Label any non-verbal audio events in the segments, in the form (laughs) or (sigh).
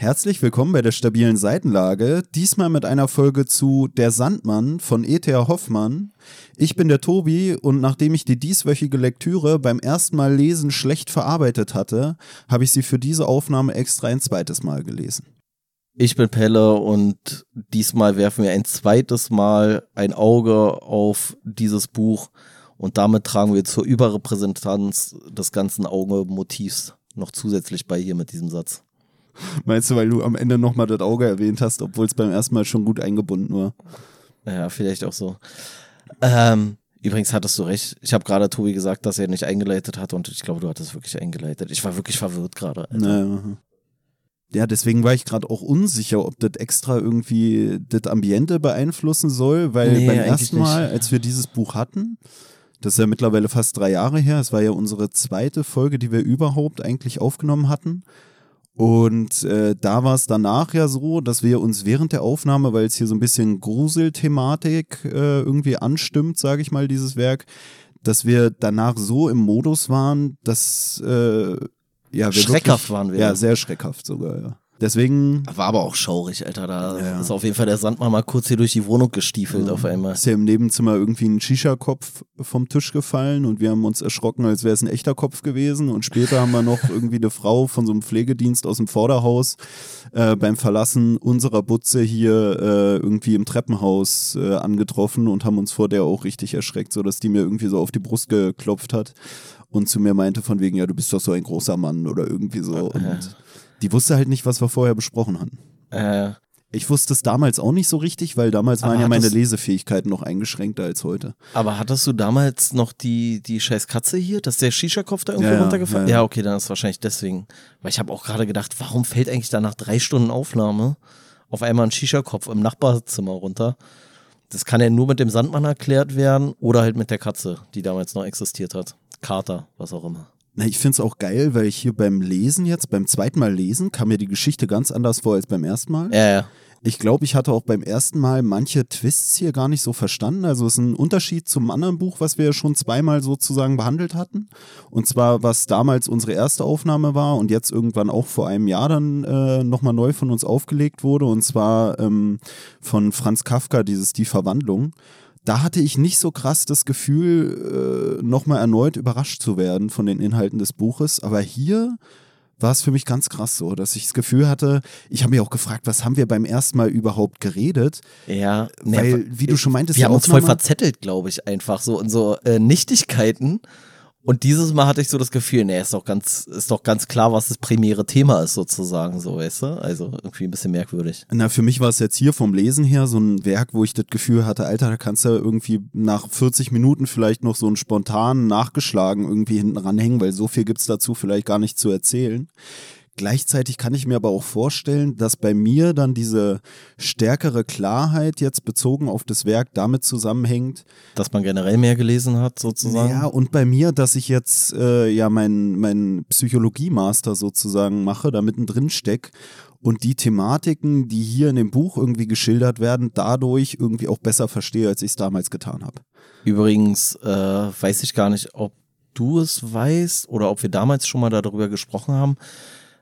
Herzlich willkommen bei der stabilen Seitenlage. Diesmal mit einer Folge zu Der Sandmann von E.T.A. Hoffmann. Ich bin der Tobi und nachdem ich die dieswöchige Lektüre beim ersten Mal lesen schlecht verarbeitet hatte, habe ich sie für diese Aufnahme extra ein zweites Mal gelesen. Ich bin Pelle und diesmal werfen wir ein zweites Mal ein Auge auf dieses Buch und damit tragen wir zur Überrepräsentanz des ganzen Augemotivs noch zusätzlich bei hier mit diesem Satz. Meinst du, weil du am Ende nochmal das Auge erwähnt hast, obwohl es beim ersten Mal schon gut eingebunden war? Ja, vielleicht auch so. Ähm, übrigens hattest du recht. Ich habe gerade Tobi gesagt, dass er nicht eingeleitet hat und ich glaube, du hattest wirklich eingeleitet. Ich war wirklich verwirrt gerade. Naja. Ja, deswegen war ich gerade auch unsicher, ob das extra irgendwie das Ambiente beeinflussen soll, weil Nee, beim ersten Mal, als wir dieses Buch hatten, das ist ja mittlerweile fast drei Jahre her, es war ja unsere zweite Folge, die wir überhaupt eigentlich aufgenommen hatten. Und äh, da war es danach ja so, dass wir uns während der Aufnahme, weil es hier so ein bisschen Gruselthematik äh, irgendwie anstimmt, sage ich mal, dieses Werk, dass wir danach so im Modus waren, dass äh, ja, wir Schreckhaft wirklich, waren wir. Ja, sehr schreckhaft sogar, ja. Deswegen War aber auch schaurig, Alter. Da Ja. ist auf jeden Fall der Sandmann mal kurz hier durch die Wohnung gestiefelt Ja. auf einmal. ist ja im Nebenzimmer irgendwie ein Shisha-Kopf vom Tisch gefallen und wir haben uns erschrocken, als wäre es ein echter Kopf gewesen. Und später haben wir noch irgendwie eine Frau von so einem Pflegedienst aus dem Vorderhaus äh, beim Verlassen unserer Butze hier äh, irgendwie im Treppenhaus äh, angetroffen und haben uns vor der auch richtig erschreckt, sodass die mir irgendwie so auf die Brust geklopft hat und zu mir meinte von wegen, ja, du bist doch so ein großer Mann oder irgendwie so. Und die wusste halt nicht, was wir vorher besprochen hatten. Äh, Ich wusste es damals auch nicht so richtig, weil damals waren ja meine Lesefähigkeiten noch eingeschränkter als heute. aber hattest du damals noch die, die scheiß Katze hier, dass der Shisha-Kopf da irgendwo Ja, runtergefallen ja, ja, ja. okay, dann ist es wahrscheinlich deswegen. Weil ich habe auch gerade gedacht, warum fällt eigentlich da nach drei Stunden Aufnahme auf einmal ein Shisha-Kopf im Nachbarzimmer runter? Das kann ja nur mit dem Sandmann erklärt werden oder halt mit der Katze, die damals noch existiert hat. Kater, was auch immer. Na, ich finde es auch geil, weil ich hier beim Lesen jetzt, beim zweiten Mal lesen, kam mir die Geschichte ganz anders vor als beim ersten Mal. Ja, ja. Ich glaube, ich hatte auch beim ersten Mal manche Twists hier gar nicht so verstanden. Also es ist ein Unterschied zum anderen Buch, was wir ja schon zweimal sozusagen behandelt hatten. Und zwar, was damals unsere erste Aufnahme war und jetzt irgendwann auch vor einem Jahr dann äh, nochmal neu von uns aufgelegt wurde. Und zwar ähm, von Franz Kafka, dieses Die Verwandlung. Da hatte ich nicht so krass das Gefühl, äh, nochmal erneut überrascht zu werden von den Inhalten des Buches. Aber hier war es für mich ganz krass so, dass ich das Gefühl hatte, ich habe mich auch gefragt, was haben wir beim ersten Mal überhaupt geredet? Ja, Weil, ne, wie du schon meintest, wir haben uns voll verzettelt, glaube ich, einfach so in so äh, Nichtigkeiten. Und dieses Mal hatte ich so das Gefühl, nee, ist doch ganz, ist doch ganz klar, was das primäre Thema ist, sozusagen, so, weißt du? Also irgendwie ein bisschen merkwürdig. Na, für mich war es jetzt hier vom Lesen her so ein Werk, wo ich das Gefühl hatte, Alter, da kannst du irgendwie nach 40 Minuten vielleicht noch so einen spontanen Nachgeschlagen irgendwie hinten ranhängen, weil so viel gibt's dazu vielleicht gar nicht zu erzählen. Gleichzeitig kann ich mir aber auch vorstellen, dass bei mir dann diese stärkere Klarheit jetzt bezogen auf das Werk damit zusammenhängt, Dass man generell mehr gelesen hat, sozusagen. Ja, und bei mir, dass ich jetzt äh, ja meinen mein Psychologie-Master sozusagen mache, da mittendrin steck und die Thematiken, die hier in dem Buch irgendwie geschildert werden, dadurch irgendwie auch besser verstehe, als ich es damals getan habe. Übrigens äh, weiß ich gar nicht, ob du es weißt oder ob wir damals schon mal darüber gesprochen haben.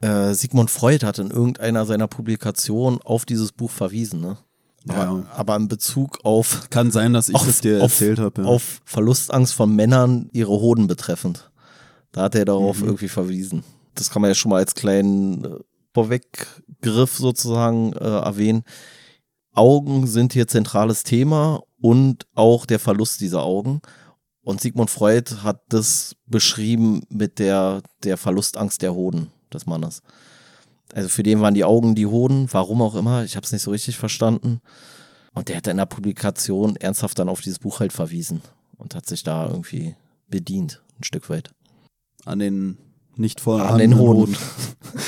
Äh, Sigmund Freud hat in irgendeiner seiner Publikationen auf dieses Buch verwiesen, ne? Aber, Ja. aber in Bezug auf Kann sein, dass ich auf, das dir erzählt habe. Ja. auf Verlustangst von Männern ihre Hoden betreffend. Da hat er darauf Mhm. irgendwie verwiesen. Das kann man ja schon mal als kleinen äh, Vorweggriff sozusagen äh, erwähnen. Augen sind hier zentrales Thema und auch der Verlust dieser Augen. Und Sigmund Freud hat das beschrieben mit der, der Verlustangst der Hoden des Mannes. Also für den waren die Augen die Hoden, warum auch immer, ich habe es nicht so richtig verstanden. Und der hat in der Publikation ernsthaft dann auf dieses Buch halt verwiesen und hat sich da irgendwie bedient, ein Stück weit. An den nicht voll An den Hoden. (laughs)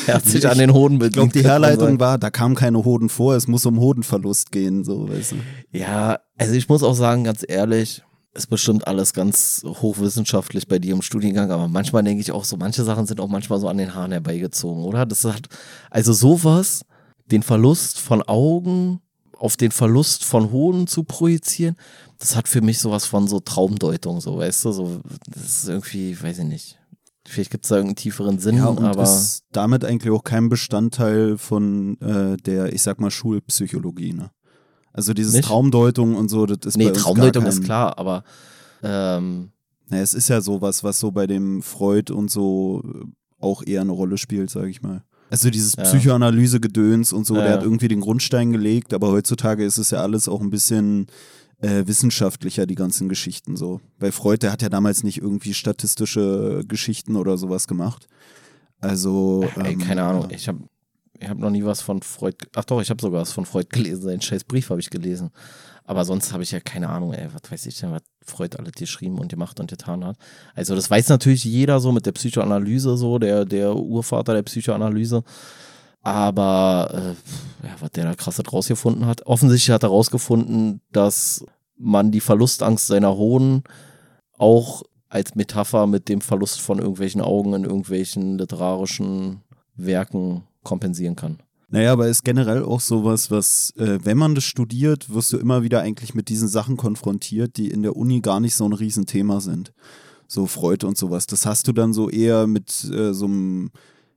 Er hat sich an den Hoden Ich bedient. glaube, die Herleitung war, da kamen keine Hoden vor, es muss um Hodenverlust gehen, so, weißt du. Ja, also ich muss auch sagen, ganz ehrlich, ist bestimmt alles ganz hochwissenschaftlich bei dir im Studiengang, aber manchmal denke ich auch so, manche Sachen sind auch manchmal so an den Haaren herbeigezogen, oder? Das hat, also sowas, den Verlust von Augen auf den Verlust von Hoden zu projizieren, das hat für mich sowas von so Traumdeutung, so, weißt du, so, das ist irgendwie, weiß ich nicht. Vielleicht gibt es da irgendeinen tieferen Sinn, ja, und aber. ist damit eigentlich auch kein Bestandteil von äh, der, ich sag mal, Schulpsychologie, ne? Also dieses Nicht? Traumdeutung und so, das ist nee, Traumdeutung gar kein, ist klar, aber ähm, Naja, es ist ja sowas, was so bei dem Freud und so auch eher eine Rolle spielt, sage ich mal. Also dieses Ja. Psychoanalyse-Gedöns und so, Ja, der hat irgendwie den Grundstein gelegt, aber heutzutage ist es ja alles auch ein bisschen äh, wissenschaftlicher, die ganzen Geschichten so. Bei Freud, der hat ja damals nicht irgendwie statistische Geschichten oder sowas gemacht. Also, ey, ähm, keine Ahnung, ich habe ich hab noch nie was von Freud. Ach doch, ich habe sogar was von Freud gelesen. Seinen scheiß Brief habe ich gelesen. Aber sonst habe ich ja keine Ahnung, ey, was weiß ich denn, was Freud alles geschrieben und gemacht und getan hat. Also, das weiß natürlich jeder so mit der Psychoanalyse, so, der, der Urvater der Psychoanalyse. Aber äh, ja, was der da krasses rausgefunden hat. Offensichtlich hat er rausgefunden, dass man die Verlustangst seiner Hoden auch als Metapher mit dem Verlust von irgendwelchen Augen in irgendwelchen literarischen Werken kompensieren kann. Naja, aber ist generell auch sowas, was, äh, wenn man das studiert, wirst du immer wieder eigentlich mit diesen Sachen konfrontiert, die in der Uni gar nicht so ein Riesenthema sind. So Freud und sowas. Das hast du dann so eher mit äh, so einem,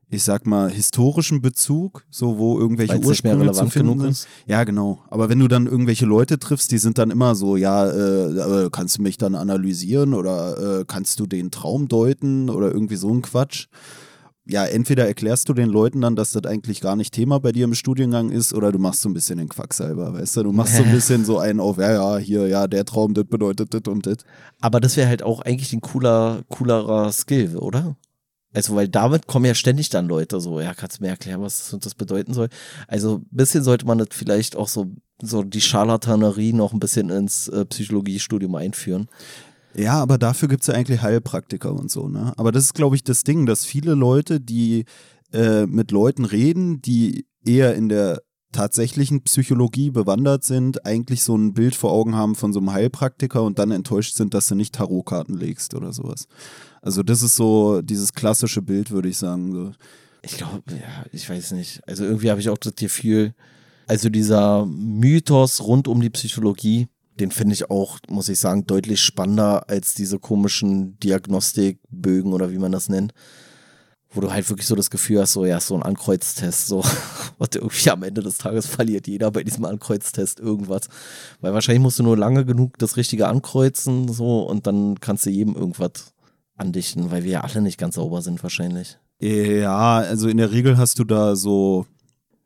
ich sag mal, historischen Bezug, so wo irgendwelche Weil's Ursprünge zu finden genug sind. ist. Ja, genau. Aber wenn du dann irgendwelche Leute triffst, die sind dann immer so, ja, äh, äh, kannst du mich dann analysieren oder äh, kannst du den Traum deuten oder irgendwie so ein Quatsch. Ja, entweder erklärst du den Leuten dann, dass das eigentlich gar nicht Thema bei dir im Studiengang ist, oder du machst so ein bisschen den Quacksalber, weißt du? Du machst so ein (laughs) bisschen so einen auf, ja, ja, hier, ja, der Traum, das bedeutet das und das. Aber das wäre halt auch eigentlich ein cooler, coolerer Skill, oder? Also, weil damit kommen ja ständig dann Leute so, ja, kannst du mir erklären, was das und das bedeuten soll? Also, ein bisschen sollte man das vielleicht auch so, so die Scharlatanerie noch ein bisschen ins äh, Psychologiestudium einführen. Ja, aber dafür gibt es ja eigentlich Heilpraktiker und so, ne? Aber das ist, glaube ich, das Ding, dass viele Leute, die äh, mit Leuten reden, die eher in der tatsächlichen Psychologie bewandert sind, eigentlich so ein Bild vor Augen haben von so einem Heilpraktiker und dann enttäuscht sind, dass du nicht Tarotkarten legst oder sowas. Also das ist so dieses klassische Bild, würde ich sagen. So. Ich glaube, ja, ich weiß nicht. Also irgendwie habe ich auch das Gefühl, also dieser Mythos rund um die Psychologie, den finde ich auch, muss ich sagen, deutlich spannender als diese komischen Diagnostikbögen oder wie man das nennt. Wo du halt wirklich so das Gefühl hast, so ja, so ein Ankreuztest, so. (laughs) Und irgendwie am Ende des Tages verliert jeder bei diesem Ankreuztest irgendwas. Weil wahrscheinlich musst du nur lange genug das Richtige ankreuzen, so, und dann kannst du jedem irgendwas andichten, weil wir ja alle nicht ganz sauber sind, wahrscheinlich. Ja, also in der Regel hast du da so,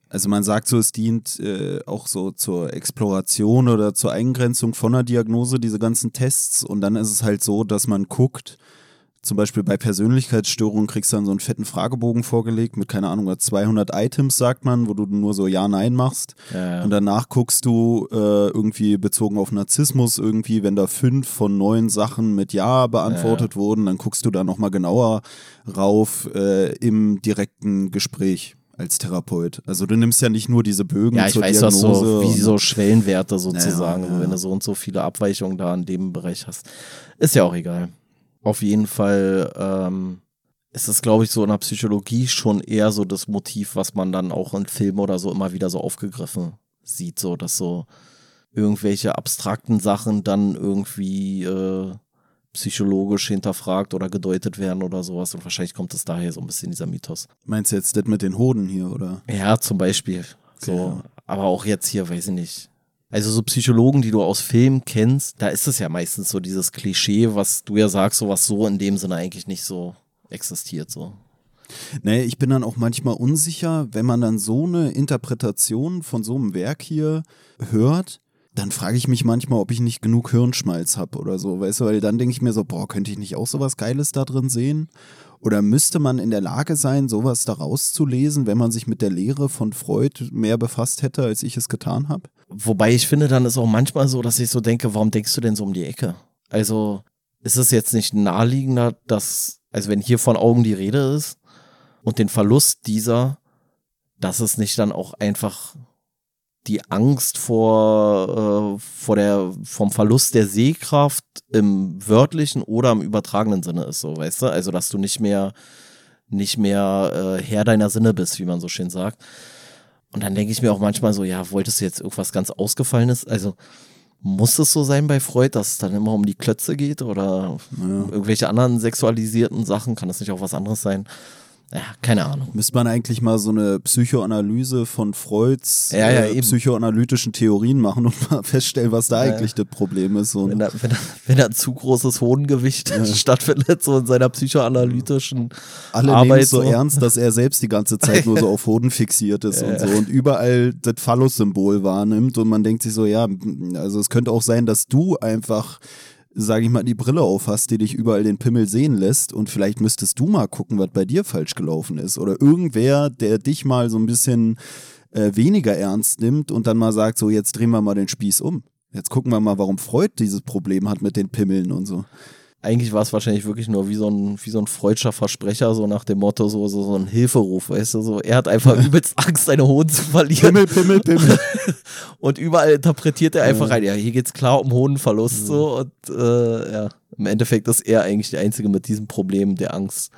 also man sagt so, es dient äh, auch so zur Exploration oder zur Eingrenzung von einer Diagnose, diese ganzen Tests. Und dann ist es halt so, dass man guckt, zum Beispiel bei Persönlichkeitsstörungen kriegst du dann so einen fetten Fragebogen vorgelegt mit, keine Ahnung, was, 200 Items, sagt man, wo du nur so Ja, Nein machst. Ja, ja. Und danach guckst du äh, irgendwie bezogen auf Narzissmus irgendwie, wenn da fünf von neun Sachen mit Ja beantwortet wurden, dann guckst du da nochmal genauer rauf äh, im direkten Gespräch als Therapeut. Also du nimmst ja nicht nur diese Bögen Ja, ich zur weiß was Diagnose. so, wie so Schwellenwerte sozusagen, Ja, ja, wenn du so und so viele Abweichungen da in dem Bereich hast. Ist ja auch egal. Auf jeden Fall ähm, ist es, glaube ich, so in der Psychologie schon eher so das Motiv, was man dann auch in Filmen oder so immer wieder so aufgegriffen sieht, so dass so irgendwelche abstrakten Sachen dann irgendwie äh, psychologisch hinterfragt oder gedeutet werden oder sowas. Und wahrscheinlich kommt es daher so ein bisschen dieser Mythos. Meinst du jetzt das mit den Hoden hier, oder? Ja, zum Beispiel. So. Ja. Aber auch jetzt hier, weiß ich nicht. Also so Psychologen, die du aus Filmen kennst, da ist es ja meistens so dieses Klischee, was du ja sagst, so was so in dem Sinne eigentlich nicht so existiert. So. Nee, ich bin dann auch manchmal unsicher, wenn man dann so eine Interpretation von so einem Werk hier hört, dann frage ich mich manchmal, ob ich nicht genug Hirnschmalz habe oder so, weißt du, weil dann denke ich mir so, boah, könnte ich nicht auch sowas Geiles da drin sehen? Oder müsste man in der Lage sein, sowas da rauszulesen, wenn man sich mit der Lehre von Freud mehr befasst hätte, als ich es getan habe? Wobei ich finde, dann ist auch manchmal so, dass ich so denke, warum denkst du denn so um die Ecke? Also ist es jetzt nicht naheliegender, dass, also wenn hier von Augen die Rede ist und den Verlust dieser, dass es nicht dann auch einfach die Angst vor, äh, vor der, vom Verlust der Sehkraft im wörtlichen oder im übertragenen Sinne ist, so, weißt du? Also, dass du nicht mehr, nicht mehr äh, Herr deiner Sinne bist, wie man so schön sagt. Und dann denke ich mir auch manchmal so, ja, wolltest du jetzt irgendwas ganz Ausgefallenes? Also, Muss es so sein bei Freud, dass es dann immer um die Klötze geht oder ja. irgendwelche anderen sexualisierten Sachen? Kann das nicht auch was anderes sein? Ja, keine Ahnung. Müsste man eigentlich mal so eine Psychoanalyse von Freuds ja, ja, äh, psychoanalytischen Theorien machen und mal (laughs) feststellen, was da eigentlich das Problem ist. So. Wenn, er, wenn, er, wenn er zu großes Hodengewicht (laughs) stattfindet, so in seiner psychoanalytischen Alle Arbeit. nehmen es so, ernst, dass er selbst die ganze Zeit nur so (laughs) auf Hoden fixiert ist und so und überall das Phallus-Symbol wahrnimmt und man denkt sich so, ja, also es könnte auch sein, dass du einfach sage ich mal, die Brille auf hast, die dich überall den Pimmel sehen lässt und vielleicht müsstest du mal gucken, was bei dir falsch gelaufen ist. Oder irgendwer, der dich mal so ein bisschen äh, weniger ernst nimmt und dann mal sagt, so jetzt drehen wir mal den Spieß um. Jetzt gucken wir mal, warum Freud dieses Problem hat mit den Pimmeln und so eigentlich war es wahrscheinlich wirklich nur wie so ein, wie so ein freudscher Versprecher, so nach dem Motto, so, so, so ein Hilferuf, weißt du, so. Er hat einfach (laughs) übelst Angst, seine Hoden zu verlieren. Pimmel, Pimmel, Pimmel. (laughs) und überall interpretiert er einfach ja. rein, ja, hier geht's klar um Hodenverlust, mhm. so, und, äh, ja. Im Endeffekt ist er eigentlich der Einzige mit diesem Problem der Angst.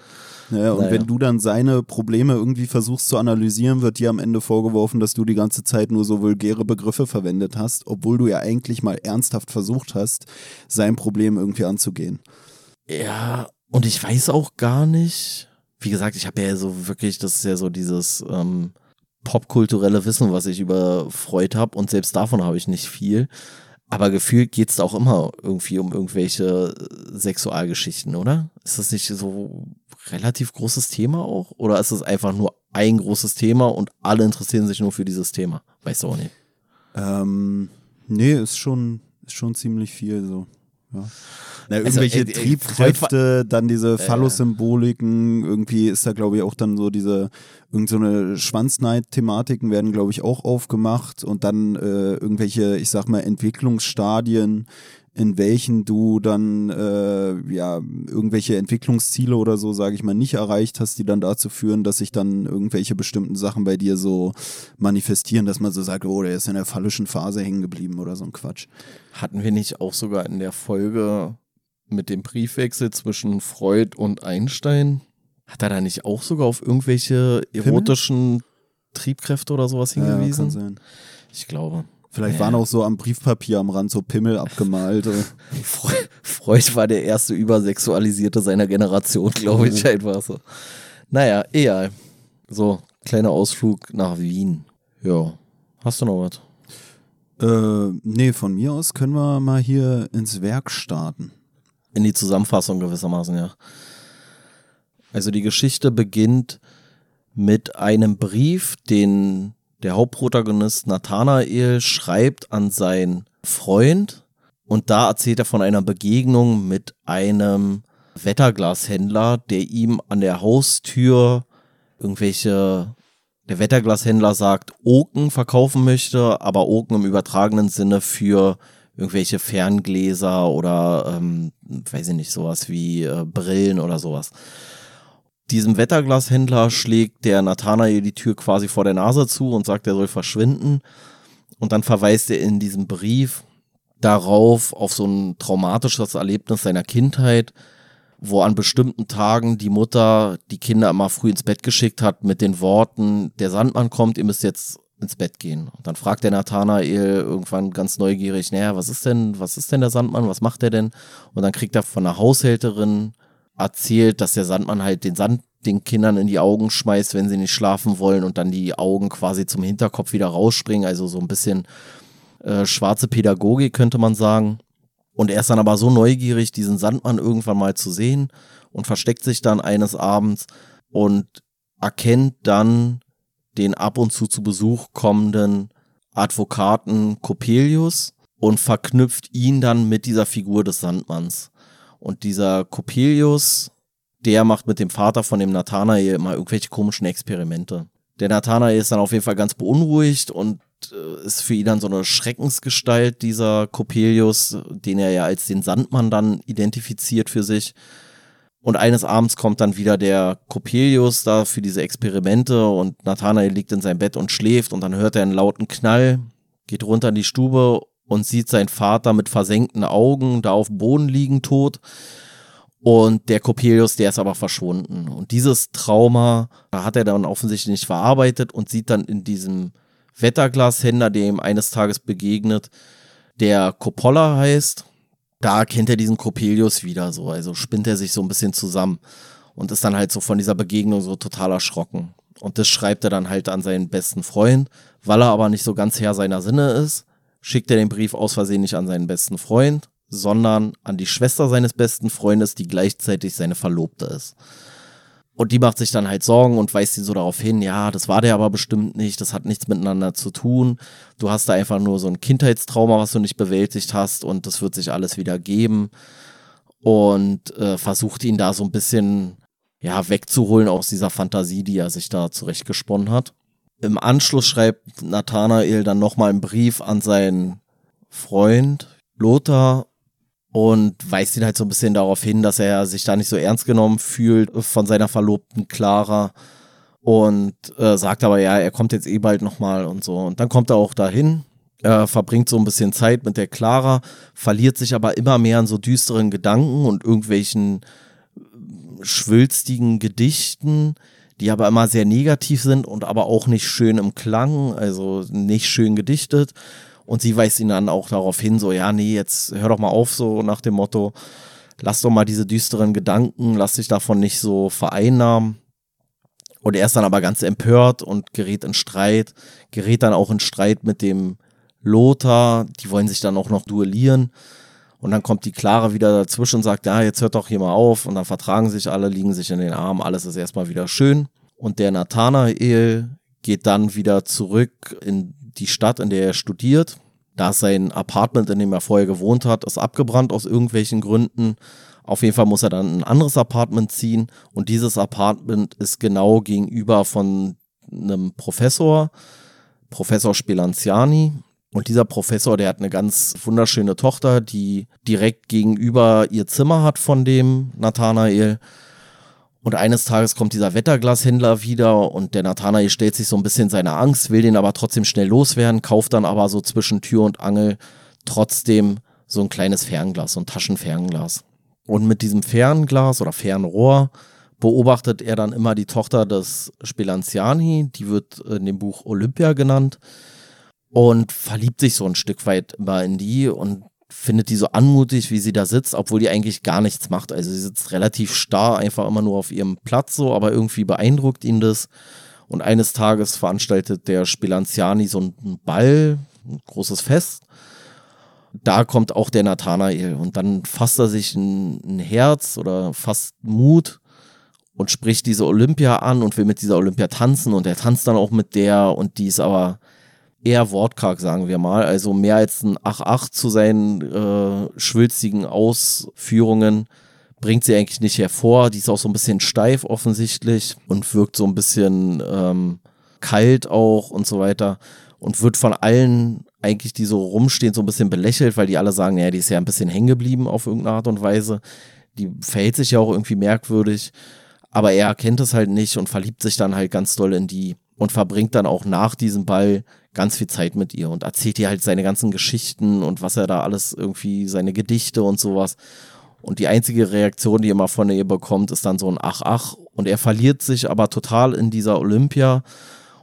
Ja, und naja. wenn du dann seine Probleme irgendwie versuchst zu analysieren, wird dir am Ende vorgeworfen, dass du die ganze Zeit nur so vulgäre Begriffe verwendet hast, obwohl du ja eigentlich mal ernsthaft versucht hast, sein Problem irgendwie anzugehen. Ja, und ich weiß auch gar nicht, wie gesagt, ich habe ja so wirklich, das ist ja so dieses ähm, popkulturelle Wissen, was ich über Freud habe und selbst davon habe ich nicht viel. Aber gefühlt geht es auch immer irgendwie um irgendwelche Sexualgeschichten, oder? Ist das nicht so relativ großes Thema auch? Oder ist es einfach nur ein großes Thema und alle interessieren sich nur für dieses Thema? Weißt du auch nicht. Ähm, nee, ist schon, ist schon ziemlich viel so. Ja. Na, also, irgendwelche also, äh, Triebkräfte, dann diese Phallus-Symboliken, irgendwie ist da, glaube ich, auch dann so diese, irgendeine so Schwanzneid-Thematiken werden, glaube ich, auch aufgemacht und dann äh, irgendwelche, ich sag mal, Entwicklungsstadien, in welchen du dann äh, ja irgendwelche Entwicklungsziele oder so, sage ich mal, nicht erreicht hast, die dann dazu führen, dass sich dann irgendwelche bestimmten Sachen bei dir so manifestieren, dass man so sagt, oh, der ist in der phallischen Phase hängen geblieben oder so ein Quatsch. Hatten wir nicht auch sogar in der Folge mit dem Briefwechsel zwischen Freud und Einstein, hat er da nicht auch sogar auf irgendwelche erotischen Pimmel? Triebkräfte oder sowas hingewiesen? Ja, kann sein. Ich glaube. Vielleicht waren auch so am Briefpapier am Rand so Pimmel abgemalt. (laughs) Freud war der erste Übersexualisierte seiner Generation, glaube ich, einfach so. Naja, egal. So, kleiner Ausflug nach Wien. Ja. Hast du noch was? Äh, nee, von mir aus können wir mal hier ins Werk starten in die Zusammenfassung gewissermaßen, ja. Also die Geschichte beginnt mit einem Brief, den der Hauptprotagonist Nathanael schreibt an seinen Freund und da erzählt er von einer Begegnung mit einem Wetterglashändler, der ihm an der Haustür irgendwelche, der Wetterglashändler sagt, Oken verkaufen möchte, aber Oken im übertragenen Sinne für irgendwelche Ferngläser oder, ähm, weiß ich nicht, sowas wie äh, Brillen oder sowas. Diesem Wetterglashändler schlägt der Nathanael die Tür quasi vor der Nase zu und sagt, er soll verschwinden. Und dann verweist er in diesem Brief darauf, auf so ein traumatisches Erlebnis seiner Kindheit, wo an bestimmten Tagen die Mutter die Kinder immer früh ins Bett geschickt hat mit den Worten, der Sandmann kommt, ihr müsst jetzt ins Bett gehen. Und dann fragt der Nathanael irgendwann ganz neugierig, naja, was ist denn, was ist denn der Sandmann, was macht der denn? Und dann kriegt er von einer Haushälterin erzählt, dass der Sandmann halt den Sand den Kindern in die Augen schmeißt, wenn sie nicht schlafen wollen und dann die Augen quasi zum Hinterkopf wieder rausspringen. Also so ein bisschen äh, schwarze Pädagogik könnte man sagen. Und er ist dann aber so neugierig, diesen Sandmann irgendwann mal zu sehen und versteckt sich dann eines Abends und erkennt dann den ab und zu zu Besuch kommenden Advokaten Coppelius und verknüpft ihn dann mit dieser Figur des Sandmanns. Und dieser Coppelius, der macht mit dem Vater von dem Nathanael immer irgendwelche komischen Experimente. Der Nathanael ist dann auf jeden Fall ganz beunruhigt und äh, ist für ihn dann so eine Schreckensgestalt, dieser Coppelius, den er ja als den Sandmann dann identifiziert für sich. Und eines Abends kommt dann wieder der Coppelius da für diese Experimente und Nathanael liegt in seinem Bett und schläft und dann hört er einen lauten Knall, geht runter in die Stube und sieht seinen Vater mit versenkten Augen da auf dem Boden liegen tot. Und der Coppelius, der ist aber verschwunden. Und dieses Trauma, hat er dann offensichtlich nicht verarbeitet und sieht dann in diesem Wetterglashändler, der ihm eines Tages begegnet, der Coppola heißt. Da kennt er diesen Coppelius wieder so, also spinnt er sich so ein bisschen zusammen und ist dann halt so von dieser Begegnung so total erschrocken. Und das schreibt er dann halt an seinen besten Freund, weil er aber nicht so ganz Herr seiner Sinne ist, schickt er den Brief aus Versehen nicht an seinen besten Freund, sondern an die Schwester seines besten Freundes, die gleichzeitig seine Verlobte ist. Und die macht sich dann halt Sorgen und weist ihn so darauf hin, ja, das war der aber bestimmt nicht, das hat nichts miteinander zu tun. Du hast da einfach nur so ein Kindheitstrauma, was du nicht bewältigt hast und das wird sich alles wieder geben. Und äh, versucht ihn da so ein bisschen ja, wegzuholen aus dieser Fantasie, die er sich da zurechtgesponnen hat. Im Anschluss schreibt Nathanael dann nochmal einen Brief an seinen Freund Lothar und weist ihn halt so ein bisschen darauf hin, dass er sich da nicht so ernst genommen fühlt von seiner Verlobten Clara und äh, sagt aber ja, er kommt jetzt eh bald nochmal und so. Und dann kommt er auch dahin, äh, verbringt so ein bisschen Zeit mit der Clara, verliert sich aber immer mehr in so düsteren Gedanken und irgendwelchen schwülstigen Gedichten, die aber immer sehr negativ sind und aber auch nicht schön im Klang, also nicht schön gedichtet. Und sie weist ihn dann auch darauf hin, so, ja, nee, jetzt hör doch mal auf, so nach dem Motto, lass doch mal diese düsteren Gedanken, lass dich davon nicht so vereinnahmen. Und er ist dann aber ganz empört und gerät in Streit, gerät dann auch in Streit mit dem Lothar, die wollen sich dann auch noch duellieren. Und dann kommt die Clara wieder dazwischen und sagt, ja, jetzt hört doch hier mal auf. Und dann vertragen sich alle, liegen sich in den Armen, alles ist erstmal wieder schön. Und der Nathanael geht dann wieder zurück in die Stadt, in der er studiert. Da sein Apartment, in dem er vorher gewohnt hat, ist abgebrannt aus irgendwelchen Gründen. Auf jeden Fall muss er dann ein anderes Apartment ziehen. Und dieses Apartment ist genau gegenüber von einem Professor, Professor Spelanziani. Und dieser Professor, der hat eine ganz wunderschöne Tochter, die direkt gegenüber ihr Zimmer hat von dem Nathanael. Und eines Tages kommt dieser Wetterglashändler wieder und der Nathanael stellt sich so ein bisschen seiner Angst, will den aber trotzdem schnell loswerden, kauft dann aber so zwischen Tür und Angel trotzdem so ein kleines Fernglas, so ein Taschenfernglas. Und mit diesem Fernglas oder Fernrohr beobachtet er dann immer die Tochter des Spelanziani, die wird in dem Buch Olympia genannt und verliebt sich so ein Stück weit immer in die und findet die so anmutig, wie sie da sitzt, obwohl die eigentlich gar nichts macht. Also sie sitzt relativ starr, einfach immer nur auf ihrem Platz so, aber irgendwie beeindruckt ihn das. Und eines Tages veranstaltet der Spelanziani so einen Ball, ein großes Fest. Da kommt auch der Nathanael und dann fasst er sich ein, ein Herz oder fasst Mut und spricht diese Olympia an und will mit dieser Olympia tanzen und er tanzt dann auch mit der und die ist aber eher wortkarg, sagen wir mal. Also mehr als ein Ach-Ach zu seinen äh, schwülstigen Ausführungen bringt sie eigentlich nicht hervor. Die ist auch so ein bisschen steif offensichtlich und wirkt so ein bisschen ähm, kalt auch und so weiter. Und wird von allen eigentlich, die so rumstehen, so ein bisschen belächelt, weil die alle sagen, ja, die ist ja ein bisschen hängen geblieben auf irgendeine Art und Weise. Die verhält sich ja auch irgendwie merkwürdig. Aber er erkennt es halt nicht und verliebt sich dann halt ganz doll in die und verbringt dann auch nach diesem Ball ganz viel Zeit mit ihr und erzählt ihr halt seine ganzen Geschichten und was er da alles irgendwie, seine Gedichte und sowas. Und die einzige Reaktion, die er mal von ihr bekommt, ist dann so ein Ach, ach. Und er verliert sich aber total in dieser Olympia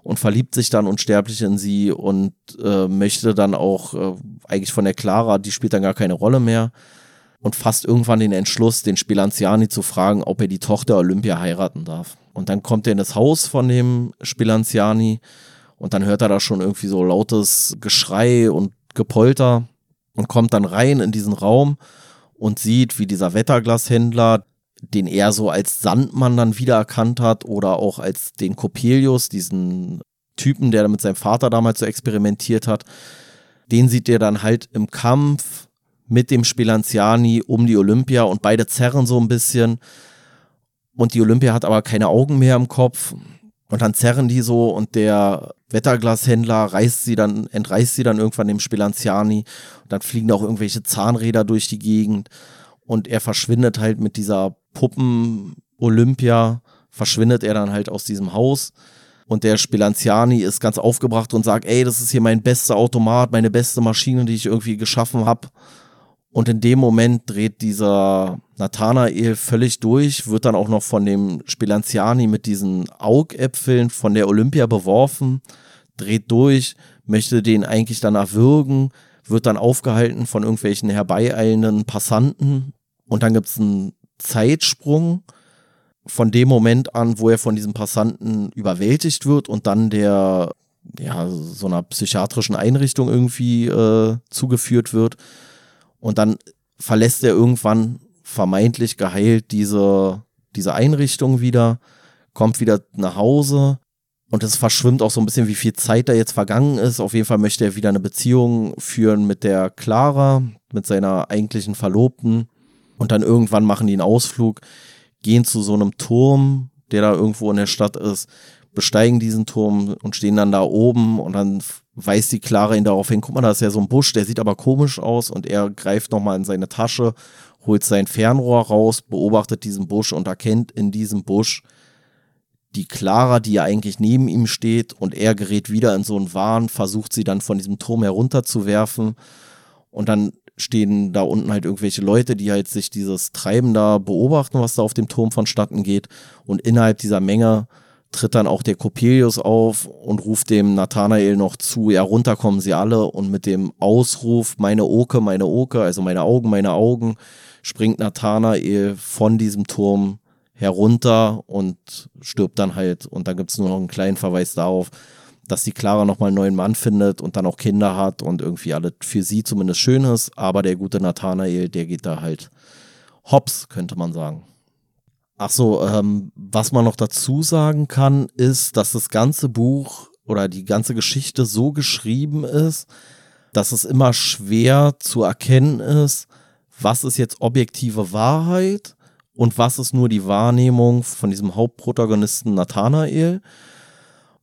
und verliebt sich dann unsterblich in sie und äh, möchte dann auch äh, eigentlich von der Clara, die spielt dann gar keine Rolle mehr und fasst irgendwann den Entschluss, den Spelanziani zu fragen, ob er die Tochter Olympia heiraten darf. Und dann kommt er in das Haus von dem Spelanziani und dann hört er da schon irgendwie so lautes Geschrei und Gepolter und kommt dann rein in diesen Raum und sieht, wie dieser Wetterglashändler, den er so als Sandmann dann wiedererkannt hat oder auch als den Coppelius, diesen Typen, der mit seinem Vater damals so experimentiert hat, den sieht er dann halt im Kampf mit dem Spelanziani um die Olympia und beide zerren so ein bisschen und die Olympia hat aber keine Augen mehr im Kopf. Und dann zerren die so und der Wetterglashändler reißt sie dann, entreißt sie dann irgendwann dem Spelanziani. Und dann fliegen auch irgendwelche Zahnräder durch die Gegend. Und er verschwindet halt mit dieser Puppen Olympia, verschwindet er dann halt aus diesem Haus. Und der Spelanziani ist ganz aufgebracht und sagt, ey, das ist hier mein bester Automat, meine beste Maschine, die ich irgendwie geschaffen habe. Und in dem Moment dreht dieser Nathanael völlig durch, wird dann auch noch von dem Spelanziani mit diesen Augäpfeln von der Olympia beworfen, dreht durch, möchte den eigentlich dann erwürgen, wird dann aufgehalten von irgendwelchen herbeieilenden Passanten. Und dann gibt es einen Zeitsprung von dem Moment an, wo er von diesem Passanten überwältigt wird und dann der ja so einer psychiatrischen Einrichtung irgendwie äh, zugeführt wird und dann verlässt er irgendwann vermeintlich geheilt diese diese Einrichtung wieder, kommt wieder nach Hause und es verschwimmt auch so ein bisschen, wie viel Zeit da jetzt vergangen ist. Auf jeden Fall möchte er wieder eine Beziehung führen mit der Clara, mit seiner eigentlichen Verlobten. Und dann irgendwann machen die einen Ausflug, gehen zu so einem Turm, der da irgendwo in der Stadt ist, besteigen diesen Turm und stehen dann da oben und dann weist die Clara ihn darauf hin, guck mal, da ist ja so ein Busch, der sieht aber komisch aus und er greift nochmal in seine Tasche, holt sein Fernrohr raus, beobachtet diesen Busch und erkennt in diesem Busch die Clara, die ja eigentlich neben ihm steht und er gerät wieder in so einen Wahn, versucht sie dann von diesem Turm herunterzuwerfen und dann stehen da unten halt irgendwelche Leute, die halt sich dieses Treiben da beobachten, was da auf dem Turm vonstatten geht. Und innerhalb dieser Menge tritt dann auch der Coppelius auf und ruft dem Nathanael noch zu, ja, runter kommen sie alle. Und mit dem Ausruf, meine Oke, meine Oke, also meine Augen, meine Augen, springt Nathanael von diesem Turm herunter und stirbt dann halt. Und dann gibt es nur noch einen kleinen Verweis darauf, dass die Clara nochmal einen neuen Mann findet und dann auch Kinder hat und irgendwie alles für sie zumindest schön ist. Aber der gute Nathanael, der geht da halt hops, könnte man sagen. Ach so, ähm, was man noch dazu sagen kann, ist, dass das ganze Buch oder die ganze Geschichte so geschrieben ist, dass es immer schwer zu erkennen ist, was ist jetzt objektive Wahrheit und was ist nur die Wahrnehmung von diesem Hauptprotagonisten Nathanael.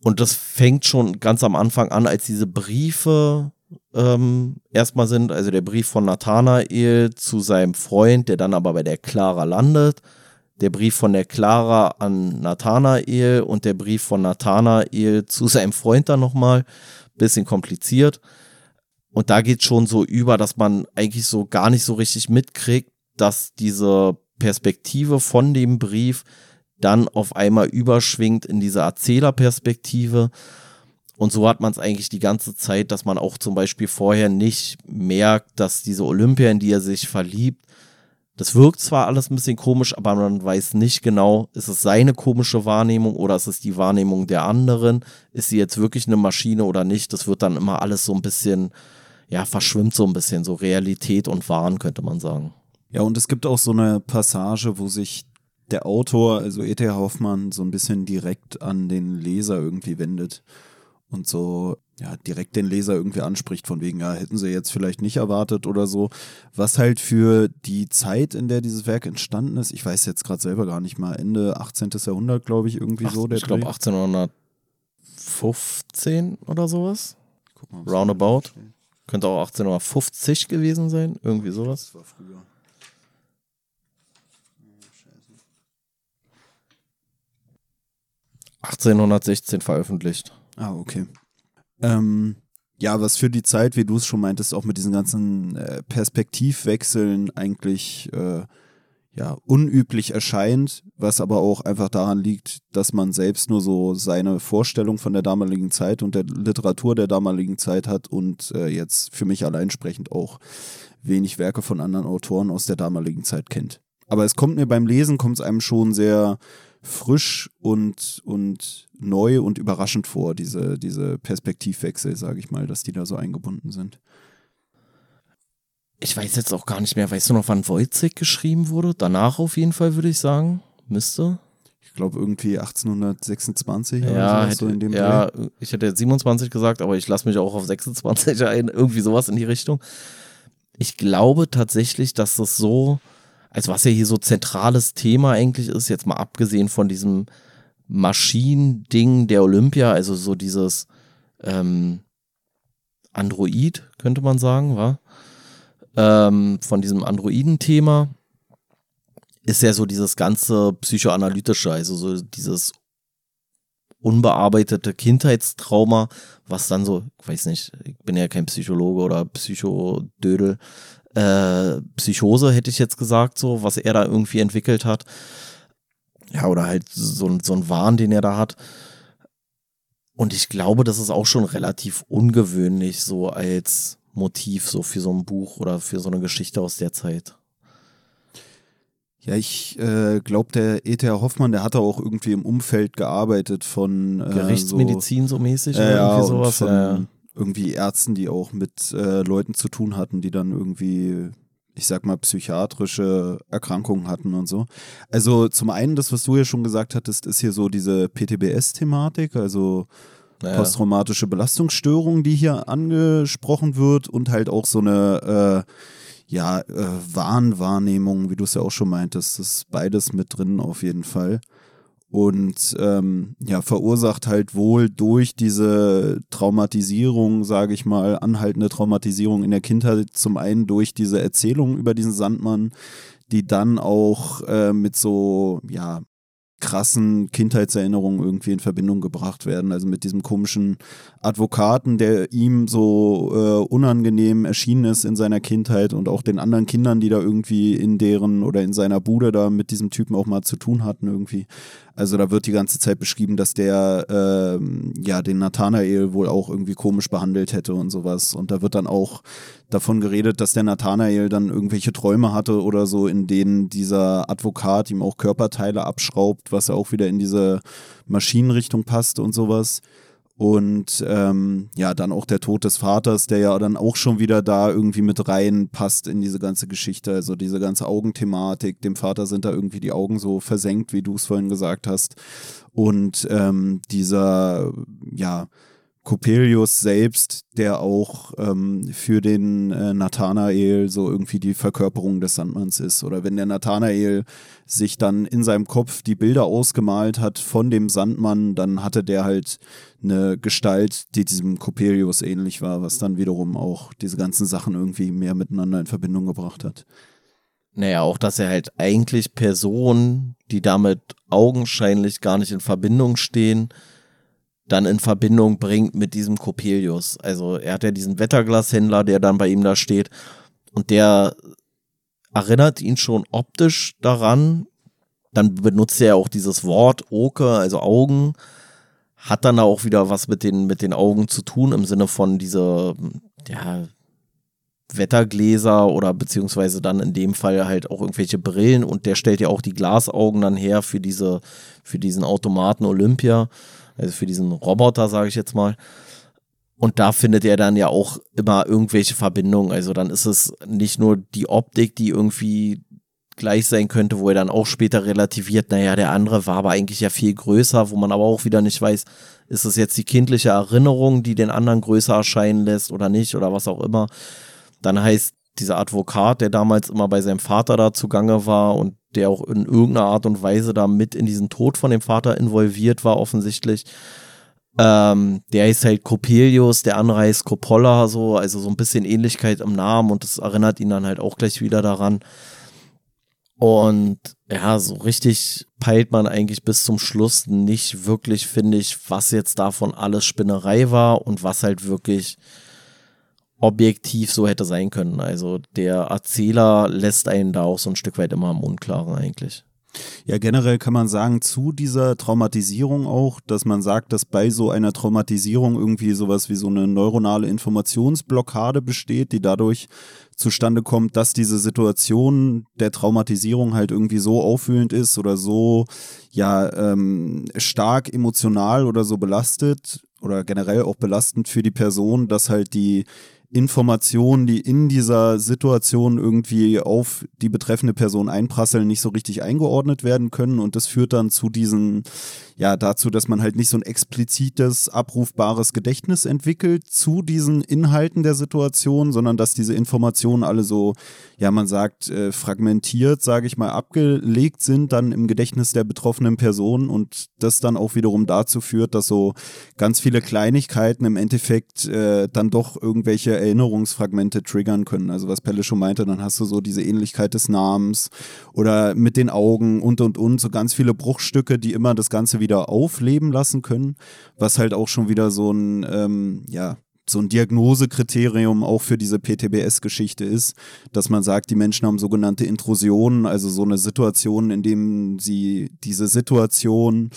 Und das fängt schon ganz am Anfang an, als diese Briefe ähm, erstmal sind. Also der Brief von Nathanael zu seinem Freund, der dann aber bei der Clara landet. Der Brief von der Clara an Nathanael und der Brief von Nathanael zu seinem Freund dann nochmal. Bisschen kompliziert. Und da geht schon so über, dass man eigentlich so gar nicht so richtig mitkriegt, dass diese Perspektive von dem Brief dann auf einmal überschwingt in diese Erzählerperspektive. Und so hat man es eigentlich die ganze Zeit, dass man auch zum Beispiel vorher nicht merkt, dass diese Olympia, in die er sich verliebt, das wirkt zwar alles ein bisschen komisch, aber man weiß nicht genau, ist es seine komische Wahrnehmung oder ist es die Wahrnehmung der anderen? Ist sie jetzt wirklich eine Maschine oder nicht? Das wird dann immer alles so ein bisschen, ja, verschwimmt so ein bisschen, so Realität und Wahn, könnte man sagen. Ja, und es gibt auch so eine Passage, wo sich der Autor, also E.T. Hoffmann, so ein bisschen direkt an den Leser irgendwie wendet und so ja, direkt den Leser irgendwie anspricht, von wegen, ja, hätten sie jetzt vielleicht nicht erwartet oder so. Was halt für die Zeit, in der dieses Werk entstanden ist, ich weiß jetzt gerade selber gar nicht mal, Ende 18. Jahrhundert, glaube ich, irgendwie Ach, so. Ich glaube 1815 oder sowas. Mal, Roundabout. Könnte auch 1850 gewesen sein, irgendwie sowas. Das war früher. 1816 veröffentlicht. Ah, okay. Ähm, ja, was für die Zeit, wie du es schon meintest, auch mit diesen ganzen äh, Perspektivwechseln eigentlich äh, ja, unüblich erscheint, was aber auch einfach daran liegt, dass man selbst nur so seine Vorstellung von der damaligen Zeit und der Literatur der damaligen Zeit hat und äh, jetzt für mich allein sprechend auch wenig Werke von anderen Autoren aus der damaligen Zeit kennt. Aber es kommt mir beim Lesen, kommt es einem schon sehr frisch und, und neu und überraschend vor, diese, diese Perspektivwechsel, sage ich mal, dass die da so eingebunden sind. Ich weiß jetzt auch gar nicht mehr, weißt du noch, wann Wojcik geschrieben wurde? Danach auf jeden Fall, würde ich sagen. Müsste. Ich glaube irgendwie 1826 ja, oder hätte, so in dem Ja, Dreh. ich hätte 27 gesagt, aber ich lasse mich auch auf 26 ein, irgendwie sowas in die Richtung. Ich glaube tatsächlich, dass das so also was ja hier so zentrales Thema eigentlich ist, jetzt mal abgesehen von diesem Maschinending der Olympia, also so dieses ähm, Android, könnte man sagen, war. Ähm, von diesem Androiden-Thema ist ja so dieses ganze psychoanalytische, also so dieses unbearbeitete Kindheitstrauma, was dann so, ich weiß nicht, ich bin ja kein Psychologe oder Psychodödel, äh, Psychose, hätte ich jetzt gesagt, so, was er da irgendwie entwickelt hat. Ja, oder halt so, so ein Wahn, den er da hat. Und ich glaube, das ist auch schon relativ ungewöhnlich, so als Motiv so für so ein Buch oder für so eine Geschichte aus der Zeit. Ja, ich äh, glaube, der E.T.R. Hoffmann, der hat auch irgendwie im Umfeld gearbeitet von äh, Gerichtsmedizin so, so mäßig äh, oder irgendwie sowas. Von ja. Irgendwie Ärzten, die auch mit äh, Leuten zu tun hatten, die dann irgendwie, ich sag mal, psychiatrische Erkrankungen hatten und so. Also zum einen, das, was du ja schon gesagt hattest, ist hier so diese PTBS-Thematik, also ja. posttraumatische Belastungsstörung, die hier angesprochen wird und halt auch so eine äh, ja, äh, Wahnwahrnehmung, wie du es ja auch schon meintest, ist beides mit drin auf jeden Fall. Und ähm, ja, verursacht halt wohl durch diese Traumatisierung, sage ich mal, anhaltende Traumatisierung in der Kindheit, zum einen durch diese Erzählung über diesen Sandmann, die dann auch äh, mit so, ja, krassen Kindheitserinnerungen irgendwie in Verbindung gebracht werden. Also mit diesem komischen Advokaten, der ihm so äh, unangenehm erschienen ist in seiner Kindheit und auch den anderen Kindern, die da irgendwie in deren oder in seiner Bude da mit diesem Typen auch mal zu tun hatten irgendwie. Also da wird die ganze Zeit beschrieben, dass der ähm, ja den Nathanael wohl auch irgendwie komisch behandelt hätte und sowas. Und da wird dann auch davon geredet, dass der Nathanael dann irgendwelche Träume hatte oder so, in denen dieser Advokat ihm auch Körperteile abschraubt, was ja auch wieder in diese Maschinenrichtung passt und sowas. Und ähm, ja, dann auch der Tod des Vaters, der ja dann auch schon wieder da irgendwie mit reinpasst in diese ganze Geschichte. Also diese ganze Augenthematik. Dem Vater sind da irgendwie die Augen so versenkt, wie du es vorhin gesagt hast. Und ähm, dieser, ja, Coppelius selbst, der auch ähm, für den äh, Nathanael so irgendwie die Verkörperung des Sandmanns ist. Oder wenn der Nathanael sich dann in seinem Kopf die Bilder ausgemalt hat von dem Sandmann, dann hatte der halt eine Gestalt, die diesem Coppelius ähnlich war, was dann wiederum auch diese ganzen Sachen irgendwie mehr miteinander in Verbindung gebracht hat. Naja, auch dass er halt eigentlich Personen, die damit augenscheinlich gar nicht in Verbindung stehen, dann in Verbindung bringt mit diesem Coppelius. Also er hat ja diesen Wetterglashändler, der dann bei ihm da steht und der erinnert ihn schon optisch daran. Dann benutzt er auch dieses Wort Oke, also Augen, hat dann auch wieder was mit den, mit den Augen zu tun im Sinne von diese, ja, Wettergläser oder beziehungsweise dann in dem Fall halt auch irgendwelche Brillen und der stellt ja auch die Glasaugen dann her für diese, für diesen Automaten Olympia also für diesen Roboter, sage ich jetzt mal. Und da findet er dann ja auch immer irgendwelche Verbindungen. Also dann ist es nicht nur die Optik, die irgendwie gleich sein könnte, wo er dann auch später relativiert, naja, der andere war aber eigentlich ja viel größer, wo man aber auch wieder nicht weiß, ist es jetzt die kindliche Erinnerung, die den anderen größer erscheinen lässt oder nicht oder was auch immer. Dann heißt dieser Advokat, der damals immer bei seinem Vater da zugange war und der auch in irgendeiner Art und Weise da mit in diesen Tod von dem Vater involviert war, offensichtlich. Ähm, der ist halt Coppelius, der andere heißt Coppola, so, also so ein bisschen Ähnlichkeit im Namen und das erinnert ihn dann halt auch gleich wieder daran. Und ja, so richtig peilt man eigentlich bis zum Schluss nicht wirklich, finde ich, was jetzt davon alles Spinnerei war und was halt wirklich objektiv so hätte sein können. Also der Erzähler lässt einen da auch so ein Stück weit immer im Unklaren eigentlich. Ja, generell kann man sagen, zu dieser Traumatisierung auch, dass man sagt, dass bei so einer Traumatisierung irgendwie sowas wie so eine neuronale Informationsblockade besteht, die dadurch zustande kommt, dass diese Situation der Traumatisierung halt irgendwie so auffühlend ist oder so ja ähm, stark emotional oder so belastet oder generell auch belastend für die Person, dass halt die Informationen, die in dieser Situation irgendwie auf die betreffende Person einprasseln, nicht so richtig eingeordnet werden können. Und das führt dann zu diesen, ja, dazu, dass man halt nicht so ein explizites, abrufbares Gedächtnis entwickelt zu diesen Inhalten der Situation, sondern dass diese Informationen alle so, ja, man sagt, äh, fragmentiert, sage ich mal, abgelegt sind dann im Gedächtnis der betroffenen Person und das dann auch wiederum dazu führt, dass so ganz viele Kleinigkeiten im Endeffekt äh, dann doch irgendwelche Erinnerungsfragmente triggern können. Also was Pelle schon meinte, dann hast du so diese Ähnlichkeit des Namens oder mit den Augen und und und, so ganz viele Bruchstücke, die immer das Ganze wieder aufleben lassen können, was halt auch schon wieder so ein, ähm, ja, so ein Diagnosekriterium auch für diese PTBS-Geschichte ist, dass man sagt, die Menschen haben sogenannte Intrusionen, also so eine Situation, in dem sie diese Situation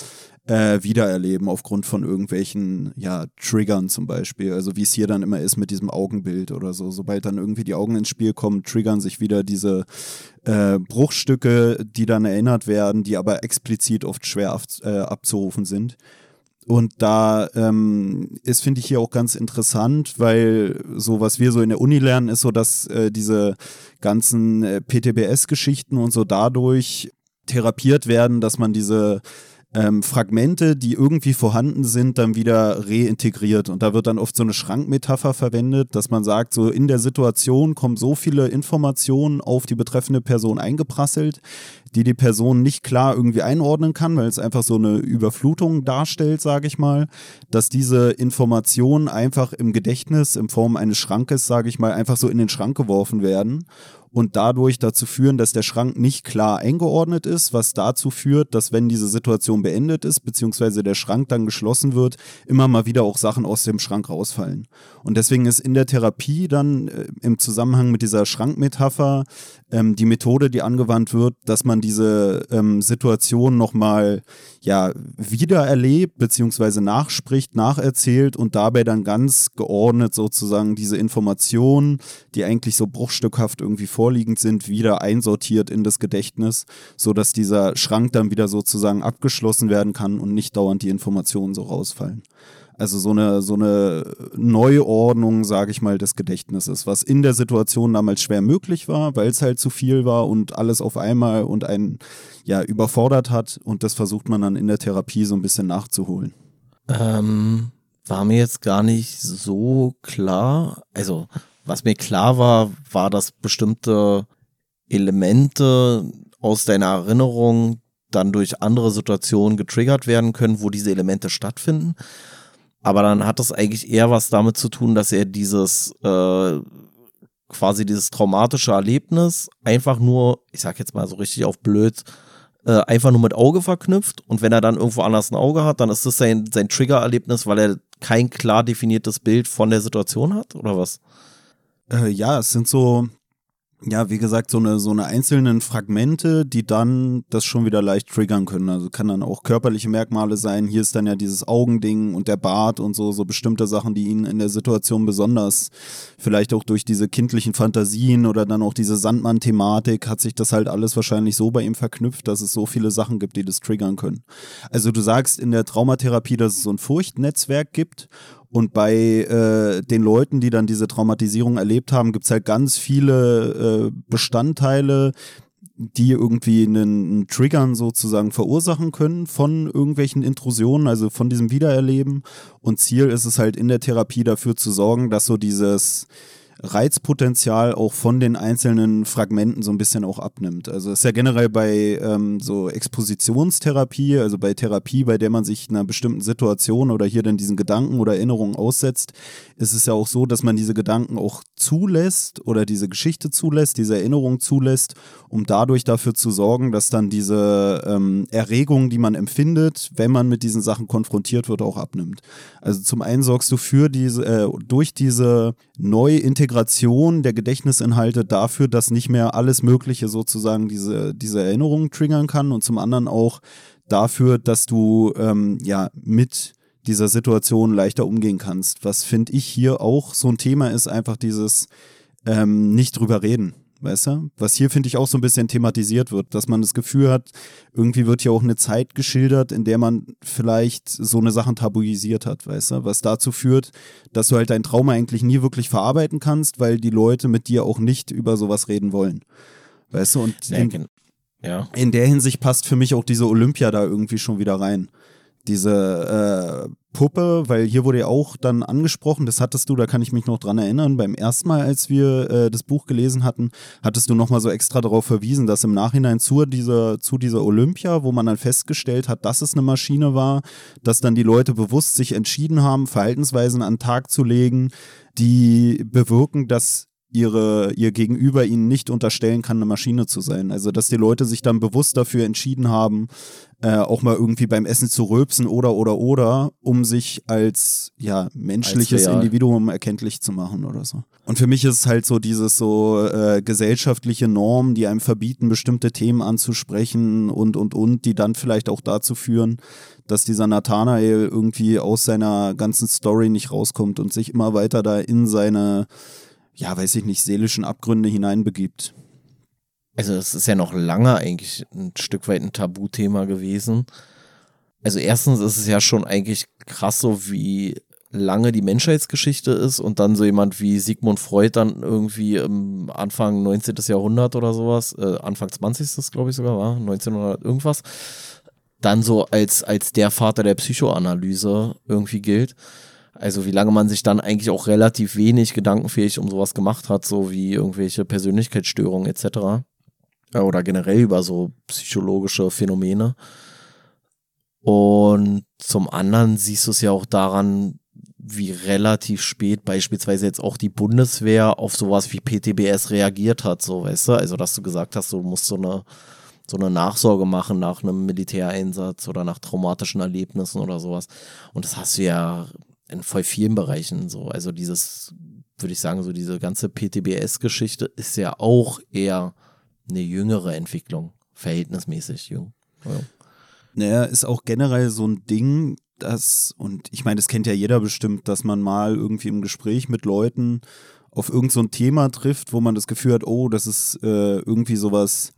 äh, wiedererleben aufgrund von irgendwelchen ja, Triggern zum Beispiel. Also wie es hier dann immer ist mit diesem Augenbild oder so. Sobald dann irgendwie die Augen ins Spiel kommen, triggern sich wieder diese äh, Bruchstücke, die dann erinnert werden, die aber explizit oft schwer ab, äh, abzurufen sind. Und da ähm, ist, finde ich, hier auch ganz interessant, weil so, was wir so in der Uni lernen, ist so, dass äh, diese ganzen äh, PTBS-Geschichten und so dadurch therapiert werden, dass man diese ähm, Fragmente, die irgendwie vorhanden sind, dann wieder reintegriert. Und da wird dann oft so eine Schrankmetapher verwendet, dass man sagt, so in der Situation kommen so viele Informationen auf die betreffende Person eingeprasselt, die die Person nicht klar irgendwie einordnen kann, weil es einfach so eine Überflutung darstellt, sage ich mal, dass diese Informationen einfach im Gedächtnis in Form eines Schrankes, sage ich mal, einfach so in den Schrank geworfen werden und dadurch dazu führen, dass der Schrank nicht klar eingeordnet ist, was dazu führt, dass wenn diese Situation beendet ist, beziehungsweise der Schrank dann geschlossen wird, immer mal wieder auch Sachen aus dem Schrank rausfallen. Und deswegen ist in der Therapie dann äh, im Zusammenhang mit dieser Schrankmetapher ähm, die Methode, die angewandt wird, dass man diese ähm, Situation nochmal ja, wiedererlebt, beziehungsweise nachspricht, nacherzählt und dabei dann ganz geordnet sozusagen diese Informationen, die eigentlich so bruchstückhaft irgendwie vorliegend sind, wieder einsortiert in das Gedächtnis, sodass dieser Schrank dann wieder sozusagen abgeschlossen werden kann und nicht dauernd die Informationen so rausfallen. Also so eine, so eine Neuordnung, sage ich mal, des Gedächtnisses, was in der Situation damals schwer möglich war, weil es halt zu viel war und alles auf einmal und einen ja überfordert hat. Und das versucht man dann in der Therapie so ein bisschen nachzuholen. Ähm, war mir jetzt gar nicht so klar. Also, was mir klar war, war, dass bestimmte Elemente aus deiner Erinnerung dann durch andere Situationen getriggert werden können, wo diese Elemente stattfinden. Aber dann hat das eigentlich eher was damit zu tun, dass er dieses äh, quasi dieses traumatische Erlebnis einfach nur, ich sag jetzt mal so richtig auf blöd, äh, einfach nur mit Auge verknüpft. Und wenn er dann irgendwo anders ein Auge hat, dann ist das sein, sein Trigger-Erlebnis, weil er kein klar definiertes Bild von der Situation hat, oder was? Äh, ja, es sind so, ja, wie gesagt, so eine, so eine einzelnen Fragmente, die dann das schon wieder leicht triggern können. Also kann dann auch körperliche Merkmale sein. Hier ist dann ja dieses Augending und der Bart und so, so bestimmte Sachen, die ihn in der Situation besonders, vielleicht auch durch diese kindlichen Fantasien oder dann auch diese Sandmann-Thematik, hat sich das halt alles wahrscheinlich so bei ihm verknüpft, dass es so viele Sachen gibt, die das triggern können. Also du sagst in der Traumatherapie, dass es so ein Furchtnetzwerk gibt und bei äh, den Leuten, die dann diese Traumatisierung erlebt haben, gibt es halt ganz viele äh, Bestandteile, die irgendwie einen, einen Triggern sozusagen verursachen können von irgendwelchen Intrusionen, also von diesem Wiedererleben. Und Ziel ist es halt in der Therapie dafür zu sorgen, dass so dieses Reizpotenzial auch von den einzelnen Fragmenten so ein bisschen auch abnimmt. Also ist ja generell bei ähm, so Expositionstherapie, also bei Therapie, bei der man sich einer bestimmten Situation oder hier dann diesen Gedanken oder Erinnerungen aussetzt, ist es ja auch so, dass man diese Gedanken auch zulässt oder diese Geschichte zulässt, diese Erinnerung zulässt, um dadurch dafür zu sorgen, dass dann diese ähm, Erregung, die man empfindet, wenn man mit diesen Sachen konfrontiert wird, auch abnimmt. Also zum einen sorgst du für diese, äh, durch diese neue Integration der Gedächtnisinhalte dafür, dass nicht mehr alles Mögliche sozusagen diese, diese Erinnerungen triggern kann und zum anderen auch dafür, dass du ähm, ja mit dieser Situation leichter umgehen kannst. Was finde ich hier auch so ein Thema ist, einfach dieses ähm, nicht drüber reden. Weißt du? Was hier, finde ich, auch so ein bisschen thematisiert wird, dass man das Gefühl hat, irgendwie wird hier auch eine Zeit geschildert, in der man vielleicht so eine Sachen tabuisiert hat, weißt du? Was dazu führt, dass du halt dein Trauma eigentlich nie wirklich verarbeiten kannst, weil die Leute mit dir auch nicht über sowas reden wollen. Weißt du? Und in, ja. in der Hinsicht passt für mich auch diese Olympia da irgendwie schon wieder rein diese äh, Puppe, weil hier wurde ja auch dann angesprochen, das hattest du, da kann ich mich noch dran erinnern, beim ersten Mal, als wir äh, das Buch gelesen hatten, hattest du nochmal so extra darauf verwiesen, dass im Nachhinein zu dieser, zu dieser Olympia, wo man dann festgestellt hat, dass es eine Maschine war, dass dann die Leute bewusst sich entschieden haben, Verhaltensweisen an den Tag zu legen, die bewirken, dass ihre, ihr Gegenüber ihnen nicht unterstellen kann, eine Maschine zu sein. Also, dass die Leute sich dann bewusst dafür entschieden haben, äh, auch mal irgendwie beim Essen zu rülpsen oder oder oder, um sich als ja menschliches als Individuum erkenntlich zu machen oder so. Und für mich ist es halt so dieses so äh, gesellschaftliche Normen, die einem verbieten, bestimmte Themen anzusprechen und und und, die dann vielleicht auch dazu führen, dass dieser Nathanael irgendwie aus seiner ganzen Story nicht rauskommt und sich immer weiter da in seine, ja, weiß ich nicht, seelischen Abgründe hineinbegibt. Also es ist ja noch lange eigentlich ein Stück weit ein Tabuthema gewesen. Also erstens ist es ja schon eigentlich krass so, wie lange die Menschheitsgeschichte ist und dann so jemand wie Sigmund Freud dann irgendwie im Anfang 19. Jahrhundert oder sowas, äh, Anfang 20. glaube ich sogar, war 1900 irgendwas, dann so als, als der Vater der Psychoanalyse irgendwie gilt. Also wie lange man sich dann eigentlich auch relativ wenig gedankenfähig um sowas gemacht hat, so wie irgendwelche Persönlichkeitsstörungen etc. Oder generell über so psychologische Phänomene. Und zum anderen siehst du es ja auch daran, wie relativ spät beispielsweise jetzt auch die Bundeswehr auf sowas wie PTBS reagiert hat, so weißt du, also dass du gesagt hast, du musst so eine so eine Nachsorge machen nach einem Militäreinsatz oder nach traumatischen Erlebnissen oder sowas. Und das hast du ja in voll vielen Bereichen so. Also dieses, würde ich sagen, so diese ganze PTBS-Geschichte ist ja auch eher eine jüngere Entwicklung, verhältnismäßig jung. Ja. Naja, ist auch generell so ein Ding, das, und ich meine, das kennt ja jeder bestimmt, dass man mal irgendwie im Gespräch mit Leuten auf irgendein so Thema trifft, wo man das Gefühl hat, oh, das ist äh, irgendwie sowas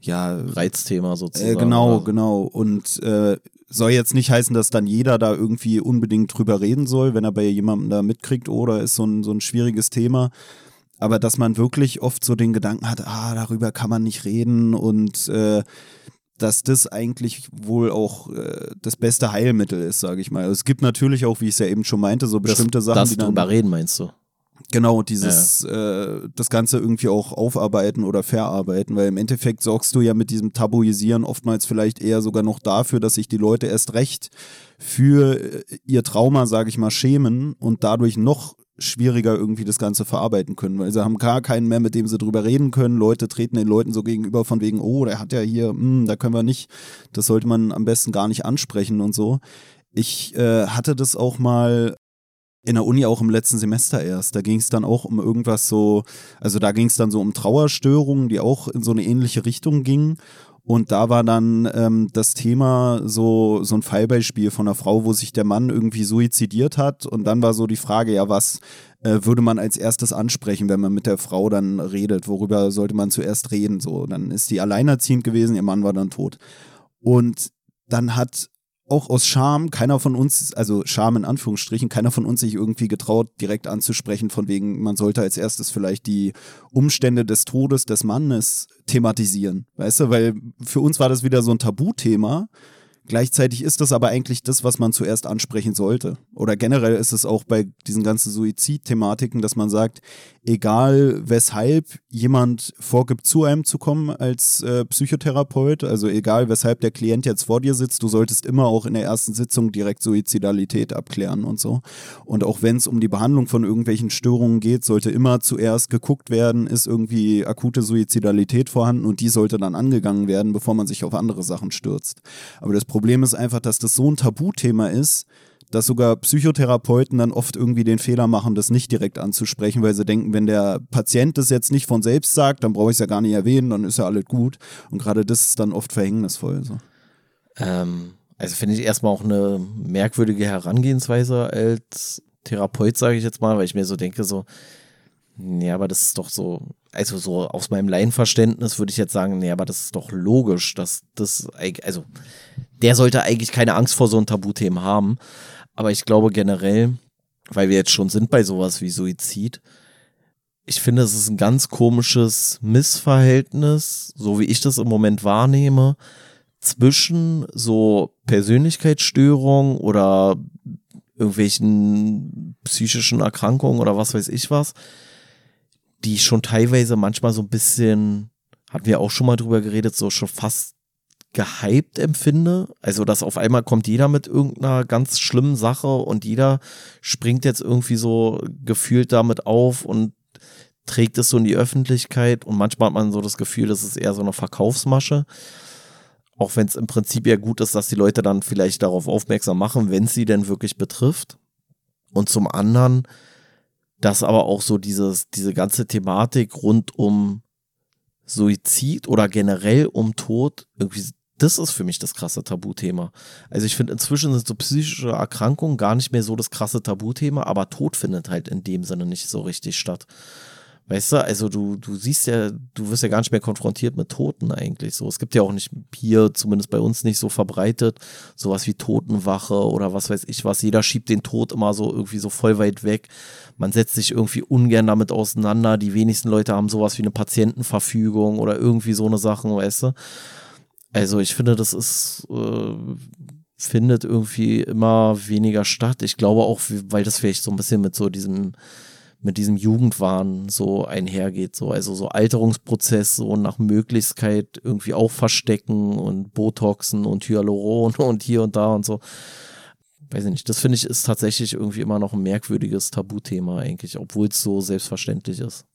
ja, Reizthema sozusagen. Äh, genau, oder? genau. Und äh, soll jetzt nicht heißen, dass dann jeder da irgendwie unbedingt drüber reden soll, wenn er bei jemandem da mitkriegt, oder ist so ein, so ein schwieriges Thema. Aber dass man wirklich oft so den Gedanken hat, ah, darüber kann man nicht reden und äh, dass das eigentlich wohl auch äh, das beste Heilmittel ist, sage ich mal. Also es gibt natürlich auch, wie ich es ja eben schon meinte, so bestimmte das, Sachen, das die drüber reden, meinst du? Genau, dieses, ja. äh, das Ganze irgendwie auch aufarbeiten oder verarbeiten, weil im Endeffekt sorgst du ja mit diesem Tabuisieren oftmals vielleicht eher sogar noch dafür, dass sich die Leute erst recht für äh, ihr Trauma, sage ich mal, schämen und dadurch noch schwieriger irgendwie das Ganze verarbeiten können, weil sie haben gar keinen mehr, mit dem sie drüber reden können. Leute treten den Leuten so gegenüber von wegen, oh, der hat ja hier, mh, hm, da können wir nicht, das sollte man am besten gar nicht ansprechen und so. Ich äh, hatte das auch mal in der Uni auch im letzten Semester erst. Da ging es dann auch um irgendwas so, also da ging es dann so um Trauerstörungen, die auch in so eine ähnliche Richtung gingen. Und da war dann ähm, das Thema so, so ein Fallbeispiel von einer Frau, wo sich der Mann irgendwie suizidiert hat. Und dann war so die Frage, ja, was äh, würde man als erstes ansprechen, wenn man mit der Frau dann redet? Worüber sollte man zuerst reden? So, dann ist die alleinerziehend gewesen, ihr Mann war dann tot. Und dann hat auch aus Scham, keiner von uns, also Scham in Anführungsstrichen, keiner von uns sich irgendwie getraut, direkt anzusprechen, von wegen, man sollte als erstes vielleicht die Umstände des Todes des Mannes thematisieren. Weißt du, weil für uns war das wieder so ein Tabuthema. Gleichzeitig ist das aber eigentlich das, was man zuerst ansprechen sollte. Oder generell ist es auch bei diesen ganzen Suizid-Thematiken, dass man sagt, egal weshalb jemand vorgibt, zu einem zu kommen als äh, Psychotherapeut, also egal weshalb der Klient jetzt vor dir sitzt, du solltest immer auch in der ersten Sitzung direkt Suizidalität abklären und so. Und auch wenn es um die Behandlung von irgendwelchen Störungen geht, sollte immer zuerst geguckt werden, ist irgendwie akute Suizidalität vorhanden und die sollte dann angegangen werden, bevor man sich auf andere Sachen stürzt. Aber das Problem ist einfach, dass das so ein Tabuthema ist, dass sogar Psychotherapeuten dann oft irgendwie den Fehler machen, das nicht direkt anzusprechen, weil sie denken, wenn der Patient das jetzt nicht von selbst sagt, dann brauche ich es ja gar nicht erwähnen, dann ist ja alles gut. Und gerade das ist dann oft verhängnisvoll. So. Ähm, also finde ich erstmal auch eine merkwürdige Herangehensweise als Therapeut, sage ich jetzt mal, weil ich mir so denke, so, ja, aber das ist doch so, also so aus meinem Laienverständnis würde ich jetzt sagen, nee, aber das ist doch logisch, dass das, also der sollte eigentlich keine Angst vor so einem Tabuthema haben. Aber ich glaube generell, weil wir jetzt schon sind bei sowas wie Suizid, ich finde, es ist ein ganz komisches Missverhältnis, so wie ich das im Moment wahrnehme, zwischen so Persönlichkeitsstörungen oder irgendwelchen psychischen Erkrankungen oder was weiß ich was, die schon teilweise manchmal so ein bisschen, hatten wir auch schon mal drüber geredet, so schon fast gehypt empfinde. Also, dass auf einmal kommt jeder mit irgendeiner ganz schlimmen Sache und jeder springt jetzt irgendwie so gefühlt damit auf und trägt es so in die Öffentlichkeit und manchmal hat man so das Gefühl, das ist eher so eine Verkaufsmasche. Auch wenn es im Prinzip ja gut ist, dass die Leute dann vielleicht darauf aufmerksam machen, wenn es sie denn wirklich betrifft. Und zum anderen, dass aber auch so dieses, diese ganze Thematik rund um Suizid oder generell um Tod irgendwie das ist für mich das krasse Tabuthema. Also ich finde, inzwischen sind so psychische Erkrankungen gar nicht mehr so das krasse Tabuthema, aber Tod findet halt in dem Sinne nicht so richtig statt. Weißt du, also du, du siehst ja, du wirst ja gar nicht mehr konfrontiert mit Toten eigentlich so. Es gibt ja auch nicht hier, zumindest bei uns nicht so verbreitet, sowas wie Totenwache oder was weiß ich was. Jeder schiebt den Tod immer so irgendwie so voll weit weg. Man setzt sich irgendwie ungern damit auseinander. Die wenigsten Leute haben sowas wie eine Patientenverfügung oder irgendwie so eine Sachen, weißt du. Also ich finde, das ist, äh, findet irgendwie immer weniger statt. Ich glaube auch, weil das vielleicht so ein bisschen mit so diesem, mit diesem Jugendwahn so einhergeht. So, also so Alterungsprozess, so nach Möglichkeit irgendwie auch verstecken und Botoxen und Hyaluron (laughs) und hier und da und so. Weiß ich nicht, das finde ich ist tatsächlich irgendwie immer noch ein merkwürdiges Tabuthema eigentlich, obwohl es so selbstverständlich ist.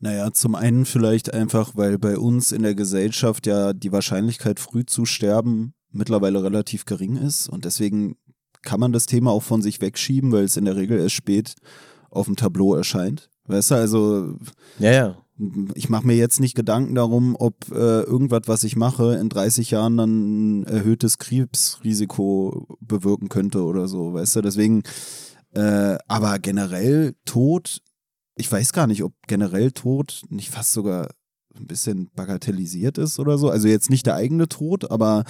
Naja, zum einen vielleicht einfach, weil bei uns in der Gesellschaft ja die Wahrscheinlichkeit, früh zu sterben, mittlerweile relativ gering ist. Und deswegen kann man das Thema auch von sich wegschieben, weil es in der Regel erst spät auf dem Tableau erscheint. Weißt du, also. Ja, ja. Ich mache mir jetzt nicht Gedanken darum, ob äh, irgendwas, was ich mache, in 30 Jahren dann ein erhöhtes Krebsrisiko bewirken könnte oder so, weißt du? Deswegen, äh, aber generell Tod ich weiß gar nicht, ob generell Tod nicht fast sogar ein bisschen bagatellisiert ist oder so. Also jetzt nicht der eigene Tod, aber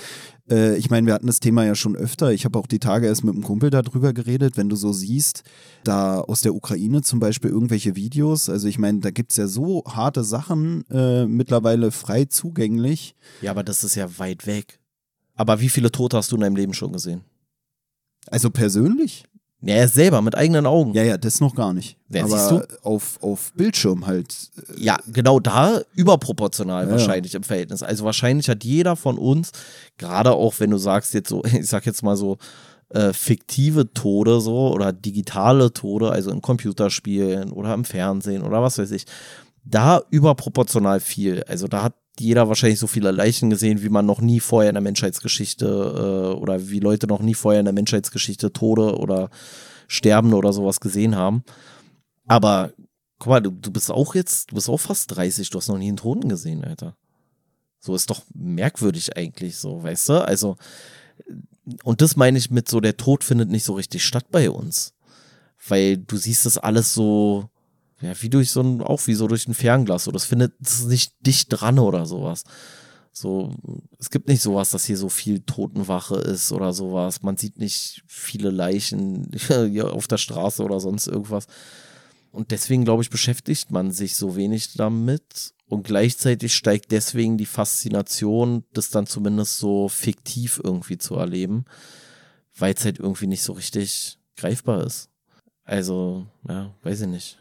äh, ich meine, wir hatten das Thema ja schon öfter. Ich habe auch die Tage erst mit einem Kumpel darüber geredet, wenn du so siehst, da aus der Ukraine zum Beispiel irgendwelche Videos. Also ich meine, da gibt es ja so harte Sachen äh, mittlerweile frei zugänglich. Ja, aber das ist ja weit weg. Aber wie viele Tote hast du in deinem Leben schon gesehen? Also persönlich? Ja, er selber mit eigenen Augen. Ja, ja, das noch gar nicht. Wer Aber siehst du? Auf, auf Bildschirm halt. Äh, ja, genau da überproportional ja, wahrscheinlich im Verhältnis. Also wahrscheinlich hat jeder von uns, gerade auch wenn du sagst jetzt so, (laughs) ich sag jetzt mal so, äh, fiktive Tode so oder digitale Tode, also in Computerspielen oder im Fernsehen oder was weiß ich, da überproportional viel. Also da hat jeder wahrscheinlich so viele Leichen gesehen, wie man noch nie vorher in der Menschheitsgeschichte äh, oder wie Leute noch nie vorher in der Menschheitsgeschichte Tode oder Sterben oder sowas gesehen haben. Aber guck mal, du, du bist auch jetzt, du bist auch fast 30, du hast noch nie einen Toten gesehen, Alter. So ist doch merkwürdig eigentlich so, weißt du? Also, und das meine ich mit so, der Tod findet nicht so richtig statt bei uns. Weil du siehst das alles so, ja, wie durch so ein, auch wie so durch ein Fernglas. So, das findet, das ist nicht dicht dran oder sowas. So, es gibt nicht sowas, dass hier so viel Totenwache ist oder sowas. Man sieht nicht viele Leichen (laughs) auf der Straße oder sonst irgendwas. Und deswegen, glaube ich, beschäftigt man sich so wenig damit. Und gleichzeitig steigt deswegen die Faszination, das dann zumindest so fiktiv irgendwie zu erleben, weil es halt irgendwie nicht so richtig greifbar ist. Also, ja, weiß ich nicht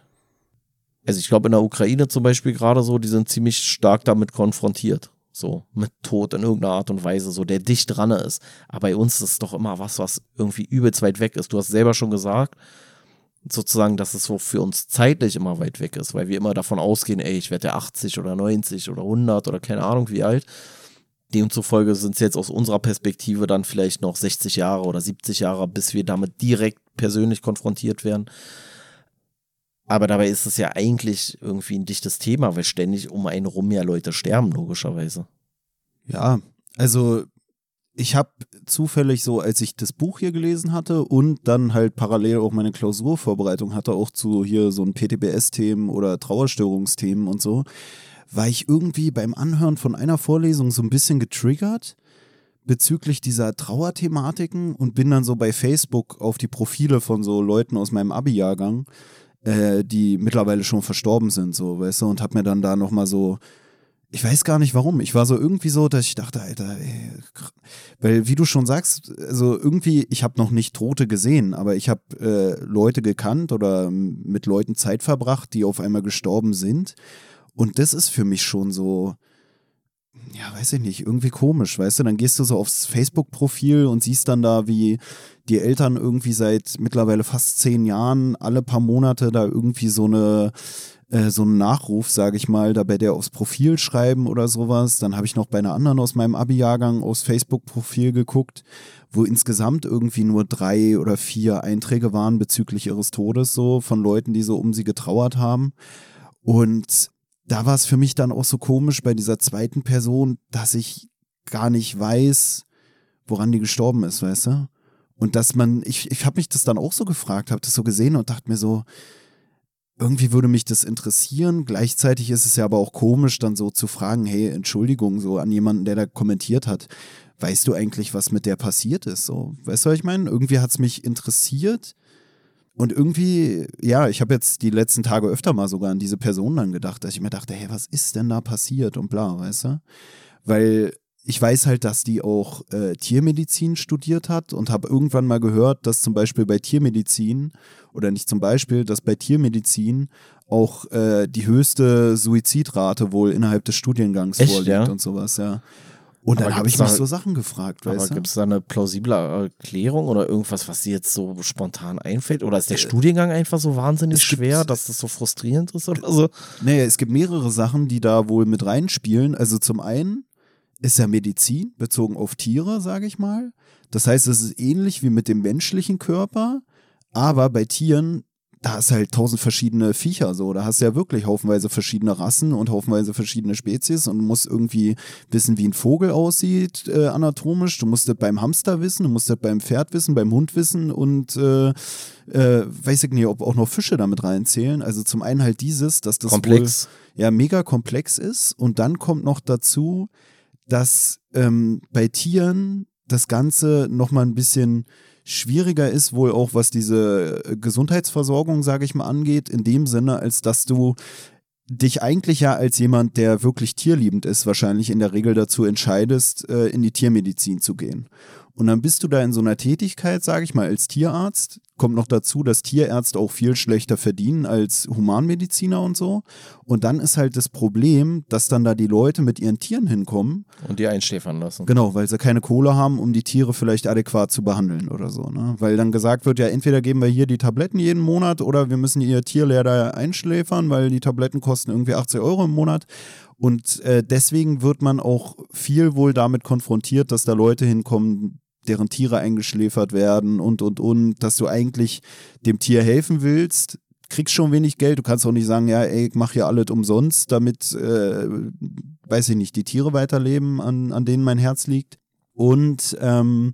also ich glaube in der Ukraine zum Beispiel gerade so, die sind ziemlich stark damit konfrontiert. So, mit Tod in irgendeiner Art und Weise, so der dicht dran ist. Aber bei uns ist es doch immer was, was irgendwie übelst weit weg ist. Du hast selber schon gesagt, sozusagen, dass es so für uns zeitlich immer weit weg ist, weil wir immer davon ausgehen, ey, ich werde ja 80 oder 90 oder 100 oder keine Ahnung wie alt. Demzufolge sind es jetzt aus unserer Perspektive dann vielleicht noch 60 Jahre oder 70 Jahre, bis wir damit direkt persönlich konfrontiert werden. Aber dabei ist es ja eigentlich irgendwie ein dichtes Thema, weil ständig um einen rum ja Leute sterben, logischerweise. Ja, also ich habe zufällig so, als ich das Buch hier gelesen hatte und dann halt parallel auch meine Klausurvorbereitung hatte, auch zu hier so ein PTBS-Themen oder Trauerstörungsthemen und so, war ich irgendwie beim Anhören von einer Vorlesung so ein bisschen getriggert bezüglich dieser Trauerthematiken und bin dann so bei Facebook auf die Profile von so Leuten aus meinem Abi-Jahrgang äh, die mittlerweile schon verstorben sind, so, weißt du, und hab mir dann da nochmal so, ich weiß gar nicht warum. Ich war so irgendwie so, dass ich dachte, Alter, ey, weil wie du schon sagst, also irgendwie, ich habe noch nicht Tote gesehen, aber ich habe äh, Leute gekannt oder mit Leuten Zeit verbracht, die auf einmal gestorben sind. Und das ist für mich schon so, ja, weiß ich nicht, irgendwie komisch, weißt du? Dann gehst du so aufs Facebook-Profil und siehst dann da, wie die Eltern irgendwie seit mittlerweile fast zehn Jahren alle paar Monate da irgendwie so eine äh, so einen Nachruf, sage ich mal, da bei der aufs Profil schreiben oder sowas. Dann habe ich noch bei einer anderen aus meinem Abi-Jahrgang aufs Facebook-Profil geguckt, wo insgesamt irgendwie nur drei oder vier Einträge waren bezüglich ihres Todes, so von Leuten, die so um sie getrauert haben. Und da war es für mich dann auch so komisch bei dieser zweiten Person, dass ich gar nicht weiß, woran die gestorben ist, weißt du? Und dass man, ich, ich habe mich das dann auch so gefragt, habe das so gesehen und dachte mir so, irgendwie würde mich das interessieren. Gleichzeitig ist es ja aber auch komisch, dann so zu fragen, hey, Entschuldigung, so an jemanden, der da kommentiert hat. Weißt du eigentlich, was mit der passiert ist? So, weißt du, was ich meine? Irgendwie hat es mich interessiert. Und irgendwie, ja, ich habe jetzt die letzten Tage öfter mal sogar an diese Person dann gedacht, dass ich mir dachte, hey, was ist denn da passiert und bla, weißt du? Weil ich weiß halt, dass die auch äh, Tiermedizin studiert hat und habe irgendwann mal gehört, dass zum Beispiel bei Tiermedizin oder nicht zum Beispiel, dass bei Tiermedizin auch äh, die höchste Suizidrate wohl innerhalb des Studiengangs Echt, vorliegt ja? und sowas, ja. Und dann habe ich mich da- so Sachen gefragt, Aber weißt du? gibt es da eine plausible Erklärung oder irgendwas, was dir jetzt so spontan einfällt? Oder ist der Äh, Studiengang einfach so wahnsinnig schwer, dass das so frustrierend ist oder so? Naja, es gibt mehrere Sachen, die da wohl mit reinspielen. Also zum einen ist ja Medizin bezogen auf Tiere, sage ich mal. Das heißt, es ist ähnlich wie mit dem menschlichen Körper, aber bei Tieren, da ist halt tausend verschiedene Viecher so. Da hast du ja wirklich haufenweise verschiedene Rassen und haufenweise verschiedene Spezies und du musst irgendwie wissen, wie ein Vogel aussieht äh, anatomisch. Du musst das beim Hamster wissen, du musst das beim Pferd wissen, beim Hund wissen und äh, äh, weiß ich nicht, ob auch noch Fische damit reinzählen. Also zum einen halt dieses, dass das Komplex. wohl ja mega komplex ist und dann kommt noch dazu, dass ähm, bei Tieren das Ganze nochmal ein bisschen schwieriger ist, wohl auch was diese äh, Gesundheitsversorgung, sage ich mal, angeht, in dem Sinne, als dass du dich eigentlich ja als jemand, der wirklich tierliebend ist, wahrscheinlich in der Regel dazu entscheidest, äh, in die Tiermedizin zu gehen. Und dann bist du da in so einer Tätigkeit, sage ich mal, als Tierarzt. Kommt noch dazu, dass Tierärzte auch viel schlechter verdienen als Humanmediziner und so. Und dann ist halt das Problem, dass dann da die Leute mit ihren Tieren hinkommen. Und die einschläfern lassen. Genau, weil sie keine Kohle haben, um die Tiere vielleicht adäquat zu behandeln oder so. Ne? Weil dann gesagt wird, ja, entweder geben wir hier die Tabletten jeden Monat oder wir müssen ihr Tier leider einschläfern, weil die Tabletten kosten irgendwie 80 Euro im Monat. Und äh, deswegen wird man auch viel wohl damit konfrontiert, dass da Leute hinkommen, deren Tiere eingeschläfert werden und, und, und, dass du eigentlich dem Tier helfen willst, kriegst schon wenig Geld. Du kannst auch nicht sagen, ja, ey, ich mach hier alles umsonst, damit, äh, weiß ich nicht, die Tiere weiterleben, an, an denen mein Herz liegt. Und ähm,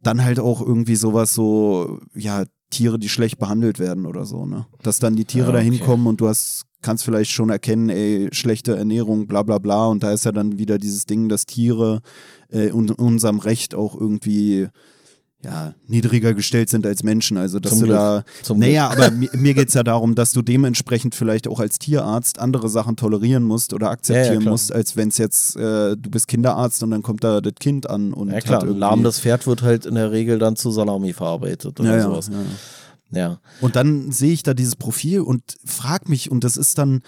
dann halt auch irgendwie sowas so, ja, Tiere, die schlecht behandelt werden oder so, ne? Dass dann die Tiere Ja, da okay. hinkommen und du hast, kannst vielleicht schon erkennen, ey, schlechte Ernährung, bla bla bla. Und da ist ja dann wieder dieses Ding, dass Tiere äh, in unserem Recht auch irgendwie ja, niedriger gestellt sind als Menschen. Also, dass Zum du Glück. da. Zum naja, aber (laughs) mir, mir geht es ja darum, dass du dementsprechend vielleicht auch als Tierarzt andere Sachen tolerieren musst oder akzeptieren klar. musst, als wenn es jetzt, äh, du bist Kinderarzt und dann kommt da das Kind an und Ja klar, ein lahmendes Pferd wird halt in der Regel dann zu Salami verarbeitet oder ja, ja, sowas. ja. Ja. Und dann sehe ich da dieses Profil und frag mich, und das ist dann,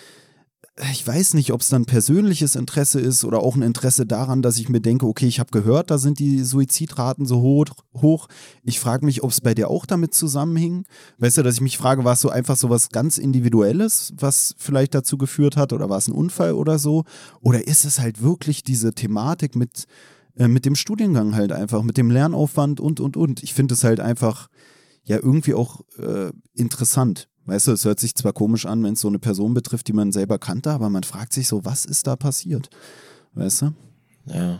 ich weiß nicht, ob es dann persönliches Interesse ist oder auch ein Interesse daran, dass ich mir denke, okay, ich habe gehört, da sind die Suizidraten so hoch. hoch. Ich frage mich, ob es bei dir auch damit zusammenhing. Weißt du, dass ich mich frage, war es so einfach so was ganz Individuelles, was vielleicht dazu geführt hat oder war es ein Unfall oder so? Oder ist es halt wirklich diese Thematik mit, äh, mit dem Studiengang halt einfach, mit dem Lernaufwand und, und, und. Ich finde es halt einfach ja irgendwie auch äh, interessant. Weißt du, es hört sich zwar komisch an, wenn es so eine Person betrifft, die man selber kannte, aber man fragt sich so, was ist da passiert? Weißt du? Ja.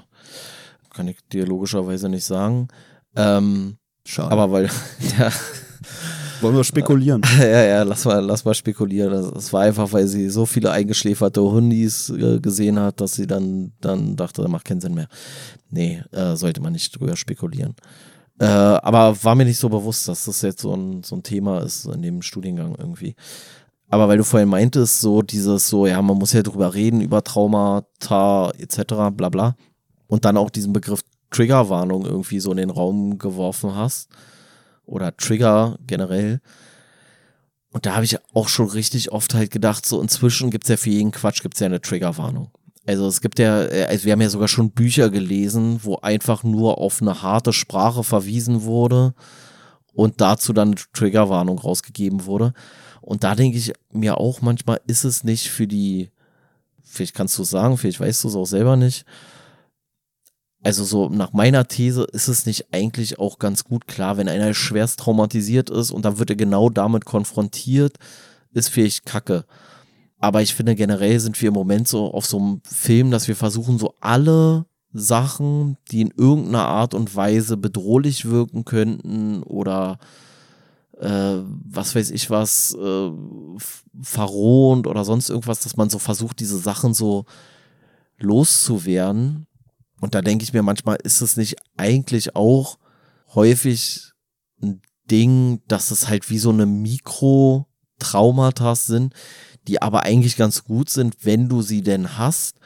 Kann ich dir logischerweise nicht sagen. Ähm, Schade. aber weil, (laughs) ja, wollen wir spekulieren? (laughs) ja, ja, lass mal, lass mal spekulieren. Das, das war einfach, weil sie so viele eingeschläferte Hundis äh, gesehen hat, dass sie dann, dann dachte, das macht keinen Sinn mehr. Nee, äh, sollte man nicht drüber spekulieren. Äh, aber war mir nicht so bewusst, dass das jetzt so ein, so ein Thema ist in dem Studiengang irgendwie. Aber weil du vorhin meintest, so dieses so, ja, man muss ja drüber reden, über Traumata etc., bla bla. Und dann auch diesen Begriff Triggerwarnung irgendwie so in den Raum geworfen hast. Oder Trigger generell. Und da habe ich auch schon richtig oft halt gedacht, so inzwischen gibt es ja für jeden Quatsch gibt's ja eine Triggerwarnung. Also es gibt ja, äh, also wir haben ja sogar schon Bücher gelesen, wo einfach nur auf eine harte Sprache verwiesen wurde und dazu dann eine Triggerwarnung rausgegeben wurde. Und da denke ich mir auch manchmal, ist es nicht für die, vielleicht kannst du es sagen, vielleicht weißt du es auch selber nicht. Also so nach meiner These ist es nicht eigentlich auch ganz gut klar, wenn einer schwerst traumatisiert ist und dann wird er genau damit konfrontiert, ist vielleicht kacke. Aber ich finde generell sind wir im Moment so auf so einem Film, dass wir versuchen, so alle Sachen, die in irgendeiner Art und Weise bedrohlich wirken könnten oder äh, was weiß ich was, äh, verrohend oder sonst irgendwas, dass man so versucht, diese Sachen so loszuwerden. Und da denke ich mir manchmal, ist es nicht eigentlich auch häufig ein Ding, dass es halt wie so eine Mikro-Traumata sind, die aber eigentlich ganz gut sind, wenn du sie denn hast,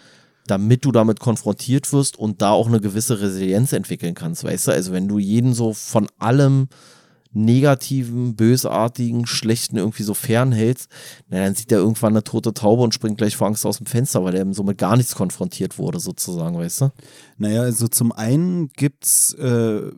damit du damit konfrontiert wirst und da auch eine gewisse Resilienz entwickeln kannst, weißt du? Also wenn du jeden so von allem negativen, bösartigen, schlechten irgendwie so fernhältst, na, dann sieht er irgendwann eine tote Taube und springt gleich vor Angst aus dem Fenster, weil er eben somit gar nichts konfrontiert wurde, sozusagen, weißt du? Naja, also zum einen gibt's äh,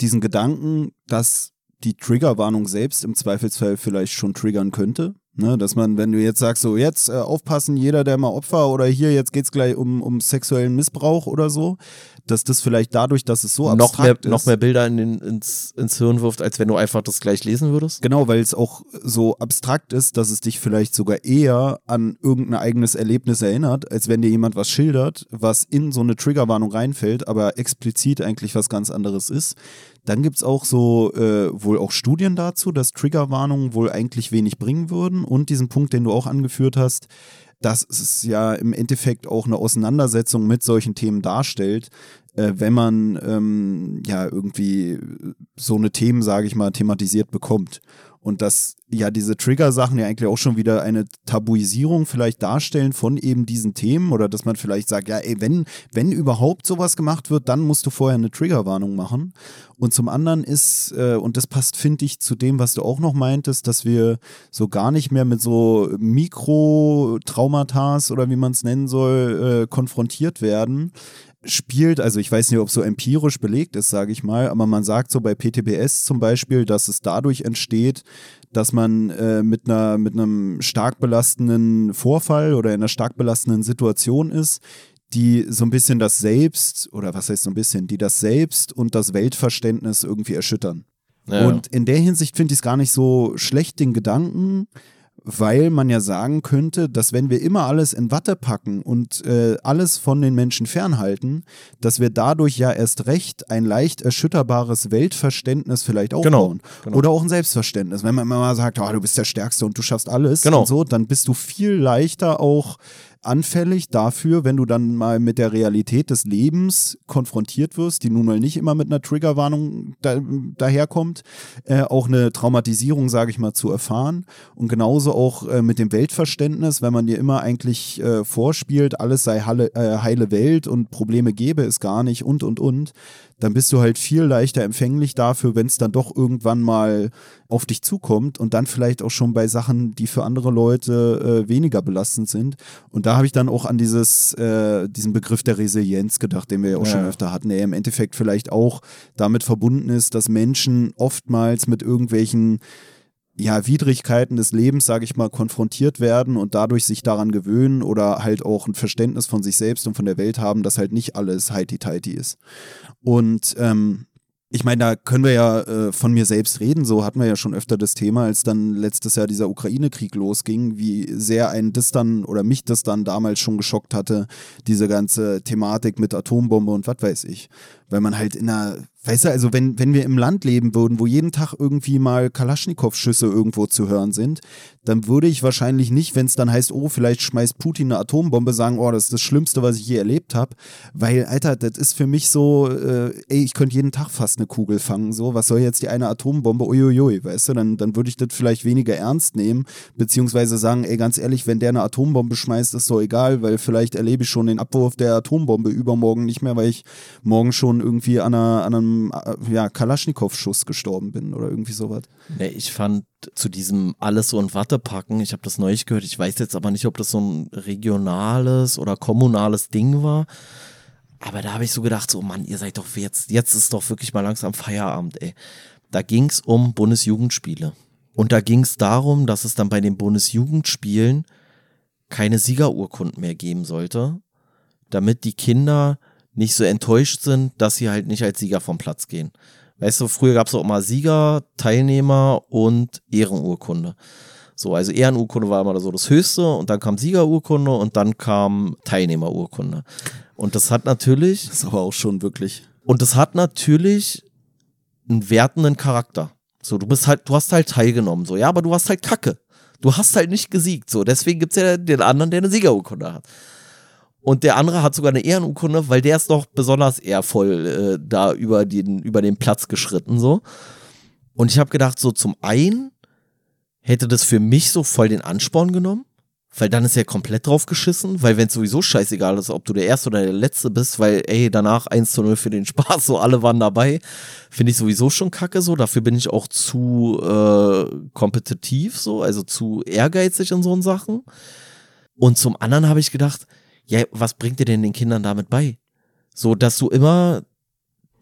diesen Gedanken, dass die Triggerwarnung selbst im Zweifelsfall vielleicht schon triggern könnte. Ne, dass man, wenn du jetzt sagst, so jetzt äh, aufpassen, jeder, der mal Opfer oder hier, jetzt geht's gleich um, um sexuellen Missbrauch oder so, dass das vielleicht dadurch, dass es so noch mehr, abstrakt ist. noch mehr Bilder in den, ins, ins Hirn wirft, als wenn du einfach das gleich lesen würdest? Genau, weil es auch so abstrakt ist, dass es dich vielleicht sogar eher an irgendein eigenes Erlebnis erinnert, als wenn dir jemand was schildert, was in so eine Triggerwarnung reinfällt, aber explizit eigentlich was ganz anderes ist. Dann gibt's auch so äh, wohl auch Studien dazu, dass Triggerwarnungen wohl eigentlich wenig bringen würden. Und diesen Punkt, den du auch angeführt hast, dass es ja im Endeffekt auch eine Auseinandersetzung mit solchen Themen darstellt, äh, wenn man ähm, ja irgendwie so eine Themen, sage ich mal, thematisiert bekommt. Und dass ja diese Trigger-Sachen ja eigentlich auch schon wieder eine Tabuisierung vielleicht darstellen von eben diesen Themen oder dass man vielleicht sagt, ja, ey, wenn, wenn überhaupt sowas gemacht wird, dann musst du vorher eine Triggerwarnung machen. Und zum anderen ist, äh, und das passt, finde ich, zu dem, was du auch noch meintest, dass wir so gar nicht mehr mit so Mikro-Traumata oder wie man es nennen soll, äh, konfrontiert werden, spielt, also ich weiß nicht, ob es so empirisch belegt ist, sage ich mal, aber man sagt so bei PTBS zum Beispiel, dass es dadurch entsteht, dass man äh, mit einer mit einem stark belastenden Vorfall oder in einer stark belastenden Situation ist, die so ein bisschen das Selbst oder was heißt so ein bisschen, die das Selbst und das Weltverständnis irgendwie erschüttern. Ja. Und in der Hinsicht finde ich es gar nicht so schlecht, den Gedanken, weil man ja sagen könnte, dass wenn wir immer alles in Watte packen und äh, alles von den Menschen fernhalten, dass wir dadurch ja erst recht ein leicht erschütterbares Weltverständnis vielleicht aufbauen. genau. Oder auch ein Selbstverständnis. Wenn man immer mal sagt, oh, du bist der Stärkste und du schaffst alles Genau. und so, dann bist du viel leichter auch anfällig dafür, wenn du dann mal mit der Realität des Lebens konfrontiert wirst, die nun mal nicht immer mit einer Triggerwarnung da, daherkommt, äh, auch eine Traumatisierung, sage ich mal, zu erfahren. Und genauso auch äh, mit dem Weltverständnis, wenn man dir immer eigentlich äh, vorspielt, alles sei halle, äh, heile Welt und Probleme gäbe es gar nicht und, und, und, dann bist du halt viel leichter empfänglich dafür, wenn es dann doch irgendwann mal auf dich zukommt und dann vielleicht auch schon bei Sachen, die für andere Leute äh, weniger belastend sind. Und da habe ich dann auch an dieses, äh, diesen Begriff der Resilienz gedacht, den wir ja auch Ja. schon öfter hatten, der im Endeffekt vielleicht auch damit verbunden ist, dass Menschen oftmals mit irgendwelchen ja, Widrigkeiten des Lebens, sage ich mal, konfrontiert werden und dadurch sich daran gewöhnen oder halt auch ein Verständnis von sich selbst und von der Welt haben, dass halt nicht alles heiti-teiti ist. Und ähm, ich meine, da können wir ja äh, von mir selbst reden, so hatten wir ja schon öfter das Thema, als dann letztes Jahr dieser Ukraine-Krieg losging, wie sehr ein das dann oder mich das dann damals schon geschockt hatte, diese ganze Thematik mit Atombombe und was weiß ich. Weil man halt in einer, weißt du, also wenn, wenn wir im Land leben würden, wo jeden Tag irgendwie mal Kalaschnikow-Schüsse irgendwo zu hören sind, dann würde ich wahrscheinlich nicht, wenn es dann heißt, oh, vielleicht schmeißt Putin eine Atombombe, sagen, oh, das ist das Schlimmste, was ich je erlebt habe. Weil, Alter, das ist für mich so, äh, ey, ich könnte jeden Tag fast eine Kugel fangen, so, was soll jetzt die eine Atombombe, uiuiui, weißt du, dann, dann würde ich das vielleicht weniger ernst nehmen, beziehungsweise sagen, ey, ganz ehrlich, wenn der eine Atombombe schmeißt, ist doch egal, weil vielleicht erlebe ich schon den Abwurf der Atombombe übermorgen nicht mehr, weil ich morgen schon irgendwie an, einer, an einem äh, ja, Kalaschnikow-Schuss gestorben bin oder irgendwie sowas. Nee, ich fand zu diesem alles so in Watte packen, ich habe das neulich gehört, ich weiß jetzt aber nicht, ob das so ein regionales oder kommunales Ding war. Aber da habe ich so gedacht, so Mann, ihr seid doch jetzt, jetzt ist doch wirklich mal langsam Feierabend, ey. Da ging es um Bundesjugendspiele. Und da ging es darum, dass es dann bei den Bundesjugendspielen keine Siegerurkunden mehr geben sollte, damit die Kinder nicht so enttäuscht sind, dass sie halt nicht als Sieger vom Platz gehen. Weißt du, früher gab es auch immer Sieger, Teilnehmer und Ehrenurkunde. So, also Ehrenurkunde war immer so das Höchste und dann kam Siegerurkunde und dann kam Teilnehmerurkunde. Und das hat natürlich. Das ist aber auch schon wirklich. Und das hat natürlich einen wertenden Charakter. So, du bist halt, du hast halt teilgenommen, so, ja, aber du hast halt Kacke. Du hast halt nicht gesiegt, so. Deswegen gibt's ja den anderen, der eine Siegerurkunde hat. Und der andere hat sogar eine Ehrenurkunde, weil der ist noch besonders ehrvoll äh, da über den, über den Platz geschritten, so. Und ich habe gedacht, so zum einen hätte das für mich so voll den Ansporn genommen, weil dann ist er komplett drauf geschissen, weil wenn es sowieso scheißegal ist, ob du der Erste oder der Letzte bist, weil ey, danach 1 zu 0 für den Spaß, (laughs) so alle waren dabei, finde ich sowieso schon kacke so, dafür bin ich auch zu äh, kompetitiv so, also zu ehrgeizig in so Sachen. Und zum anderen habe ich gedacht, ja, was bringt dir denn den Kindern damit bei? So, dass du immer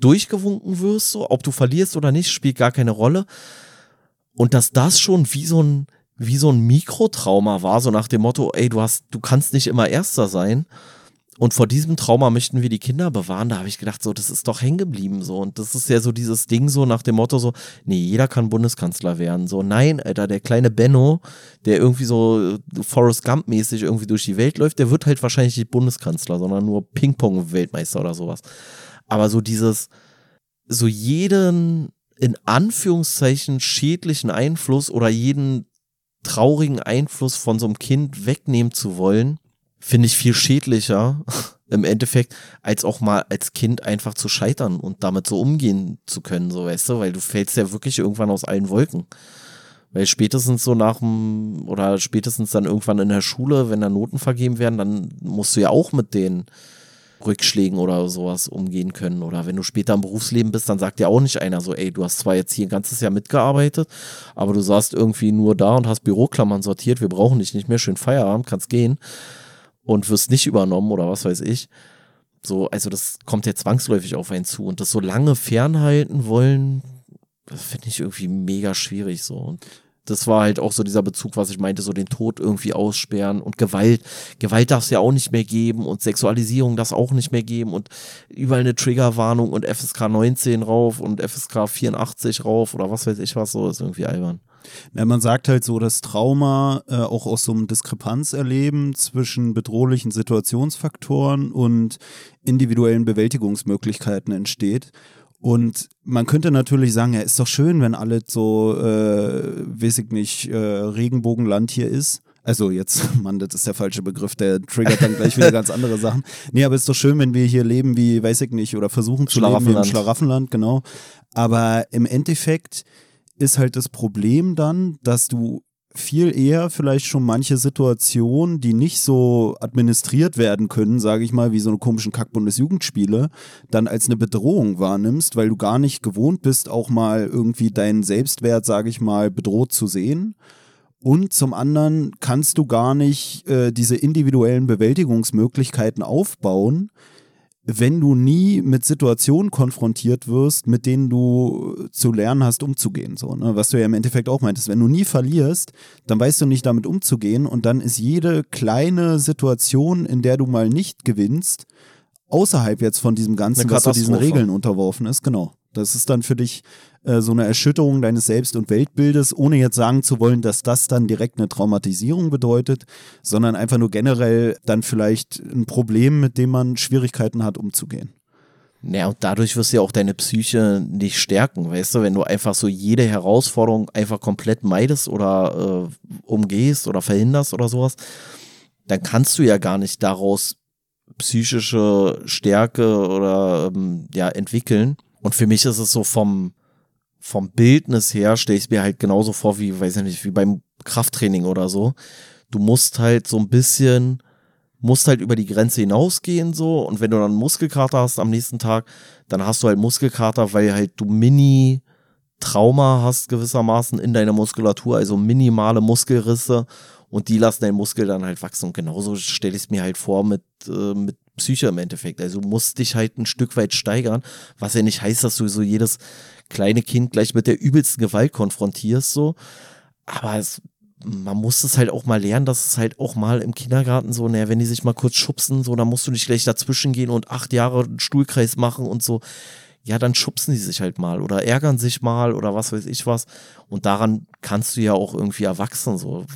durchgewunken wirst, so, ob du verlierst oder nicht, spielt gar keine Rolle. Und dass das schon wie so ein wie so ein Mikrotrauma war, so nach dem Motto, ey, du hast, du kannst nicht immer Erster sein. Und vor diesem Trauma möchten wir die Kinder bewahren. Da habe ich gedacht, so, das ist doch hängen geblieben. So. Und das ist ja so dieses Ding, so nach dem Motto, so, nee, jeder kann Bundeskanzler werden. So, nein, Alter, der kleine Benno, der irgendwie so äh, Forrest Gump-mäßig irgendwie durch die Welt läuft, der wird halt wahrscheinlich nicht Bundeskanzler, sondern nur Ping-Pong-Weltmeister oder sowas. Aber so dieses, so jeden in Anführungszeichen schädlichen Einfluss oder jeden traurigen Einfluss von so einem Kind wegnehmen zu wollen, finde ich viel schädlicher (laughs) im Endeffekt, als auch mal als Kind einfach zu scheitern und damit so umgehen zu können, so weißt du, weil du fällst ja wirklich irgendwann aus allen Wolken. Weil spätestens so nach dem, oder spätestens dann irgendwann in der Schule, wenn da Noten vergeben werden, dann musst du ja auch mit den Rückschlägen oder sowas umgehen können. Oder wenn du später im Berufsleben bist, dann sagt dir auch nicht einer so, ey, du hast zwar jetzt hier ein ganzes Jahr mitgearbeitet, aber du saßt irgendwie nur da und hast Büroklammern sortiert, wir brauchen dich nicht mehr, schön Feierabend, kannst gehen und wirst nicht übernommen oder was weiß ich. So, also das kommt ja zwangsläufig auf einen zu und das so lange fernhalten wollen, finde ich irgendwie mega schwierig so. Und das war halt auch so dieser Bezug, was ich meinte, so den Tod irgendwie aussperren und Gewalt. Gewalt darf es ja auch nicht mehr geben und Sexualisierung darf es auch nicht mehr geben und überall eine Triggerwarnung und FSK 19 rauf und FSK 84 rauf oder was weiß ich was, so ist irgendwie albern. Ja, man sagt halt so, dass Trauma äh, auch aus so einem Diskrepanzerleben zwischen bedrohlichen Situationsfaktoren und individuellen Bewältigungsmöglichkeiten entsteht. Und man könnte natürlich sagen, ja, ist doch schön, wenn alles so, äh, weiß ich nicht, äh, Regenbogenland hier ist. Also jetzt, (laughs) Mann, das ist der falsche Begriff, der triggert dann gleich wieder ganz andere Sachen. Nee, aber ist doch schön, wenn wir hier leben wie, weiß ich nicht, oder versuchen zu leben wie im Schlaraffenland, genau. Aber im Endeffekt ist halt das Problem dann, dass du viel eher vielleicht schon manche Situationen, die nicht so administriert werden können, sage ich mal, wie so eine komischen Kackbundesjugendspiele, dann als eine Bedrohung wahrnimmst, weil du gar nicht gewohnt bist, auch mal irgendwie deinen Selbstwert, sage ich mal, bedroht zu sehen. Und zum anderen kannst du gar nicht äh, diese individuellen Bewältigungsmöglichkeiten aufbauen, wenn du nie mit Situationen konfrontiert wirst, mit denen du zu lernen hast, umzugehen. So, ne? Was du ja im Endeffekt auch meintest. Wenn du nie verlierst, dann weißt du nicht damit umzugehen und dann ist jede kleine Situation, in der du mal nicht gewinnst, außerhalb jetzt von diesem Ganzen, was so diesen Regeln unterworfen ist, genau. Das ist dann für dich äh, so eine Erschütterung deines Selbst- und Weltbildes, ohne jetzt sagen zu wollen, dass das dann direkt eine Traumatisierung bedeutet, sondern einfach nur generell dann vielleicht ein Problem, mit dem man Schwierigkeiten hat, umzugehen. Ja, und dadurch wirst du ja auch deine Psyche nicht stärken, weißt du, wenn du einfach so jede Herausforderung einfach komplett meidest oder äh, umgehst oder verhinderst oder sowas, dann kannst du ja gar nicht daraus psychische Stärke oder ähm, ja entwickeln. Und für mich ist es so vom vom Bildnis her stelle ich mir halt genauso vor wie, weiß ich nicht, wie beim Krafttraining oder so. Du musst halt so ein bisschen, musst halt über die Grenze hinausgehen so und wenn du dann Muskelkater hast am nächsten Tag, dann hast du halt Muskelkater, weil halt du Mini Trauma hast gewissermaßen in deiner Muskulatur, also minimale Muskelrisse und die lassen deinen Muskel dann halt wachsen und genauso stelle ich es mir halt vor mit, äh, mit Psyche im Endeffekt. Also du musst dich halt ein Stück weit steigern, was ja nicht heißt, dass du so jedes kleine Kind gleich mit der übelsten Gewalt konfrontierst, so. aber es, man muss es halt auch mal lernen, dass es halt auch mal im Kindergarten so, naja, wenn die sich mal kurz schubsen, so, dann musst du nicht gleich dazwischen gehen und acht Jahre einen Stuhlkreis machen und so. Ja, dann schubsen die sich halt mal oder ärgern sich mal oder was weiß ich was. Und daran kannst du ja auch irgendwie erwachsen, so.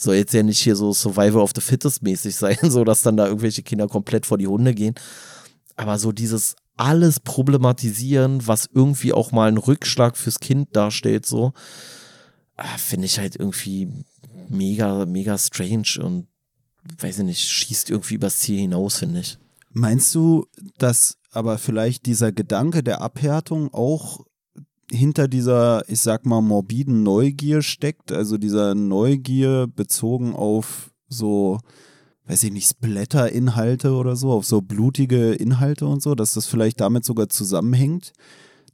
Soll jetzt ja nicht hier so Survival of the Fittest mäßig sein, (laughs) so dass dann da irgendwelche Kinder komplett vor die Hunde gehen. Aber so dieses alles problematisieren, was irgendwie auch mal einen Rückschlag fürs Kind darstellt, so, ah, finde ich halt irgendwie mega, mega strange und weiß ich nicht, schießt irgendwie übers Ziel hinaus, finde ich. Meinst du, dass aber vielleicht dieser Gedanke der Abhärtung auch hinter dieser, ich sag mal, morbiden Neugier steckt? Also dieser Neugier bezogen auf so weiß ich nicht, Splatter-Inhalte oder so, auf so blutige Inhalte und so, dass das vielleicht damit sogar zusammenhängt,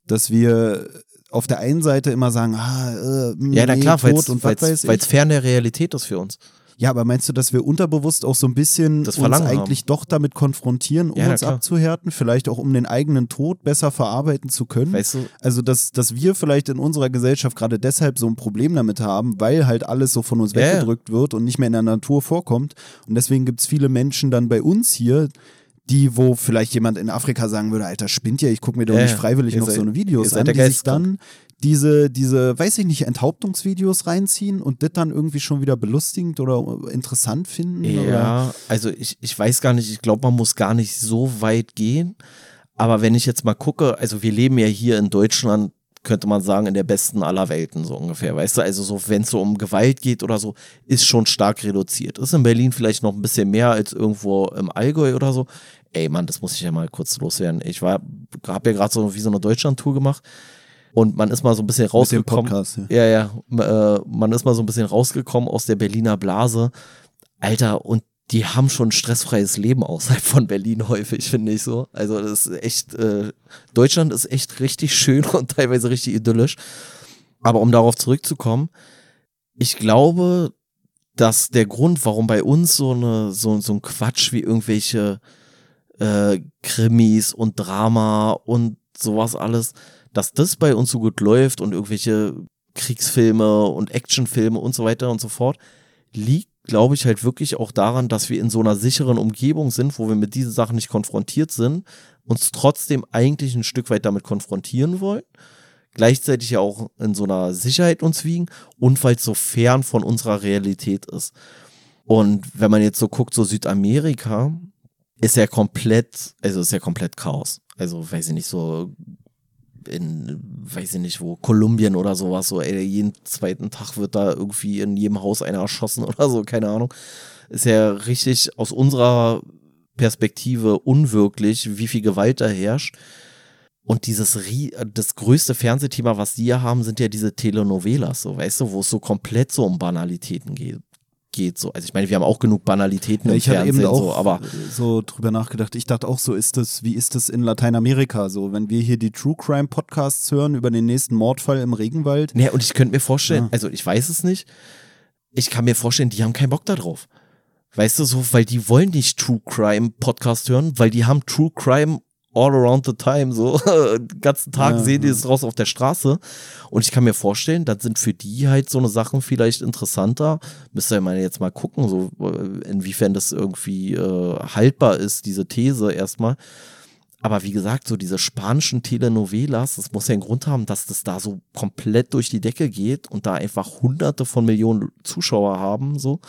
dass wir auf der einen Seite immer sagen, ah, äh, ja, na klar, weil es fern der Realität ist für uns. Ja, aber meinst du, dass wir unterbewusst auch so ein bisschen das uns eigentlich haben. doch damit konfrontieren, um Ja, uns klar. abzuhärten, vielleicht auch um den eigenen Tod besser verarbeiten zu können? Weißt du, Also, dass, dass wir vielleicht in unserer Gesellschaft gerade deshalb so ein Problem damit haben, weil halt alles so von uns Ja, weggedrückt wird und nicht mehr in der Natur vorkommt. Und deswegen gibt es viele Menschen dann bei uns hier, die, wo vielleicht jemand in Afrika sagen würde, Alter, spinnt ja, ich gucke mir doch nicht freiwillig Ihr noch seid- so eine ihr Videos an, die sich dann diese, diese, weiß ich nicht, Enthauptungsvideos reinziehen und das dann irgendwie schon wieder belustigend oder interessant finden? Oder? Ja, also ich, ich weiß gar nicht, ich glaube, man muss gar nicht so weit gehen. Aber wenn ich jetzt mal gucke, also wir leben ja hier in Deutschland, könnte man sagen, in der besten aller Welten, so ungefähr. Weißt du, also so, wenn es so um Gewalt geht oder so, ist schon stark reduziert. Ist in Berlin vielleicht noch ein bisschen mehr als irgendwo im Allgäu oder so. Ey, Mann, das muss ich ja mal kurz loswerden. Ich war, habe ja gerade so wie so eine Deutschland-Tour gemacht. Und man ist mal so ein bisschen rausgekommen. Podcast, ja. Ja, ja. Äh, man ist mal so ein bisschen rausgekommen aus der Berliner Blase. Alter, und die haben schon ein stressfreies Leben außerhalb von Berlin häufig, finde ich so. Also das ist echt, äh, Deutschland ist echt richtig schön (laughs) und teilweise richtig idyllisch. Aber um darauf zurückzukommen, ich glaube, dass der Grund, warum bei uns so eine, so, so ein Quatsch wie irgendwelche äh, Krimis und Drama und sowas alles, dass das bei uns so gut läuft und irgendwelche Kriegsfilme und Actionfilme und so weiter und so fort, liegt, glaube ich, halt wirklich auch daran, dass wir in so einer sicheren Umgebung sind, wo wir mit diesen Sachen nicht konfrontiert sind, uns trotzdem eigentlich ein Stück weit damit konfrontieren wollen, gleichzeitig ja auch in so einer Sicherheit uns wiegen und weil es so fern von unserer Realität ist. Und wenn man jetzt so guckt, so Südamerika, ist ja komplett, also ist ja komplett Chaos. Also weiß ich nicht, so in, weiß ich nicht wo, Kolumbien oder sowas, so, ey, jeden zweiten Tag wird da irgendwie in jedem Haus einer erschossen (laughs) oder so, keine Ahnung. Ist ja richtig aus unserer Perspektive unwirklich, wie viel Gewalt da herrscht. Und dieses, das größte Fernsehthema, was die ja haben, sind ja diese Telenovelas, so, weißt du, wo es so komplett so um Banalitäten geht. Geht so. Also ich meine, wir haben auch genug Banalitäten Ja, im ich hatte Fernsehen, eben auch so, aber so drüber nachgedacht. Ich dachte auch so, ist das, wie ist das in Lateinamerika so? Wenn wir hier die True Crime Podcasts hören über den nächsten Mordfall im Regenwald. Nee, und ich könnte mir vorstellen, Ja. also ich weiß es nicht, ich kann mir vorstellen, die haben keinen Bock da drauf. Weißt du, so, weil die wollen nicht True Crime Podcast hören, weil die haben True Crime all around the time, so, (laughs) den ganzen Tag Ja, sehen die es raus auf der Straße. Und ich kann mir vorstellen, dann sind für die halt so eine Sachen vielleicht interessanter. Müsst ihr mal jetzt mal gucken, so, äh, inwiefern das irgendwie äh, haltbar ist, diese These erstmal. Aber wie gesagt, so diese spanischen Telenovelas, das muss ja einen Grund haben, dass das da so komplett durch die Decke geht und da einfach hunderte von Millionen Zuschauer haben, so.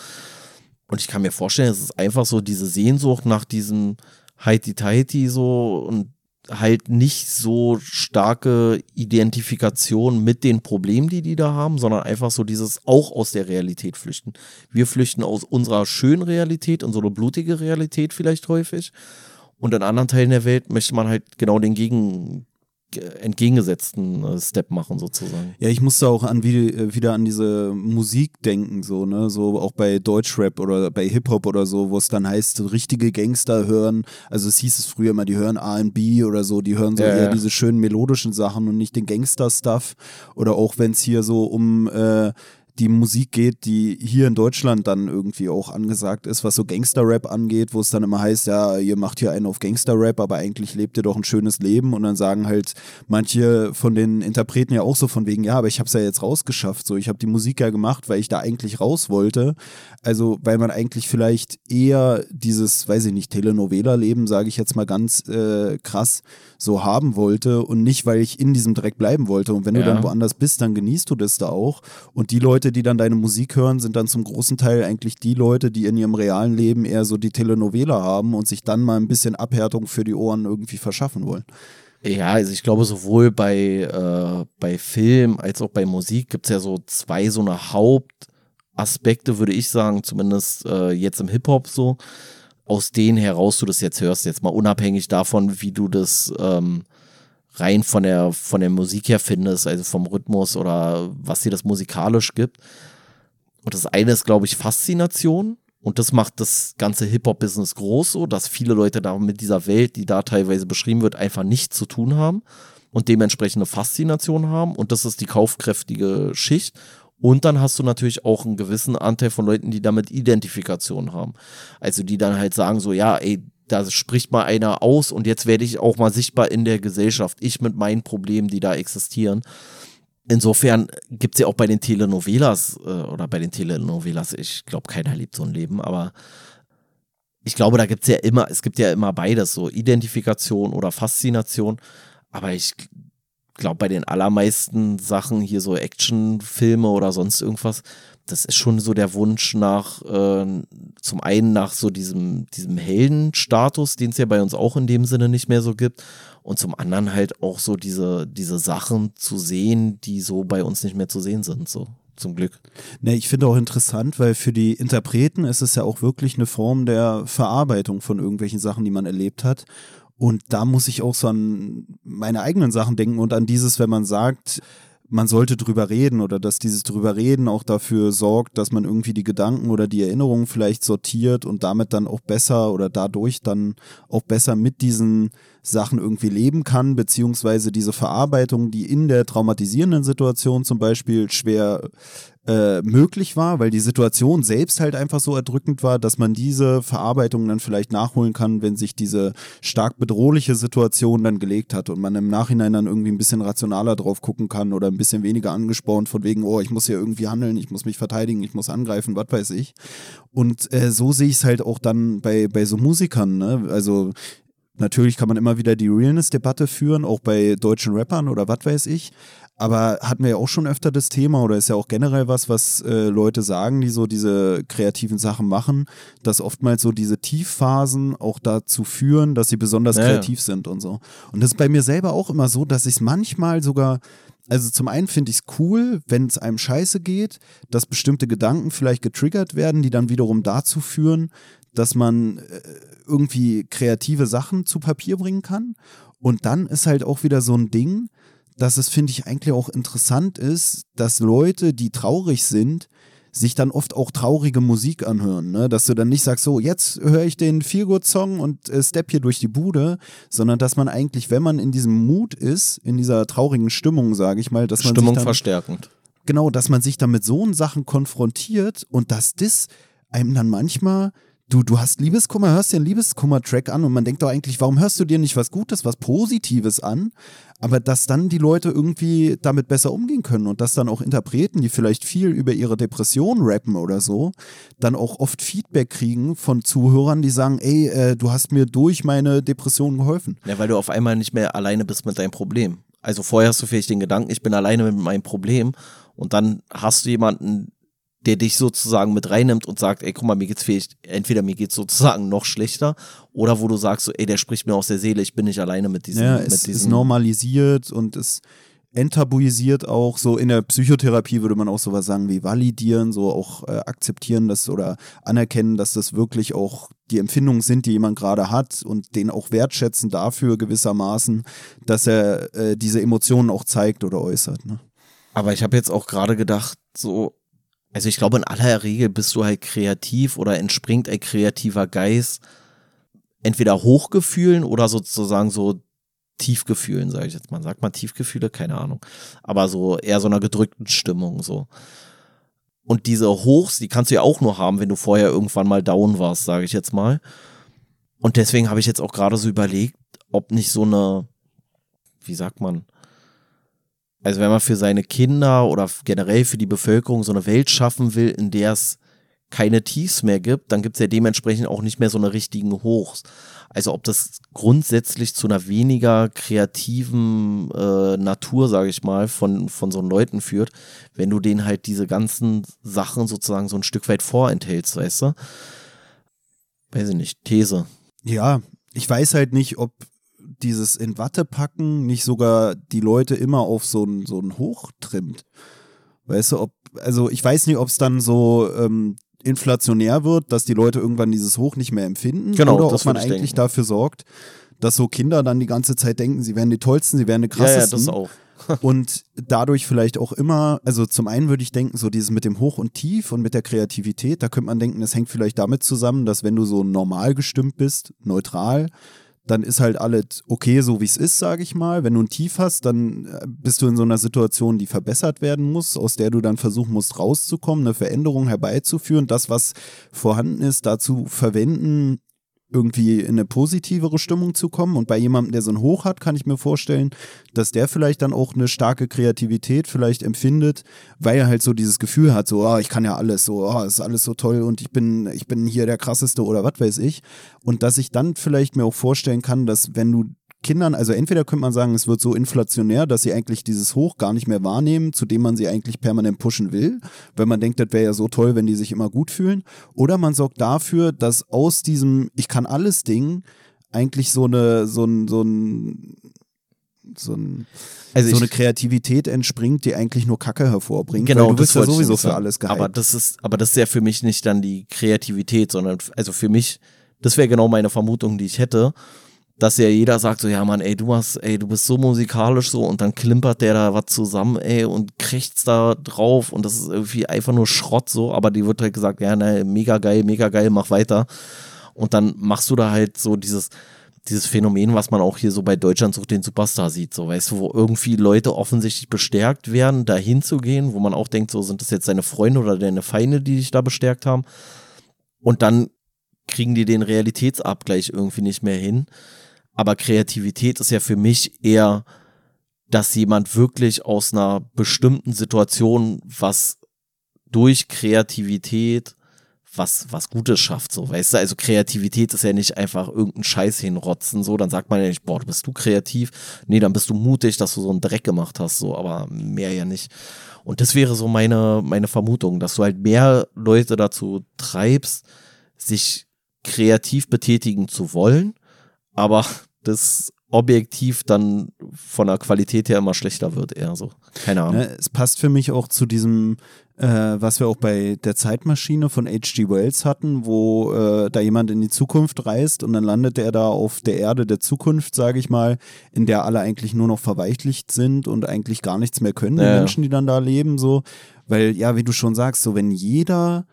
Und ich kann mir vorstellen, es ist einfach so diese Sehnsucht nach diesem Heiti-Teiti so und halt nicht so starke Identifikation mit den Problemen, die die da haben, sondern einfach so dieses auch aus der Realität flüchten. Wir flüchten aus unserer schönen Realität eine blutige Realität vielleicht häufig. Und in anderen Teilen der Welt möchte man halt genau den gegen, ge- entgegengesetzten äh, Step machen sozusagen. Ja, ich musste auch an wie, äh, wieder an diese Musik denken, so, ne, so auch bei Deutschrap oder bei Hip-Hop oder so, wo es dann heißt, richtige Gangster hören, also es hieß es früher immer, die hören R&B oder so, die hören so Ja, eher ja. diese schönen melodischen Sachen und nicht den Gangster-Stuff oder auch wenn es hier so um äh, die Musik geht, die hier in Deutschland dann irgendwie auch angesagt ist, was so Gangster-Rap angeht, wo es dann immer heißt, ja, ihr macht hier einen auf Gangster-Rap, aber eigentlich lebt ihr doch ein schönes Leben. Und dann sagen halt manche von den Interpreten ja auch so von wegen, ja, aber ich habe es ja jetzt rausgeschafft, so ich habe die Musik ja gemacht, weil ich da eigentlich raus wollte, also weil man eigentlich vielleicht eher dieses, weiß ich nicht, Telenovela-Leben, sage ich jetzt mal ganz äh, krass, so haben wollte und nicht, weil ich in diesem Dreck bleiben wollte und wenn ja. du dann woanders bist, dann genießt du das da auch und die Leute, die dann deine Musik hören, sind dann zum großen Teil eigentlich die Leute, die in ihrem realen Leben eher so die Telenovela haben und sich dann mal ein bisschen Abhärtung für die Ohren irgendwie verschaffen wollen. Ja, also ich glaube, sowohl bei, äh, bei Film als auch bei Musik gibt es ja so zwei so eine Hauptaspekte, würde ich sagen, zumindest äh, jetzt im Hip-Hop so, aus denen heraus du das jetzt hörst, jetzt mal unabhängig davon, wie du das ähm, rein von der, von der Musik her findest, also vom Rhythmus oder was dir das musikalisch gibt. Und das eine ist, glaube ich, Faszination. Und das macht das ganze Hip-Hop-Business groß, so dass viele Leute da mit dieser Welt, die da teilweise beschrieben wird, einfach nichts zu tun haben und dementsprechend eine Faszination haben. Und das ist die kaufkräftige Schicht. Und dann hast du natürlich auch einen gewissen Anteil von Leuten, die damit Identifikation haben. Also die dann halt sagen so, ja, ey, da spricht mal einer aus und jetzt werde ich auch mal sichtbar in der Gesellschaft. Ich mit meinen Problemen, die da existieren. Insofern gibt es ja auch bei den Telenovelas äh, oder bei den Telenovelas, ich glaube, keiner liebt so ein Leben, aber ich glaube, da gibt es ja immer, es gibt ja immer beides, so Identifikation oder Faszination. Aber ich glaube, bei den allermeisten Sachen, hier so Actionfilme oder sonst irgendwas, das ist schon so der Wunsch nach, äh, zum einen nach so diesem, diesem Heldenstatus, den es ja bei uns auch in dem Sinne nicht mehr so gibt. Und zum anderen halt auch so diese, diese Sachen zu sehen, die so bei uns nicht mehr zu sehen sind, so zum Glück. Ne, ich finde auch interessant, weil für die Interpreten ist es ja auch wirklich eine Form der Verarbeitung von irgendwelchen Sachen, die man erlebt hat. Und da muss ich auch so an meine eigenen Sachen denken und an dieses, wenn man sagt, man sollte drüber reden oder dass dieses drüber reden auch dafür sorgt, dass man irgendwie die Gedanken oder die Erinnerungen vielleicht sortiert und damit dann auch besser oder dadurch dann auch besser mit diesen Sachen irgendwie leben kann, beziehungsweise diese Verarbeitung, die in der traumatisierenden Situation zum Beispiel schwer äh, möglich war, weil die Situation selbst halt einfach so erdrückend war, dass man diese Verarbeitung dann vielleicht nachholen kann, wenn sich diese stark bedrohliche Situation dann gelegt hat und man im Nachhinein dann irgendwie ein bisschen rationaler drauf gucken kann oder ein bisschen weniger angespornt von wegen, oh, ich muss hier irgendwie handeln, ich muss mich verteidigen, ich muss angreifen, was weiß ich. Und äh, so sehe ich es halt auch dann bei, bei so Musikern, ne? Also Natürlich kann man immer wieder die Realness-Debatte führen, auch bei deutschen Rappern oder was weiß ich. Aber hatten wir ja auch schon öfter das Thema oder ist ja auch generell was, was äh, Leute sagen, die so diese kreativen Sachen machen, dass oftmals so diese Tiefphasen auch dazu führen, dass sie besonders ja, kreativ ja. sind und so. Und das ist bei mir selber auch immer so, dass ich es manchmal sogar also zum einen finde ich es cool, wenn es einem scheiße geht, dass bestimmte Gedanken vielleicht getriggert werden, die dann wiederum dazu führen, dass man äh, irgendwie kreative Sachen zu Papier bringen kann. Und dann ist halt auch wieder so ein Ding, dass es, finde ich, eigentlich auch interessant ist, dass Leute, die traurig sind, sich dann oft auch traurige Musik anhören, ne? dass du dann nicht sagst, so jetzt höre ich den Feelgood-Song und äh, step hier durch die Bude, sondern dass man eigentlich, wenn man in diesem Mut ist, in dieser traurigen Stimmung, sage ich mal, dass man Stimmung sich dann, verstärkend. Genau, dass man sich dann mit so Sachen konfrontiert und dass das einem dann manchmal du, du hast Liebeskummer, hörst dir einen Liebeskummer-Track an und man denkt doch eigentlich, warum hörst du dir nicht was Gutes, was Positives an? Aber dass dann die Leute irgendwie damit besser umgehen können und dass dann auch Interpreten, die vielleicht viel über ihre Depression rappen oder so, dann auch oft Feedback kriegen von Zuhörern, die sagen, ey, äh, du hast mir durch meine Depression geholfen. Ja, weil du auf einmal nicht mehr alleine bist mit deinem Problem. Also vorher hast du vielleicht den Gedanken, ich bin alleine mit meinem Problem und dann hast du jemanden, der dich sozusagen mit reinnimmt und sagt, ey, guck mal, mir geht's vielleicht, entweder mir geht's sozusagen noch schlechter oder wo du sagst, so, ey, der spricht mir aus der Seele, ich bin nicht alleine mit diesem. Ja, es mit diesem ist normalisiert und es enttabuisiert auch so in der Psychotherapie würde man auch sowas sagen wie validieren, so auch äh, akzeptieren das oder anerkennen, dass das wirklich auch die Empfindungen sind, die jemand gerade hat und den auch wertschätzen dafür gewissermaßen, dass er äh, diese Emotionen auch zeigt oder äußert. Ne? Aber ich habe jetzt auch gerade gedacht, so also ich glaube, in aller Regel bist du halt kreativ oder entspringt ein kreativer Geist entweder Hochgefühlen oder sozusagen so Tiefgefühlen, sage ich jetzt mal. Sagt man Tiefgefühle? Keine Ahnung. Aber so eher so einer gedrückten Stimmung so. Und diese Hochs, die kannst du ja auch nur haben, wenn du vorher irgendwann mal down warst, sage ich jetzt mal. Und deswegen habe ich jetzt auch gerade so überlegt, ob nicht so eine, wie sagt man, also wenn man für seine Kinder oder generell für die Bevölkerung so eine Welt schaffen will, in der es keine Tiefs mehr gibt, dann gibt es ja dementsprechend auch nicht mehr so eine richtigen Hochs. Also ob das grundsätzlich zu einer weniger kreativen äh, Natur, sage ich mal, von, von so Leuten führt, wenn du denen halt diese ganzen Sachen sozusagen so ein Stück weit vorenthältst, weißt du? Weiß ich nicht, These. Ja, ich weiß halt nicht, ob dieses in Watte packen nicht sogar die Leute immer auf so ein, so ein Hoch trimmt. Weißt du, ob, also ich weiß nicht, ob es dann so ähm, inflationär wird, dass die Leute irgendwann dieses Hoch nicht mehr empfinden. Genau, oder ob man eigentlich denken. dafür sorgt, dass so Kinder dann die ganze Zeit denken, sie wären die tollsten, sie wären die Ja, ja, krassesten. das auch. (laughs) und dadurch vielleicht auch immer, also zum einen würde ich denken, so dieses mit dem Hoch und Tief und mit der Kreativität, da könnte man denken, das hängt vielleicht damit zusammen, dass wenn du so normal gestimmt bist, neutral, dann ist halt alles okay, so wie es ist, sage ich mal. Wenn du ein Tief hast, dann äh, bist du in so einer Situation, die verbessert werden muss, aus der du dann versuchen musst, rauszukommen, eine Veränderung herbeizuführen, das, was vorhanden ist, dazu verwenden, irgendwie in eine positivere Stimmung zu kommen. Und bei jemandem, der so ein Hoch hat, kann ich mir vorstellen, dass der vielleicht dann auch eine starke Kreativität vielleicht empfindet, weil er halt so dieses Gefühl hat, so, oh, ich kann ja alles, so, oh, ist alles so toll und ich bin, ich bin hier der krasseste oder was weiß ich. Und dass ich dann vielleicht mir auch vorstellen kann, dass wenn du Kindern, also entweder könnte man sagen, es wird so inflationär, dass sie eigentlich dieses Hoch gar nicht mehr wahrnehmen, zu dem man sie eigentlich permanent pushen will, weil man denkt, das wäre ja so toll, wenn die sich immer gut fühlen. Oder man sorgt dafür, dass aus diesem Ich kann alles Ding eigentlich so eine, so ein, so ein, so, ein, Also so eine Kreativität entspringt, die eigentlich nur Kacke hervorbringt. Genau, du das bist ja sowieso für alles gehypt. Aber das ist, aber das ist ja für mich nicht dann die Kreativität, sondern also für mich, das wäre genau meine Vermutung, die ich hätte, dass ja jeder sagt so, ja Mann, ey, du machst, ey, du bist so musikalisch so und dann klimpert der da was zusammen, ey, und krächzt da drauf und das ist irgendwie einfach nur Schrott so, aber die wird halt gesagt, ja, ne, mega geil, mega geil, mach weiter. Und dann machst du da halt so dieses, dieses Phänomen, was man auch hier so bei Deutschland sucht den Superstar sieht, so weißt du, wo irgendwie Leute offensichtlich bestärkt werden, da hinzugehen, wo man auch denkt, so sind das jetzt deine Freunde oder deine Feinde, die dich da bestärkt haben. Und dann kriegen die den Realitätsabgleich irgendwie nicht mehr hin. Aber Kreativität ist ja für mich eher, dass jemand wirklich aus einer bestimmten Situation was durch Kreativität was, was Gutes schafft, so, weißt du, also Kreativität ist ja nicht einfach irgendein Scheiß hinrotzen, so, dann sagt man ja nicht, boah, bist du kreativ, nee, dann bist du mutig, dass du so einen Dreck gemacht hast, so, aber mehr ja nicht. Und das wäre so meine, meine Vermutung, dass du halt mehr Leute dazu treibst, sich kreativ betätigen zu wollen, aber das objektiv dann von der Qualität her immer schlechter wird, eher so. Keine Ahnung. Ne, es passt für mich auch zu diesem, äh, was wir auch bei der Zeitmaschine von H.G. Wells hatten, wo äh, da jemand in die Zukunft reist und dann landet er da auf der Erde der Zukunft, sage ich mal, in der alle eigentlich nur noch verweichlicht sind und eigentlich gar nichts mehr können, die Ja. Menschen, die dann da leben, so. Weil, ja, wie du schon sagst, so wenn jeder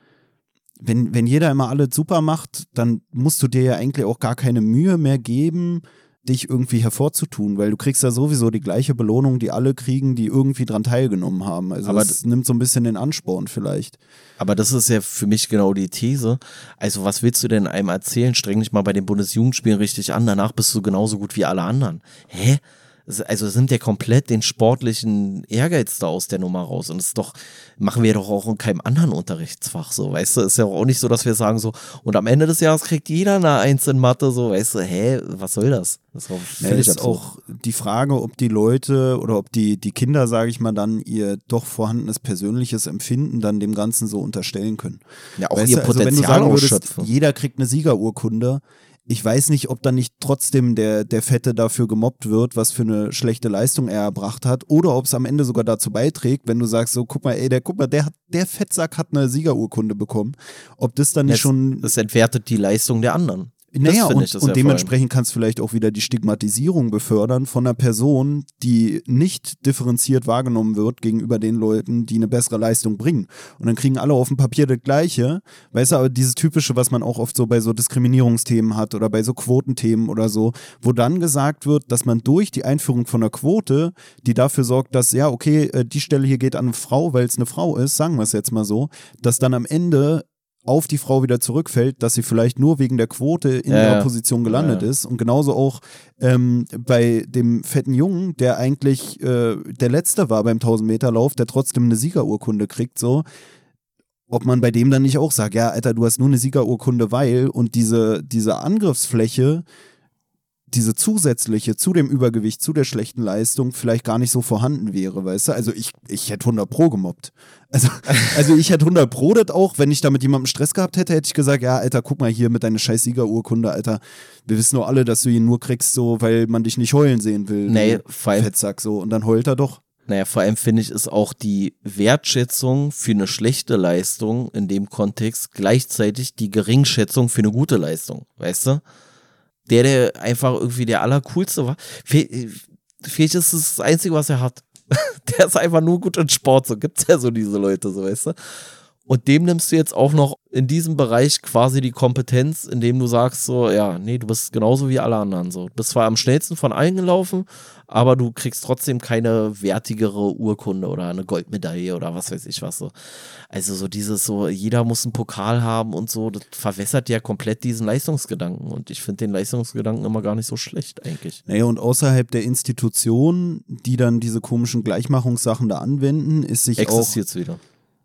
wenn, wenn jeder immer alles super macht, dann musst du dir ja eigentlich auch gar keine Mühe mehr geben, dich irgendwie hervorzutun, weil du kriegst ja sowieso die gleiche Belohnung, die alle kriegen, die irgendwie dran teilgenommen haben. Also Aber das nimmt so ein bisschen den Ansporn vielleicht. Aber das ist ja für mich genau die These. Also, was willst du denn einem erzählen? Streng dich mal bei den Bundesjugendspielen richtig an, danach bist du genauso gut wie alle anderen. Hä? Also nimmt ja komplett den sportlichen Ehrgeiz da aus der Nummer raus. Und das ist doch, machen wir doch auch in keinem anderen Unterrichtsfach so, weißt du? Ist ja auch nicht so, dass wir sagen so, und am Ende des Jahres kriegt jeder eine Eins in Mathe, so, weißt du, hä, was soll das? Das ist auch Ja, ist auch die Frage, ob die Leute oder ob die, die Kinder, sage ich mal, dann ihr doch vorhandenes persönliches Empfinden dann dem Ganzen so unterstellen können. Ja, auch Weißt ihr du, also wenn du Potenzial sagen würdest, ausschöpfen. jeder kriegt eine Siegerurkunde, ich weiß nicht, ob dann nicht trotzdem der, der Fette dafür gemobbt wird, was für eine schlechte Leistung er erbracht hat, oder ob es am Ende sogar dazu beiträgt, wenn du sagst, so, guck mal, ey, der, guck mal, der, hat, der Fettsack hat eine Siegerurkunde bekommen. Ob das dann nicht Es- schon Das entwertet die Leistung der anderen. Naja, und, und dementsprechend kannst du vielleicht auch wieder die Stigmatisierung befördern von einer Person, die nicht differenziert wahrgenommen wird gegenüber den Leuten, die eine bessere Leistung bringen. Und dann kriegen alle auf dem Papier das Gleiche. Weißt du, aber dieses Typische, was man auch oft so bei so Diskriminierungsthemen hat oder bei so Quotenthemen oder so, wo dann gesagt wird, dass man durch die Einführung von einer Quote, die dafür sorgt, dass, ja, okay, äh, die Stelle hier geht an eine Frau, weil es eine Frau ist, sagen wir es jetzt mal so, dass dann am Ende auf die Frau wieder zurückfällt, dass sie vielleicht nur wegen der Quote in Ja, ihrer. Position gelandet ja. ist. Und genauso auch ähm, bei dem fetten Jungen, der eigentlich äh, der Letzte war beim 1000-Meter-Lauf, der trotzdem eine Siegerurkunde kriegt, so. Ob man bei dem dann nicht auch sagt, ja, Alter, du hast nur eine Siegerurkunde, weil und diese, diese Angriffsfläche, diese zusätzliche zu dem Übergewicht, zu der schlechten Leistung vielleicht gar nicht so vorhanden wäre, weißt du? Also ich, ich hätte 100 Pro gemobbt. Also, (laughs) also ich hätte 100 Pro das auch, wenn ich da mit jemandem Stress gehabt hätte, hätte ich gesagt, ja, Alter, guck mal hier mit deiner scheiß Siegerurkunde, Alter. Wir wissen doch alle, dass du ihn nur kriegst, so, weil man dich nicht heulen sehen will. Nee, vor allem, Fettsack, so. Und dann heult er doch. naja, vor allem finde ich, ist auch die Wertschätzung für eine schlechte Leistung in dem Kontext gleichzeitig die Geringschätzung für eine gute Leistung, weißt du? Der, der einfach irgendwie der Allercoolste war. Vielleicht ist es das Einzige, was er hat. (laughs) Der ist einfach nur gut in Sport, so gibt's ja so diese Leute, so weißt du. Und dem nimmst du jetzt auch noch in diesem Bereich quasi die Kompetenz, indem du sagst so, ja, nee, du bist genauso wie alle anderen so. Du bist zwar am schnellsten von allen gelaufen, aber du kriegst trotzdem keine wertigere Urkunde oder eine Goldmedaille oder was weiß ich was so. Also so dieses so, jeder muss einen Pokal haben und so, das verwässert ja komplett diesen Leistungsgedanken. Und ich finde den Leistungsgedanken immer gar nicht so schlecht eigentlich. Naja, und außerhalb der Institutionen, die dann diese komischen Gleichmachungssachen da anwenden, ist sich auch Existiert's wieder.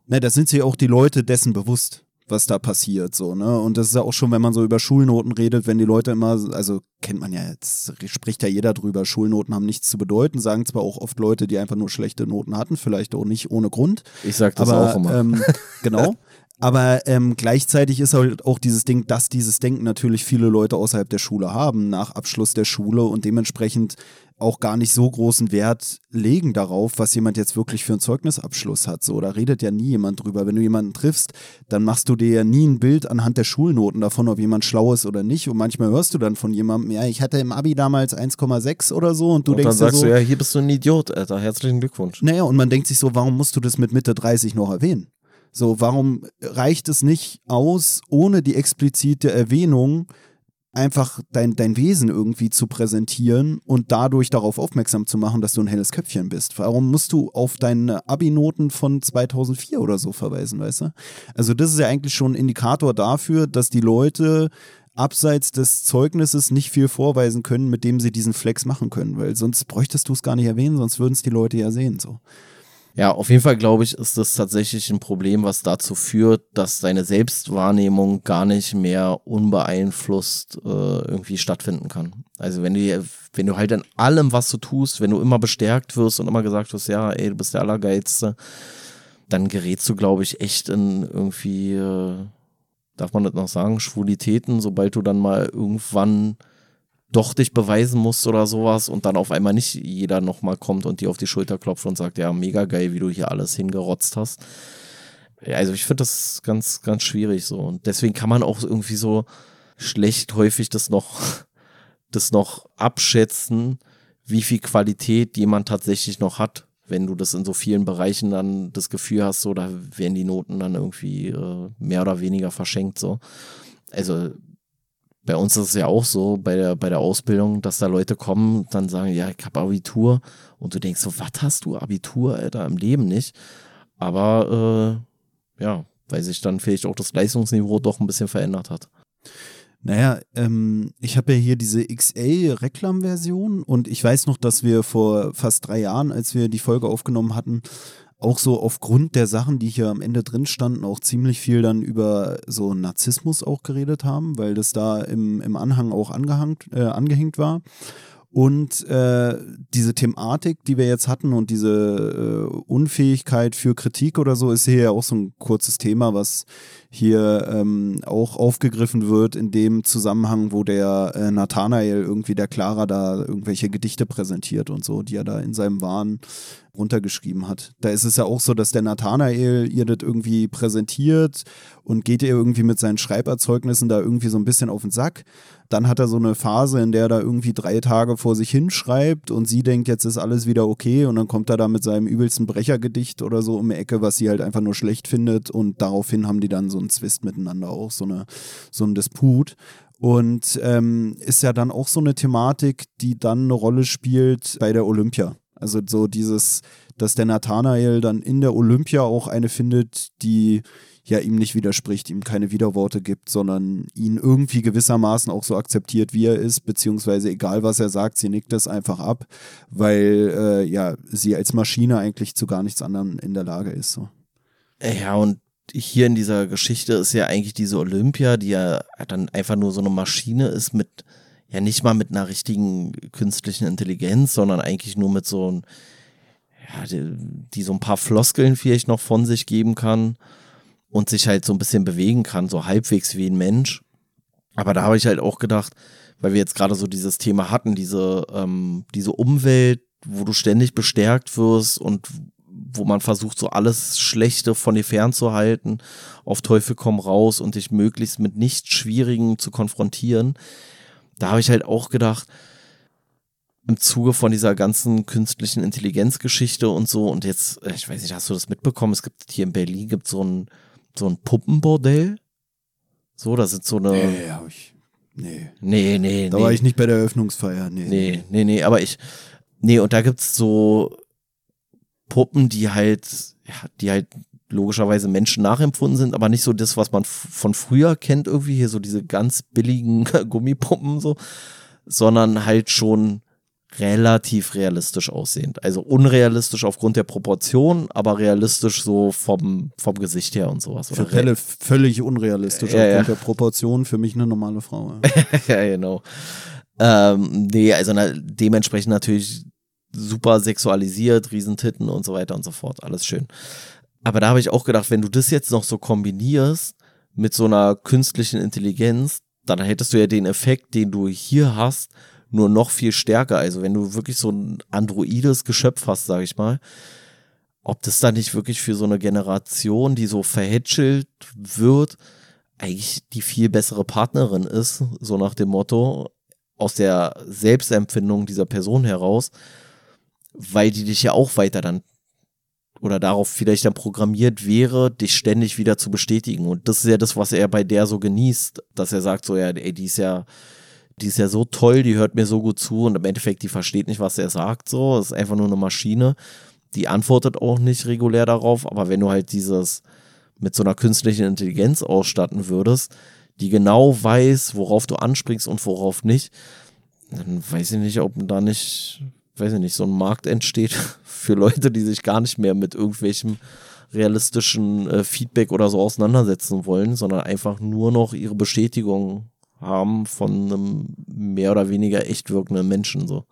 Na, da sind sich auch die Leute dessen bewusst, was da passiert, so, ne? Und das ist ja auch schon, wenn man so über Schulnoten redet, wenn die Leute immer, also kennt man ja jetzt, spricht ja jeder drüber, Schulnoten haben nichts zu bedeuten, sagen zwar auch oft Leute, die einfach nur schlechte Noten hatten, vielleicht auch nicht ohne Grund. Ich sag das aber, auch immer. Ähm, (laughs) genau. Aber ähm, gleichzeitig ist halt auch dieses Ding, dass dieses Denken natürlich viele Leute außerhalb der Schule haben, nach Abschluss der Schule und dementsprechend auch gar nicht so großen Wert legen darauf, was jemand jetzt wirklich für einen Zeugnisabschluss hat. So, da redet ja nie jemand drüber. Wenn du jemanden triffst, dann machst du dir ja nie ein Bild anhand der Schulnoten davon, ob jemand schlau ist oder nicht. Und manchmal hörst du dann von jemandem, ja, ich hatte im Abi damals 1,6 oder so und du und denkst dann dir sagst so, du, ja, hier bist du ein Idiot, Alter. Herzlichen Glückwunsch. naja, und man denkt sich so, warum musst du das mit Mitte 30 noch erwähnen? So, warum reicht es nicht aus, ohne die explizite Erwähnung einfach dein, dein Wesen irgendwie zu präsentieren und dadurch darauf aufmerksam zu machen, dass du ein helles Köpfchen bist? Warum musst du auf deine Abi-Noten von 2004 oder so verweisen, weißt du? Also das ist ja eigentlich schon ein Indikator dafür, dass die Leute abseits des Zeugnisses nicht viel vorweisen können, mit dem sie diesen Flex machen können, weil sonst bräuchtest du es gar nicht erwähnen, sonst würden es die Leute ja sehen, so. Ja, auf jeden Fall glaube ich, ist das tatsächlich ein Problem, was dazu führt, dass deine Selbstwahrnehmung gar nicht mehr unbeeinflusst äh, irgendwie stattfinden kann. Also wenn du, wenn du halt in allem, was du tust, wenn du immer bestärkt wirst und immer gesagt wirst, ja, ey, du bist der Allergeilste, dann gerätst du, glaube ich, echt in irgendwie, äh, darf man das noch sagen, Schwulitäten, sobald du dann mal irgendwann doch dich beweisen musst oder sowas und dann auf einmal nicht jeder nochmal kommt und dir auf die Schulter klopft und sagt, ja, mega geil, wie du hier alles hingerotzt hast. Also ich finde das ganz, ganz schwierig so. Und deswegen kann man auch irgendwie so schlecht häufig das noch, (laughs) das noch abschätzen, wie viel Qualität jemand tatsächlich noch hat, wenn du das in so vielen Bereichen dann das Gefühl hast, so, da werden die Noten dann irgendwie äh, mehr oder weniger verschenkt, so. Also bei uns ist es ja auch so, bei der, bei der Ausbildung, dass da Leute kommen dann sagen, ja, ich habe Abitur. Und du denkst so, was hast du Abitur, Alter, im Leben nicht? Aber äh, ja, weil sich dann vielleicht auch das Leistungsniveau doch ein bisschen verändert hat. Naja, ähm, ich habe ja hier diese XA-Reklam-Version und ich weiß noch, dass wir vor fast drei Jahren, als wir die Folge aufgenommen hatten, auch so aufgrund der Sachen, die hier am Ende drin standen, auch ziemlich viel dann über so Narzissmus auch geredet haben, weil das da im, im Anhang auch angehangt, äh, angehängt war. Und äh, diese Thematik, die wir jetzt hatten und diese äh, Unfähigkeit für Kritik oder so, ist hier ja auch so ein kurzes Thema, was hier ähm, auch aufgegriffen wird in dem Zusammenhang, wo der äh, Nathanael irgendwie der Clara da irgendwelche Gedichte präsentiert und so, die er da in seinem Wahn runtergeschrieben hat. Da ist es ja auch so, dass der Nathanael ihr das irgendwie präsentiert und geht ihr irgendwie mit seinen Schreiberzeugnissen da irgendwie so ein bisschen auf den Sack. Dann hat er so eine Phase, in der er da irgendwie drei Tage vor sich hinschreibt und sie denkt, jetzt ist alles wieder okay und dann kommt er da mit seinem übelsten Brechergedicht oder so um die Ecke, was sie halt einfach nur schlecht findet und daraufhin haben die dann so einen Zwist miteinander auch, so, eine, so ein Disput. Und ähm, ist ja dann auch so eine Thematik, die dann eine Rolle spielt bei der Olympia. Also so dieses, dass der Nathanael dann in der Olympia auch eine findet, die ja ihm nicht widerspricht, ihm keine Widerworte gibt, sondern ihn irgendwie gewissermaßen auch so akzeptiert, wie er ist, beziehungsweise egal was er sagt, sie nickt das einfach ab, weil äh, ja sie als Maschine eigentlich zu gar nichts anderem in der Lage ist. So. Ja, und hier in dieser Geschichte ist ja eigentlich diese Olympia, die ja dann einfach nur so eine Maschine ist mit ja nicht mal mit einer richtigen künstlichen Intelligenz, sondern eigentlich nur mit so ein, ja, die, die so ein paar Floskeln vielleicht noch von sich geben kann und sich halt so ein bisschen bewegen kann, so halbwegs wie ein Mensch. Aber da habe ich halt auch gedacht, weil wir jetzt gerade so dieses Thema hatten, diese, ähm, diese Umwelt, wo du ständig bestärkt wirst und wo man versucht, so alles Schlechte von dir fernzuhalten, auf Teufel komm raus und dich möglichst mit nichts Schwierigen zu konfrontieren da habe ich halt auch gedacht, im Zuge von dieser ganzen künstlichen Intelligenzgeschichte und so, und jetzt, äh, ich weiß nicht, hast du das mitbekommen? Es gibt hier in Berlin gibt so ein, so ein Puppenbordell. So, da sind so eine. Nee, hab ich. Nee. Nee, nee, Da nee. war ich nicht bei der Eröffnungsfeier. Nee. Nee, nee, nee, aber ich. Nee, und da gibt's so Puppen, die halt, ja, die halt logischerweise Menschen nachempfunden sind, aber nicht so das, was man von früher kennt, irgendwie hier so diese ganz billigen (laughs) Gummipuppen so, sondern halt schon relativ realistisch aussehend. Also unrealistisch aufgrund der Proportion, aber realistisch so vom, vom Gesicht her und sowas. Für Pelle völlig unrealistisch ja, aufgrund ja. der Proportion. Für mich eine normale Frau. Ja, (laughs) ja genau. Ähm, nee, also na, dementsprechend natürlich super sexualisiert, Riesentitten und so weiter und so fort. Alles schön. Aber da habe ich auch gedacht, wenn du das jetzt noch so kombinierst mit so einer künstlichen Intelligenz, dann hättest du ja den Effekt, den du hier hast, nur noch viel stärker. Also wenn du wirklich so ein androides Geschöpf hast, sage ich mal, ob das dann nicht wirklich für so eine Generation, die so verhätschelt wird, eigentlich die viel bessere Partnerin ist, so nach dem Motto, aus der Selbstempfindung dieser Person heraus, weil die dich ja auch weiter dann oder darauf vielleicht dann programmiert wäre, dich ständig wieder zu bestätigen. Und das ist ja das, was er bei der so genießt, dass er sagt so, ja, ey, die ist ja, die ist ja so toll, die hört mir so gut zu und im Endeffekt, die versteht nicht, was er sagt, so, das ist einfach nur eine Maschine. Die antwortet auch nicht regulär darauf, aber wenn du halt dieses mit so einer künstlichen Intelligenz ausstatten würdest, die genau weiß, worauf du anspringst und worauf nicht, dann weiß ich nicht, ob da nicht weiß ich nicht, so ein Markt entsteht (laughs) für Leute, die sich gar nicht mehr mit irgendwelchem realistischen äh, Feedback oder so auseinandersetzen wollen, sondern einfach nur noch ihre Bestätigung haben von einem mehr oder weniger echt wirkenden Menschen so.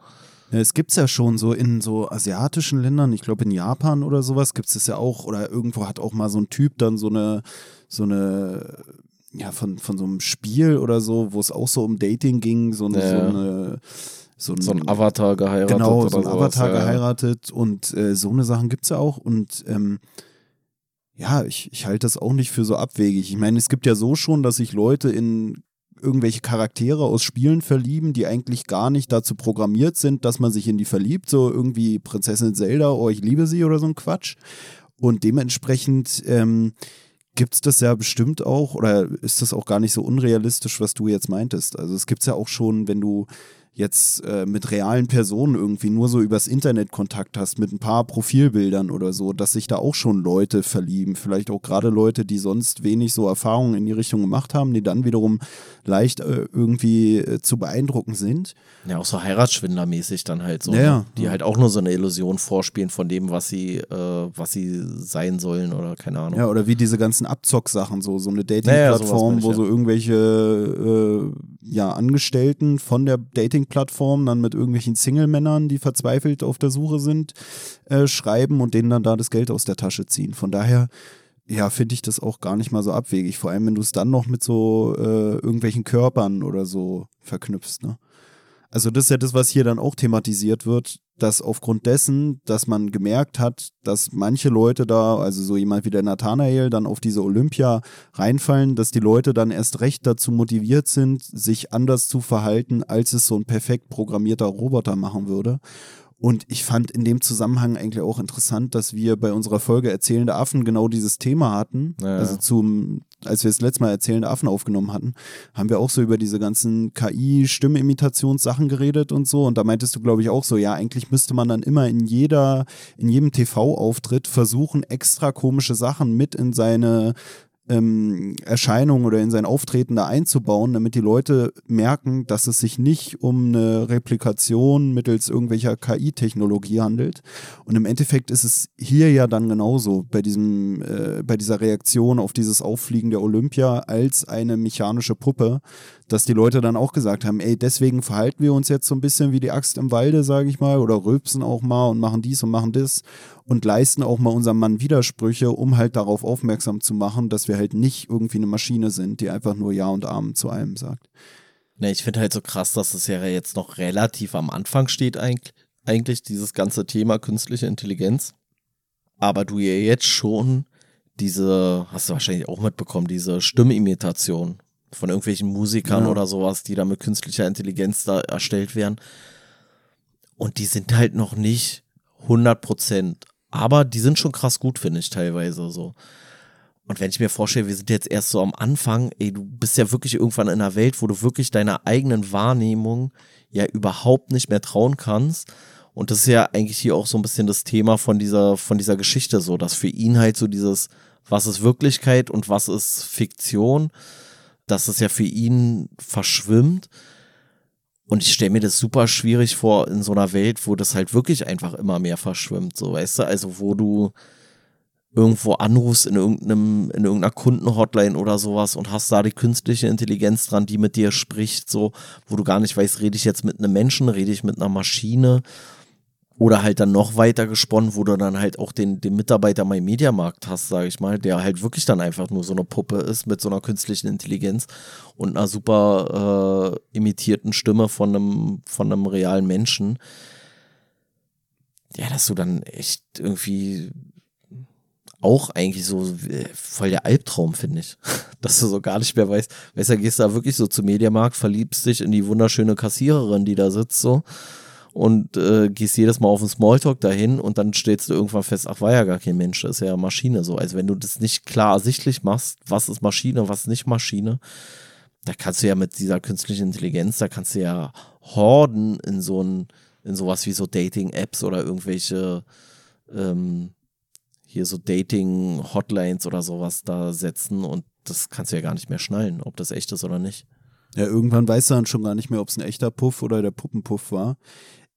Es gibt es ja schon so in so asiatischen Ländern, ich glaube in Japan oder sowas gibt es ja auch, oder irgendwo hat auch mal so ein Typ dann so eine, so eine, ja, von, von so einem Spiel oder so, wo es auch so um Dating ging, so eine, Ja. so eine so ein, So ein Avatar geheiratet genau, oder so ein sowas, Avatar ja. geheiratet und äh, so eine Sachen gibt es ja auch und ähm, ja, ich, ich halte das auch nicht für so abwegig. Ich meine, es gibt ja so schon, dass sich Leute in irgendwelche Charaktere aus Spielen verlieben, die eigentlich gar nicht dazu programmiert sind, dass man sich in die verliebt, so irgendwie Prinzessin Zelda, oh, ich liebe sie oder so ein Quatsch. Und dementsprechend ähm, gibt es das ja bestimmt auch, oder ist das auch gar nicht so unrealistisch, was du jetzt meintest? Also es gibt es ja auch schon, wenn du jetzt äh, mit realen Personen irgendwie nur so übers Internet Kontakt hast, mit ein paar Profilbildern oder so, dass sich da auch schon Leute verlieben. Vielleicht auch gerade Leute, die sonst wenig so Erfahrungen in die Richtung gemacht haben, die dann wiederum leicht äh, irgendwie äh, zu beeindrucken sind. Ja, auch so Heiratsschwindlermäßig dann halt so. Ja, ja. ne? Die halt auch nur so eine Illusion vorspielen von dem, was sie, äh, was sie sein sollen oder keine Ahnung. Ja, oder wie diese ganzen Abzock-Sachen, so, so eine Ja, ja, Dating-Plattform, ich, wo ja. so irgendwelche äh, ja, Angestellten von der Dating-Plattform dann mit irgendwelchen Single-Männern, die verzweifelt auf der Suche sind, äh, schreiben und denen dann da das Geld aus der Tasche ziehen. Von daher, ja, finde ich das auch gar nicht mal so abwegig. Vor allem, wenn du es dann noch mit so äh, irgendwelchen Körpern oder so verknüpfst, ne? Also das ist ja das, was hier dann auch thematisiert wird, dass aufgrund dessen, dass man gemerkt hat, dass manche Leute da, also so jemand wie der Nathanael, dann auf diese Olympia reinfallen, dass die Leute dann erst recht dazu motiviert sind, sich anders zu verhalten, als es so ein perfekt programmierter Roboter machen würde. Und ich fand in dem Zusammenhang eigentlich auch interessant, dass wir bei unserer Folge Erzählende Affen genau dieses Thema hatten. Ja. Also zum, als wir das letzte Mal Erzählende Affen aufgenommen hatten, haben wir auch so über diese ganzen KI-Stimmeimitations-Sachen geredet und so. Und da meintest du, glaube ich, auch so, ja, eigentlich müsste man dann immer in jeder, in jedem TV-Auftritt versuchen, extra komische Sachen mit in seine ähm, Erscheinung oder in sein Auftreten da einzubauen, damit die Leute merken, dass es sich nicht um eine Replikation mittels irgendwelcher KI-Technologie handelt. Und im Endeffekt ist es hier ja dann genauso bei diesem, äh, bei dieser Reaktion auf dieses Auffliegen der Olympia als eine mechanische Puppe, dass die Leute dann auch gesagt haben, ey, deswegen verhalten wir uns jetzt so ein bisschen wie die Axt im Walde, sage ich mal, oder rülpsen auch mal und machen dies und machen das und leisten auch mal unserem Mann Widersprüche, um halt darauf aufmerksam zu machen, dass wir halt nicht irgendwie eine Maschine sind, die einfach nur Ja und Amen zu allem sagt. Ne, ich finde halt so krass, dass es ja jetzt noch relativ am Anfang steht eigentlich, eigentlich dieses ganze Thema künstliche Intelligenz. Aber du ja jetzt schon diese, hast du wahrscheinlich auch mitbekommen, diese Stimmimitation von irgendwelchen Musikern ja. oder sowas, die da mit künstlicher Intelligenz da erstellt werden. Und die sind halt noch nicht 100% aber die sind schon krass gut, finde ich teilweise so. Und wenn ich mir vorstelle, wir sind jetzt erst so am Anfang, ey, du bist ja wirklich irgendwann in einer Welt, wo du wirklich deiner eigenen Wahrnehmung ja überhaupt nicht mehr trauen kannst. Und das ist ja eigentlich hier auch so ein bisschen das Thema von dieser, von dieser Geschichte so, dass für ihn halt so dieses, was ist Wirklichkeit und was ist Fiktion, dass es ja für ihn verschwimmt. Und ich stelle mir das super schwierig vor in so einer Welt, wo das halt wirklich einfach immer mehr verschwimmt, so weißt du, also wo du irgendwo anrufst in irgendeinem, in irgendeiner Kundenhotline oder sowas und hast da die künstliche Intelligenz dran, die mit dir spricht, so, wo du gar nicht weißt, rede ich jetzt mit einem Menschen, rede ich mit einer Maschine oder halt dann noch weiter gesponnen, wo du dann halt auch den, den Mitarbeiter mein Mediamarkt hast, sage ich mal, der halt wirklich dann einfach nur so eine Puppe ist mit so einer künstlichen Intelligenz und einer super äh, imitierten Stimme von einem, von einem realen Menschen. Ja, dass du dann echt irgendwie auch eigentlich so äh, voll der Albtraum, finde ich. (laughs) Dass du so gar nicht mehr weißt, weißt du, gehst da wirklich so zum Mediamarkt, verliebst dich in die wunderschöne Kassiererin, die da sitzt, so und äh, gehst jedes Mal auf den Smalltalk dahin und dann stellst du irgendwann fest, ach, war ja gar kein Mensch, ist ja Maschine so. Also wenn du das nicht klar ersichtlich machst, was ist Maschine, was nicht Maschine, da kannst du ja mit dieser künstlichen Intelligenz, da kannst du ja Horden in so ein, in sowas wie so Dating-Apps oder irgendwelche ähm, hier so Dating-Hotlines oder sowas da setzen und das kannst du ja gar nicht mehr schnallen, ob das echt ist oder nicht. Ja, irgendwann weiß er dann schon gar nicht mehr, ob es ein echter Puff oder der Puppenpuff war.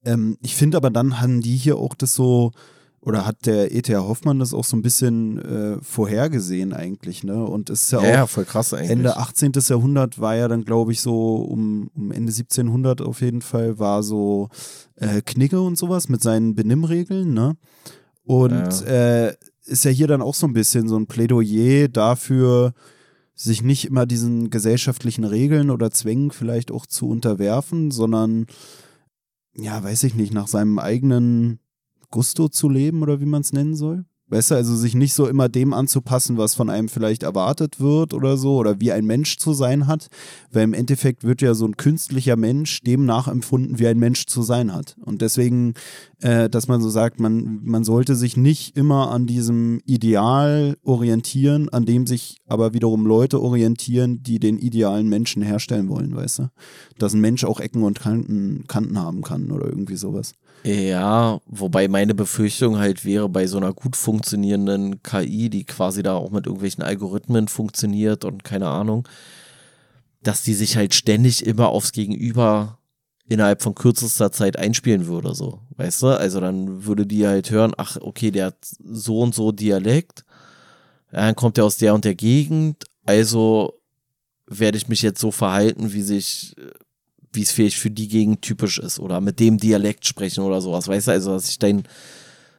Ähm, ich finde aber dann haben die hier auch das so, oder hat der E.T.A. Hoffmann das auch so ein bisschen äh, vorhergesehen eigentlich, ne? Und es ist ja, ja auch voll krass eigentlich. Ende 18. Jahrhundert war ja dann, glaube ich, so um, um Ende 1700 auf jeden Fall, war so äh, Knigge und sowas mit seinen Benimmregeln, ne? Und ja. Äh, ist ja hier dann auch so ein bisschen so ein Plädoyer dafür, sich nicht immer diesen gesellschaftlichen Regeln oder Zwängen vielleicht auch zu unterwerfen, sondern ja, weiß ich nicht, nach seinem eigenen Gusto zu leben oder wie man es nennen soll. Weißt du, also sich nicht so immer dem anzupassen, was von einem vielleicht erwartet wird oder so, oder wie ein Mensch zu sein hat, weil im Endeffekt wird ja so ein künstlicher Mensch dem nachempfunden, wie ein Mensch zu sein hat. Und deswegen, äh, dass man so sagt, man, man sollte sich nicht immer an diesem Ideal orientieren, an dem sich aber wiederum Leute orientieren, die den idealen Menschen herstellen wollen, weißt du? Dass ein Mensch auch Ecken und Kanten, Kanten haben kann oder irgendwie sowas. Ja, wobei meine Befürchtung halt wäre, bei so einer gut funktionierenden KI, die quasi da auch mit irgendwelchen Algorithmen funktioniert und keine Ahnung, dass die sich halt ständig immer aufs Gegenüber innerhalb von kürzester Zeit einspielen würde, so, weißt du? Also dann würde die halt hören, ach, okay, der hat so und so Dialekt, dann kommt er aus der und der Gegend, also werde ich mich jetzt so verhalten, wie sich wie es vielleicht für die Gegend typisch ist oder mit dem Dialekt sprechen oder sowas, weißt du, also dass sich dein,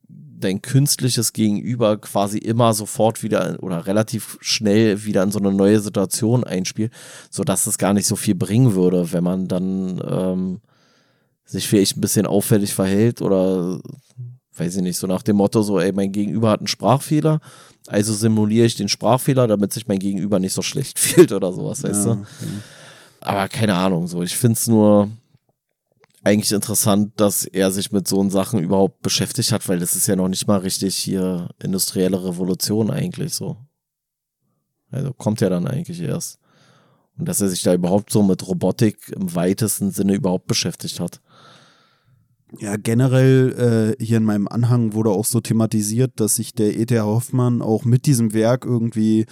dein künstliches Gegenüber quasi immer sofort wieder oder relativ schnell wieder in so eine neue Situation einspielt, sodass es gar nicht so viel bringen würde, wenn man dann ähm, sich vielleicht ein bisschen auffällig verhält oder weiß ich nicht, so nach dem Motto, so, ey, mein Gegenüber hat einen Sprachfehler, also simuliere ich den Sprachfehler, damit sich mein Gegenüber nicht so schlecht (laughs) fühlt oder sowas, weißt ja, du? Okay. Aber keine Ahnung, so, ich finde es nur eigentlich interessant, dass er sich mit so Sachen überhaupt beschäftigt hat, weil das ist ja noch nicht mal richtig hier industrielle Revolution eigentlich so. Also kommt ja dann eigentlich erst. Und dass er sich da überhaupt so mit Robotik im weitesten Sinne überhaupt beschäftigt hat. Ja, generell äh, hier in meinem Anhang wurde auch so thematisiert, dass sich der E.T.H. Hoffmann auch mit diesem Werk irgendwie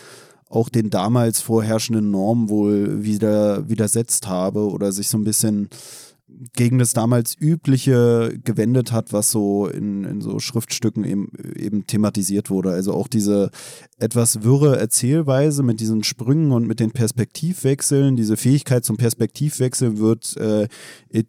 auch den damals vorherrschenden Normen wohl wieder widersetzt habe oder sich so ein bisschen gegen das damals übliche gewendet hat, was so in, in so Schriftstücken eben, eben thematisiert wurde. Also auch diese etwas wirre Erzählweise mit diesen Sprüngen und mit den Perspektivwechseln, diese Fähigkeit zum Perspektivwechseln wird äh,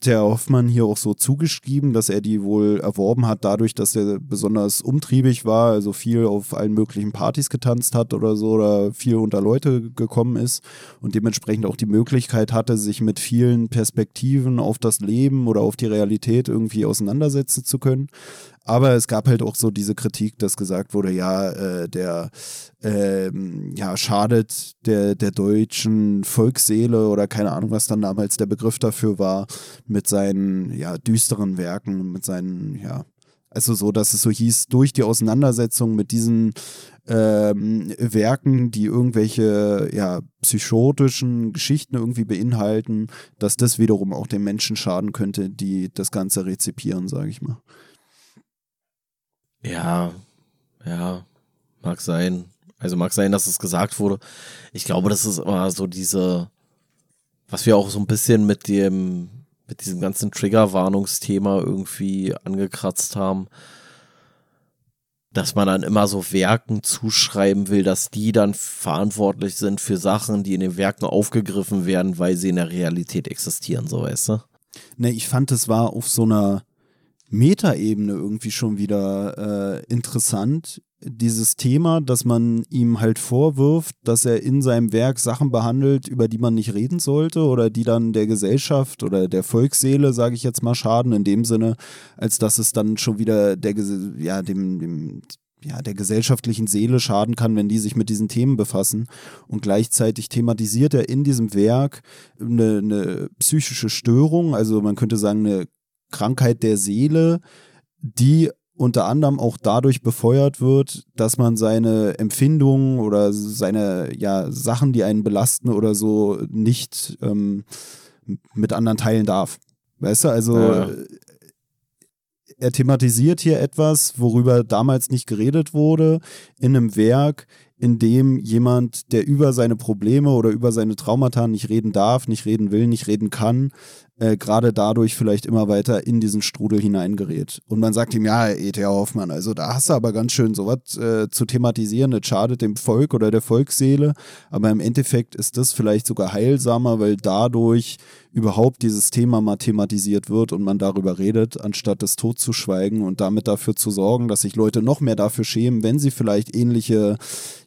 Hoffmann hier auch so zugeschrieben, dass er die wohl erworben hat dadurch, dass er besonders umtriebig war, also viel auf allen möglichen Partys getanzt hat oder so oder viel unter Leute gekommen ist und dementsprechend auch die Möglichkeit hatte, sich mit vielen Perspektiven auf das Leben oder auf die Realität irgendwie auseinandersetzen zu können. Aber es gab halt auch so diese Kritik, dass gesagt wurde, ja, äh, der ähm, ja, schadet der, der deutschen Volksseele oder keine Ahnung, was dann damals der Begriff dafür war, mit seinen ja, düsteren Werken, mit seinen, ja, also so, dass es so hieß, durch die Auseinandersetzung mit diesen ähm, Werken, die irgendwelche ja, psychotischen Geschichten irgendwie beinhalten, dass das wiederum auch den Menschen schaden könnte, die das Ganze rezipieren, sage ich mal. Ja, ja, mag sein. Also mag sein, dass es gesagt wurde. Ich glaube, das ist immer so diese, was wir auch so ein bisschen mit dem, mit diesem ganzen Triggerwarnungsthema irgendwie angekratzt haben, dass man dann immer so Werken zuschreiben will, dass die dann verantwortlich sind für Sachen, die in den Werken aufgegriffen werden, weil sie in der Realität existieren, so weißt du? Ne, ich fand, es war auf so einer Metaebene irgendwie schon wieder äh, interessant. Dieses Thema, dass man ihm halt vorwirft, dass er in seinem Werk Sachen behandelt, über die man nicht reden sollte oder die dann der Gesellschaft oder der Volksseele, sage ich jetzt mal, schaden, in dem Sinne, als dass es dann schon wieder der, ja, dem, dem, ja, der gesellschaftlichen Seele schaden kann, wenn die sich mit diesen Themen befassen. Und gleichzeitig thematisiert er in diesem Werk eine, eine psychische Störung, also man könnte sagen, eine Krankheit der Seele, die unter anderem auch dadurch befeuert wird, dass man seine Empfindungen oder seine ja, Sachen, die einen belasten oder so, nicht ähm, mit anderen teilen darf. Weißt du, also ja. er thematisiert hier etwas, worüber damals nicht geredet wurde, in einem Werk, in dem jemand, der über seine Probleme oder über seine Traumata nicht reden darf, nicht reden will, nicht reden kann, äh, gerade dadurch vielleicht immer weiter in diesen Strudel hineingerät. Und man sagt ihm, ja, E.T. Hoffmann, also da hast du aber ganz schön sowas äh, zu thematisieren, das schadet dem Volk oder der Volksseele, aber im Endeffekt ist das vielleicht sogar heilsamer, weil dadurch überhaupt dieses Thema mal thematisiert wird und man darüber redet, anstatt es totzuschweigen und damit dafür zu sorgen, dass sich Leute noch mehr dafür schämen, wenn sie vielleicht ähnliche,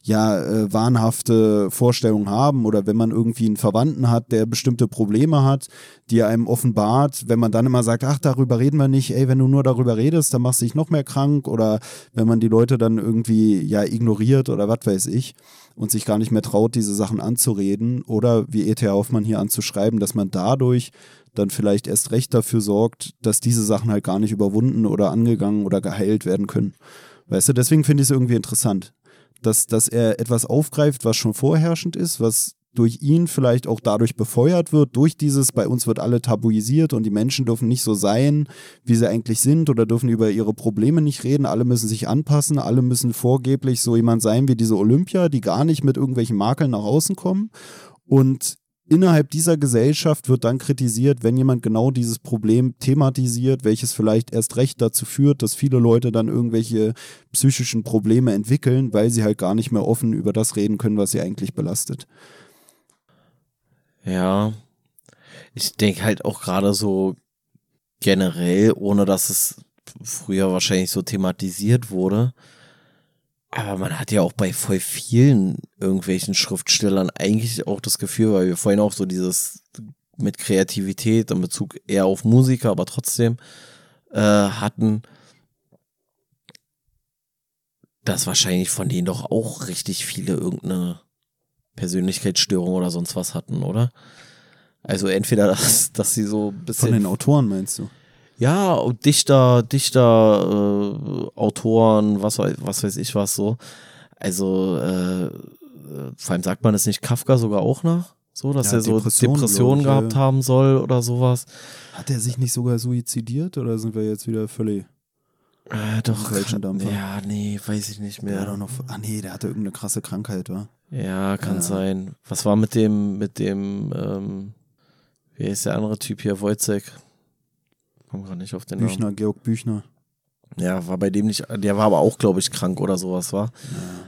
ja, äh, wahnhafte Vorstellungen haben oder wenn man irgendwie einen Verwandten hat, der bestimmte Probleme hat, die einem offenbart, wenn man dann immer sagt, ach, darüber reden wir nicht, ey, wenn du nur darüber redest, dann machst du dich noch mehr krank oder wenn man die Leute dann irgendwie, ja, ignoriert oder was weiß ich und sich gar nicht mehr traut, diese Sachen anzureden oder wie E.T. Hoffmann hier anzuschreiben, dass man dadurch dann vielleicht erst recht dafür sorgt, dass diese Sachen halt gar nicht überwunden oder angegangen oder geheilt werden können. Weißt du, deswegen finde ich es irgendwie interessant, dass, dass er etwas aufgreift, was schon vorherrschend ist, was durch ihn vielleicht auch dadurch befeuert wird, durch dieses, bei uns wird alle tabuisiert und die Menschen dürfen nicht so sein, wie sie eigentlich sind oder dürfen über ihre Probleme nicht reden, alle müssen sich anpassen, alle müssen vorgeblich so jemand sein wie diese Olympia, die gar nicht mit irgendwelchen Makeln nach außen kommen. Und innerhalb dieser Gesellschaft wird dann kritisiert, wenn jemand genau dieses Problem thematisiert, welches vielleicht erst recht dazu führt, dass viele Leute dann irgendwelche psychischen Probleme entwickeln, weil sie halt gar nicht mehr offen über das reden können, was sie eigentlich belastet. Ja. Ich denke halt auch gerade so generell, ohne dass es früher wahrscheinlich so thematisiert wurde. Aber man hat ja auch bei voll vielen irgendwelchen Schriftstellern eigentlich auch das Gefühl, weil wir vorhin auch so dieses mit Kreativität in Bezug eher auf Musiker, aber trotzdem äh, hatten, dass wahrscheinlich von denen doch auch richtig viele irgendeine Persönlichkeitsstörung oder sonst was hatten, oder? Also entweder, (laughs) dass, dass sie so ein bisschen. Von den Autoren meinst du? Ja, Dichter, Dichter, äh, Autoren, was, was weiß ich was so. Also, äh, vor allem sagt man es nicht Kafka sogar auch nach? So, dass Ja, er so Depression, Depressionen ich, gehabt haben soll oder sowas. Hat er sich nicht sogar suizidiert oder sind wir jetzt wieder völlig. Äh, doch. falschen Dampfer. Ja, nee, weiß ich nicht Der hat mehr. auch noch. Ah, nee, der hatte irgendeine krasse Krankheit, wa? Ja, kann Ja. sein. Was war mit dem, mit dem, ähm, wie heißt der andere Typ hier, Wojcek? Komm gerade nicht auf den Namen. Büchner, Georg Büchner. Ja, war bei dem nicht, der war aber auch, glaube ich, krank oder sowas, war.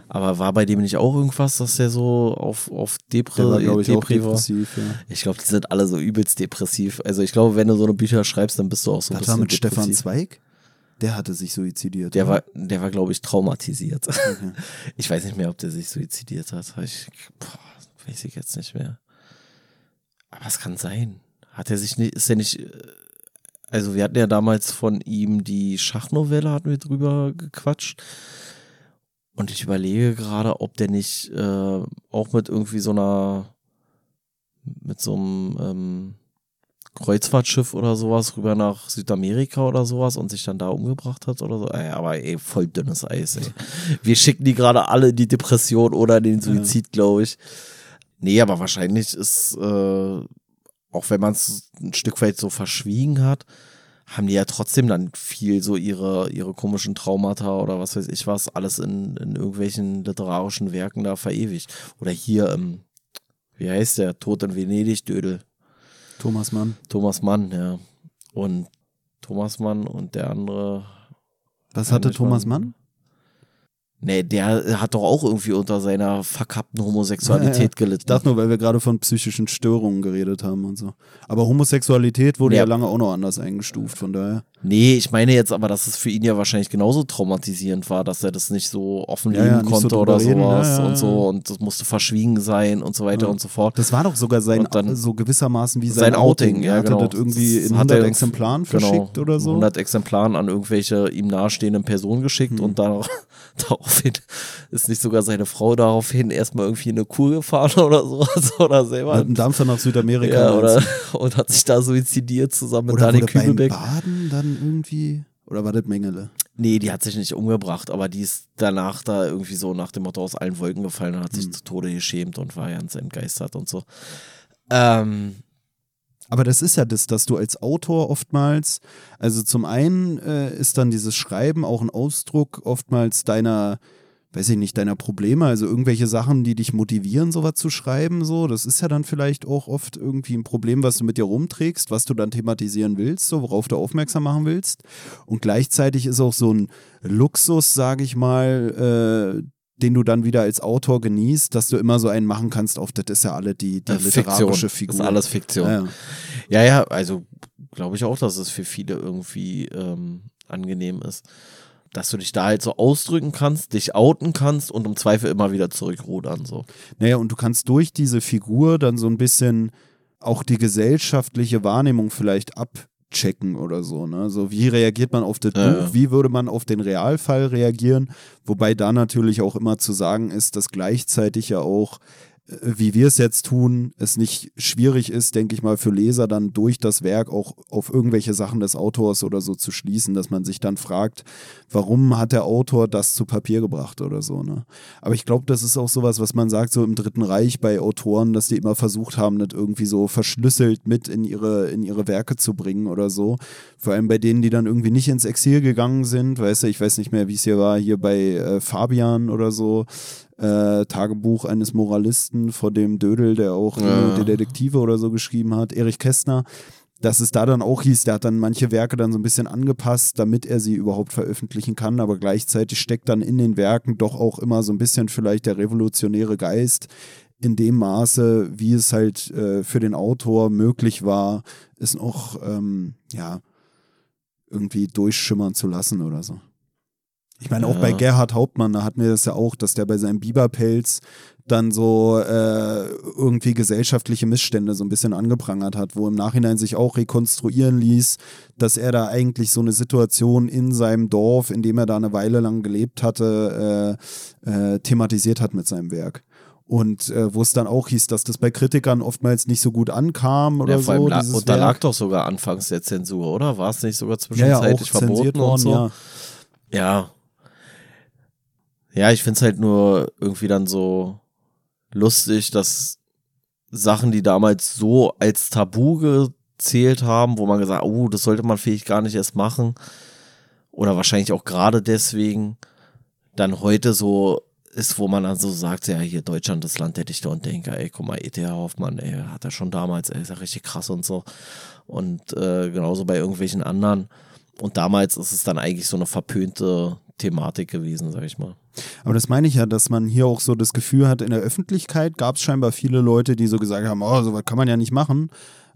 Aber war bei dem nicht auch irgendwas, dass der so auf, auf Depre, Der war, glaube ich, auch Depri war? depressiv, ja. Ich glaube, die sind alle so übelst depressiv. Also ich glaube, wenn du so eine Bücher schreibst, dann bist du auch so ein Was bisschen war mit Stefan depressiv. Zweig? Der hatte sich suizidiert. Der oder? war, der war, glaube ich, traumatisiert. Okay. (laughs) Ich weiß nicht mehr, ob der sich suizidiert hat. Ich, boah, weiß ich jetzt nicht mehr. Aber es kann sein. Hat er sich nicht, ist er nicht, äh, also wir hatten ja damals von ihm die Schachnovelle, hatten wir drüber gequatscht. Und ich überlege gerade, ob der nicht äh, auch mit irgendwie so einer, mit so einem ähm, Kreuzfahrtschiff oder sowas rüber nach Südamerika oder sowas und sich dann da umgebracht hat oder so. Ey, aber ey, voll dünnes Eis, ey. Wir schicken die gerade alle in die Depression oder in den Suizid, glaube ich. Nee, aber wahrscheinlich ist, äh, auch wenn man es ein Stück weit so verschwiegen hat, haben die ja trotzdem dann viel so ihre, ihre komischen Traumata oder was weiß ich was, alles in, in irgendwelchen literarischen Werken da verewigt. Oder hier, ähm, wie heißt der? Tod in Venedig, Dödel. Thomas Mann. Thomas Mann, ja. Und Thomas Mann und der andere. Was hatte Thomas Mann? Nee, der hat doch auch irgendwie unter seiner verkappten Homosexualität (laughs) Ja, ja. gelitten. Ich dachte nur, weil wir gerade von psychischen Störungen geredet haben und so. Aber Homosexualität wurde Ja. ja, lange auch noch anders eingestuft, von daher. Nee, ich meine jetzt aber, dass es für ihn ja wahrscheinlich genauso traumatisierend war, dass er das nicht so offen Ja, ja, so konnte drüber oder reden, sowas ja, und so und das musste verschwiegen sein und so weiter und so fort. Das war doch sogar sein, dann- so gewissermaßen wie sein, Sein Outing, ja, Er hatte genau. das irgendwie Das in hat 100 er- Exemplaren Genau, verschickt oder so. 100 Exemplaren an irgendwelche ihm nahestehenden Personen geschickt Hm. und dann (laughs) daraufhin ist nicht sogar seine Frau daraufhin erstmal irgendwie in eine Kur gefahren (laughs) oder sowas oder selber. Mit einem Dampfer nach Südamerika. ja, oder, (laughs) und hat sich da suizidiert zusammen mit oder Daniel Kübelbeck. Baden dann irgendwie. Oder war das Mengele? Nee, die hat sich nicht umgebracht, aber die ist danach da irgendwie so nach dem Motto aus allen Wolken gefallen und hat sich Hm. zu Tode geschämt und war ganz entgeistert und so. Ähm, Aber das ist ja das, dass du als Autor oftmals, also zum einen äh, ist dann dieses Schreiben auch ein Ausdruck oftmals deiner, weiß ich nicht, deiner Probleme, also irgendwelche Sachen, die dich motivieren, sowas zu schreiben, so. Das ist ja dann vielleicht auch oft irgendwie ein Problem, was du mit dir rumträgst, was du dann thematisieren willst, so, worauf du aufmerksam machen willst. Und gleichzeitig ist auch so ein Luxus, sage ich mal, äh, den du dann wieder als Autor genießt, dass du immer so einen machen kannst, auf das ist ja alle die, die literarische Fiktion. Figur. Ist alles Fiktion. Ja, ja. Ja, ja, also glaube ich auch, dass es für viele irgendwie ähm, angenehm ist. Dass du dich da halt so ausdrücken kannst, dich outen kannst und im Zweifel immer wieder zurückrudern. So. Naja, und du kannst durch diese Figur dann so ein bisschen auch die gesellschaftliche Wahrnehmung vielleicht abchecken oder so. Ne? So, wie reagiert man auf das Ja, Buch? ja. Wie würde man auf den Realfall reagieren? Wobei da natürlich auch immer zu sagen ist, dass gleichzeitig ja auch wie wir es jetzt tun, es nicht schwierig ist, denke ich mal, für Leser dann durch das Werk auch auf irgendwelche Sachen des Autors oder so zu schließen, dass man sich dann fragt, warum hat der Autor das zu Papier gebracht oder so. Ne? Aber ich glaube, das ist auch sowas, was man sagt, so im Dritten Reich bei Autoren, dass die immer versucht haben, das irgendwie so verschlüsselt mit in ihre, in ihre Werke zu bringen oder so. Vor allem bei denen, die dann irgendwie nicht ins Exil gegangen sind, weißt du, ich weiß nicht mehr, wie es hier war, hier bei äh, Fabian oder so, äh, Tagebuch eines Moralisten vor dem Dödel, der auch Ja. äh, die Detektive oder so geschrieben hat, Erich Kästner, dass es da dann auch hieß, der hat dann manche Werke dann so ein bisschen angepasst, damit er sie überhaupt veröffentlichen kann, aber gleichzeitig steckt dann in den Werken doch auch immer so ein bisschen vielleicht der revolutionäre Geist in dem Maße, wie es halt äh, für den Autor möglich war, es noch ähm, ja irgendwie durchschimmern zu lassen oder so. Ich meine, auch ja. bei Gerhard Hauptmann, da hatten wir das ja auch, dass der bei seinem Biberpelz dann so äh, irgendwie gesellschaftliche Missstände so ein bisschen angeprangert hat, wo im Nachhinein sich auch rekonstruieren ließ, dass er da eigentlich so eine Situation in seinem Dorf, in dem er da eine Weile lang gelebt hatte, äh, äh, thematisiert hat mit seinem Werk. Und äh, wo es dann auch hieß, dass das bei Kritikern oftmals nicht so gut ankam oder ja, so. und da lag doch sogar anfangs der Zensur, oder? War es nicht sogar zwischenzeitlich ja, ja, verboten worden, und so? Ja. ja. Ja, ich finde es halt nur irgendwie dann so lustig, dass Sachen, die damals so als Tabu gezählt haben, wo man gesagt, oh, das sollte man vielleicht gar nicht erst machen, oder wahrscheinlich auch gerade deswegen, dann heute so ist, wo man dann so sagt, ja, hier Deutschland, das Land der Dichter und Denker, ey, guck mal, E.T.H. Hoffmann, ey, hat er schon damals, ey, ist ja richtig krass und so. Und äh, genauso bei irgendwelchen anderen. Und damals ist es dann eigentlich so eine verpönte Thematik gewesen, sag ich mal. Aber das meine ich ja, dass man hier auch so das Gefühl hat, in der Öffentlichkeit gab es scheinbar viele Leute, die so gesagt haben, oh, sowas kann man ja nicht machen.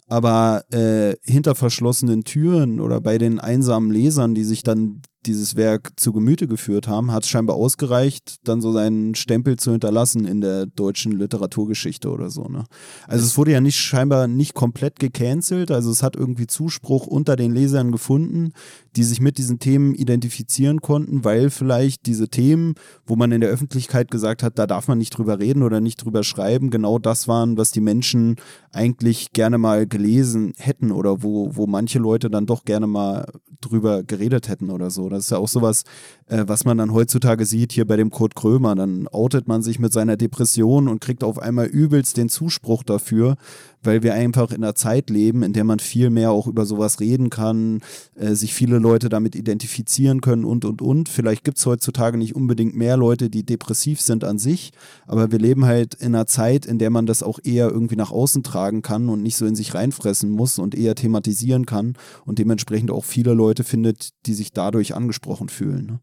Aber äh, hinter verschlossenen Türen oder bei den einsamen Lesern, die sich dann dieses Werk zu Gemüte geführt haben, hat es scheinbar ausgereicht, dann so seinen Stempel zu hinterlassen in der deutschen Literaturgeschichte oder so. Ne? Also es wurde ja nicht scheinbar nicht komplett gecancelt, also es hat irgendwie Zuspruch unter den Lesern gefunden, die sich mit diesen Themen identifizieren konnten, weil vielleicht diese Themen, wo man in der Öffentlichkeit gesagt hat, da darf man nicht drüber reden oder nicht drüber schreiben, genau das waren, was die Menschen eigentlich gerne mal gelesen hätten oder wo, wo manche Leute dann doch gerne mal drüber geredet hätten oder Das ist ja auch sowas, äh, was man dann heutzutage sieht hier bei dem Kurt Krömer. Dann outet man sich mit seiner Depression und kriegt auf einmal übelst den Zuspruch dafür, weil wir einfach in einer Zeit leben, in der man viel mehr auch über sowas reden kann, äh, sich viele Leute damit identifizieren können und, und, und. Vielleicht gibt es heutzutage nicht unbedingt mehr Leute, die depressiv sind an sich, aber wir leben halt in einer Zeit, in der man das auch eher irgendwie nach außen tragen kann und nicht so in sich reinfressen muss und eher thematisieren kann und dementsprechend auch viele Leute findet, die sich dadurch angesprochen fühlen. Ne?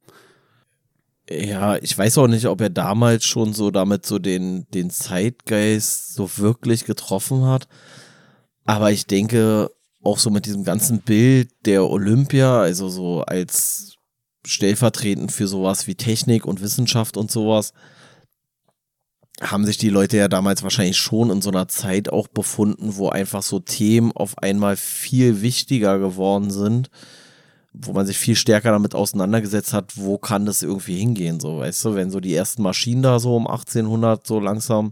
Ja, ich weiß auch nicht, ob er damals schon so damit so den, den Zeitgeist so wirklich getroffen hat. Aber ich denke, auch so mit diesem ganzen Bild der Olympia, also so als stellvertretend für sowas wie Technik und Wissenschaft und sowas, haben sich die Leute ja damals wahrscheinlich schon in so einer Zeit auch befunden, wo einfach so Themen auf einmal viel wichtiger geworden sind wo man sich viel stärker damit auseinandergesetzt hat, wo kann das irgendwie hingehen, so, weißt du, wenn so die ersten Maschinen da so um 1800 so langsam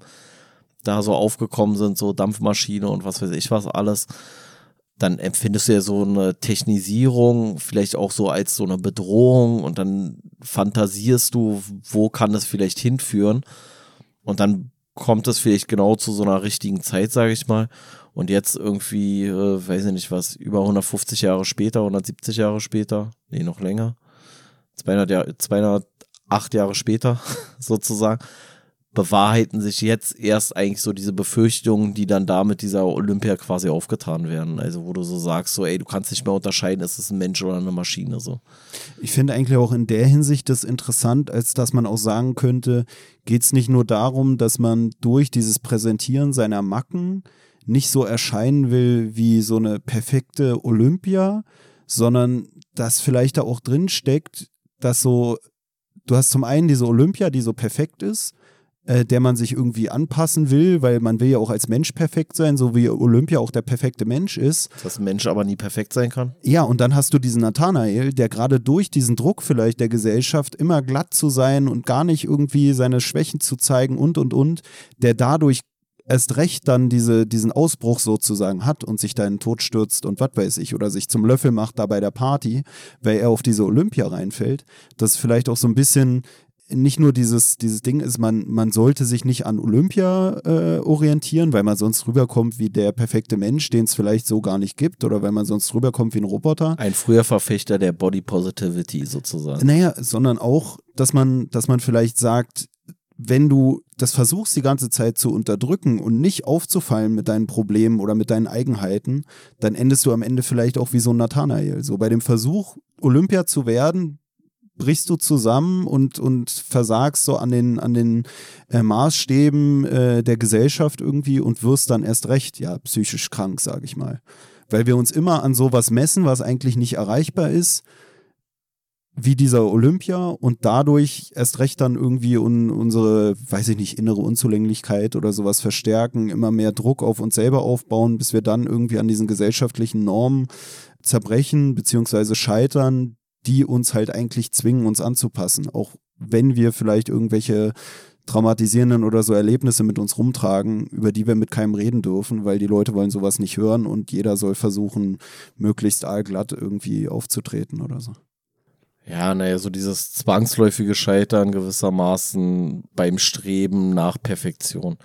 da so aufgekommen sind, so Dampfmaschine und was weiß ich was alles, dann empfindest du ja so eine Technisierung vielleicht auch so als so eine Bedrohung und dann fantasierst du, wo kann das vielleicht hinführen und dann kommt es vielleicht genau zu so einer richtigen Zeit, sage ich mal. Und jetzt irgendwie, äh, weiß ich nicht was, über 150 Jahre später, 170 Jahre später, nee, noch länger, 200 Jahre, 208 Jahre später (laughs) sozusagen, bewahrheiten sich jetzt erst eigentlich so diese Befürchtungen, die dann da mit dieser Olympia quasi aufgetan werden. Also wo du so sagst, so ey, du kannst nicht mehr unterscheiden, ist es ein Mensch oder eine Maschine so. Ich finde eigentlich auch in der Hinsicht das interessant, als dass man auch sagen könnte, geht es nicht nur darum, dass man durch dieses Präsentieren seiner Macken nicht so erscheinen will wie so eine perfekte Olympia, sondern dass vielleicht da auch drin steckt, dass so, du hast zum einen diese Olympia, die so perfekt ist, äh, der man sich irgendwie anpassen will, weil man will ja auch als Mensch perfekt sein, so wie Olympia auch der perfekte Mensch ist. Dass ein Mensch aber nie perfekt sein kann. Ja, und dann hast du diesen Nathanael, der gerade durch diesen Druck vielleicht der Gesellschaft immer glatt zu sein und gar nicht irgendwie seine Schwächen zu zeigen und und und, der dadurch erst recht dann diese, diesen Ausbruch sozusagen hat und sich da in den Tod stürzt und was weiß ich, oder sich zum Löffel macht da bei der Party, weil er auf diese Olympia reinfällt, dass vielleicht auch so ein bisschen nicht nur dieses, dieses Ding ist, man, man sollte sich nicht an Olympia äh, orientieren, weil man sonst rüberkommt wie der perfekte Mensch, den es vielleicht so gar nicht gibt, oder weil man sonst rüberkommt wie ein Roboter. Ein früher Verfechter der Body Positivity sozusagen. Naja, sondern auch, dass man, dass man vielleicht sagt, wenn du das versuchst die ganze Zeit zu unterdrücken und nicht aufzufallen mit deinen Problemen oder mit deinen Eigenheiten, dann endest du am Ende vielleicht auch wie so ein Nathanael. So bei dem Versuch, Olympia zu werden, brichst du zusammen und, und versagst so an den, an den äh, Maßstäben äh, der Gesellschaft irgendwie und wirst dann erst recht, ja, psychisch krank, sag ich mal. Weil wir uns immer an sowas messen, was eigentlich nicht erreichbar ist wie dieser Olympia und dadurch erst recht dann irgendwie un, unsere, weiß ich nicht, innere Unzulänglichkeit oder sowas verstärken, immer mehr Druck auf uns selber aufbauen, bis wir dann irgendwie an diesen gesellschaftlichen Normen zerbrechen beziehungsweise scheitern, die uns halt eigentlich zwingen, uns anzupassen. Auch wenn wir vielleicht irgendwelche traumatisierenden oder so Erlebnisse mit uns rumtragen, über die wir mit keinem reden dürfen, weil die Leute wollen sowas nicht hören und jeder soll versuchen, möglichst allglatt irgendwie aufzutreten oder so. Ja, naja, so dieses zwangsläufige Scheitern gewissermaßen beim Streben nach Perfektion.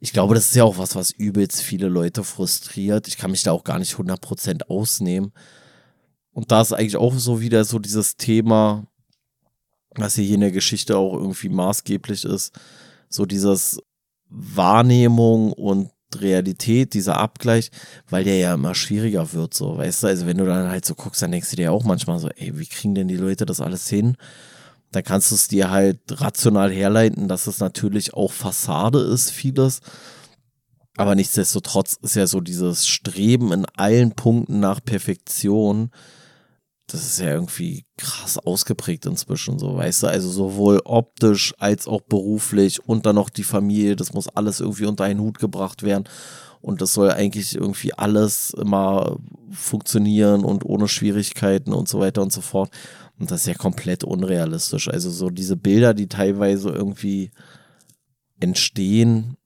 Ich glaube, das ist ja auch was, was übelst viele Leute frustriert. Ich kann mich da auch gar nicht 100% ausnehmen. Und da ist eigentlich auch so wieder so dieses Thema, was hier in der Geschichte auch irgendwie maßgeblich ist, so dieses Wahrnehmung und Realität, dieser Abgleich, weil der ja immer schwieriger wird, so, weißt du, also wenn du dann halt so guckst, dann denkst du dir auch manchmal so, ey, wie kriegen denn die Leute das alles hin? Dann kannst du es dir halt rational herleiten, dass es natürlich auch Fassade ist, vieles. Aber nichtsdestotrotz ist ja so dieses Streben in allen Punkten nach Perfektion, das ist ja irgendwie krass ausgeprägt inzwischen, so, weißt du, also sowohl optisch als auch beruflich und dann noch die Familie, das muss alles irgendwie unter einen Hut gebracht werden und das soll eigentlich irgendwie alles immer funktionieren und ohne Schwierigkeiten und so weiter und so fort. Und das ist ja komplett unrealistisch. Also so diese Bilder, die teilweise irgendwie entstehen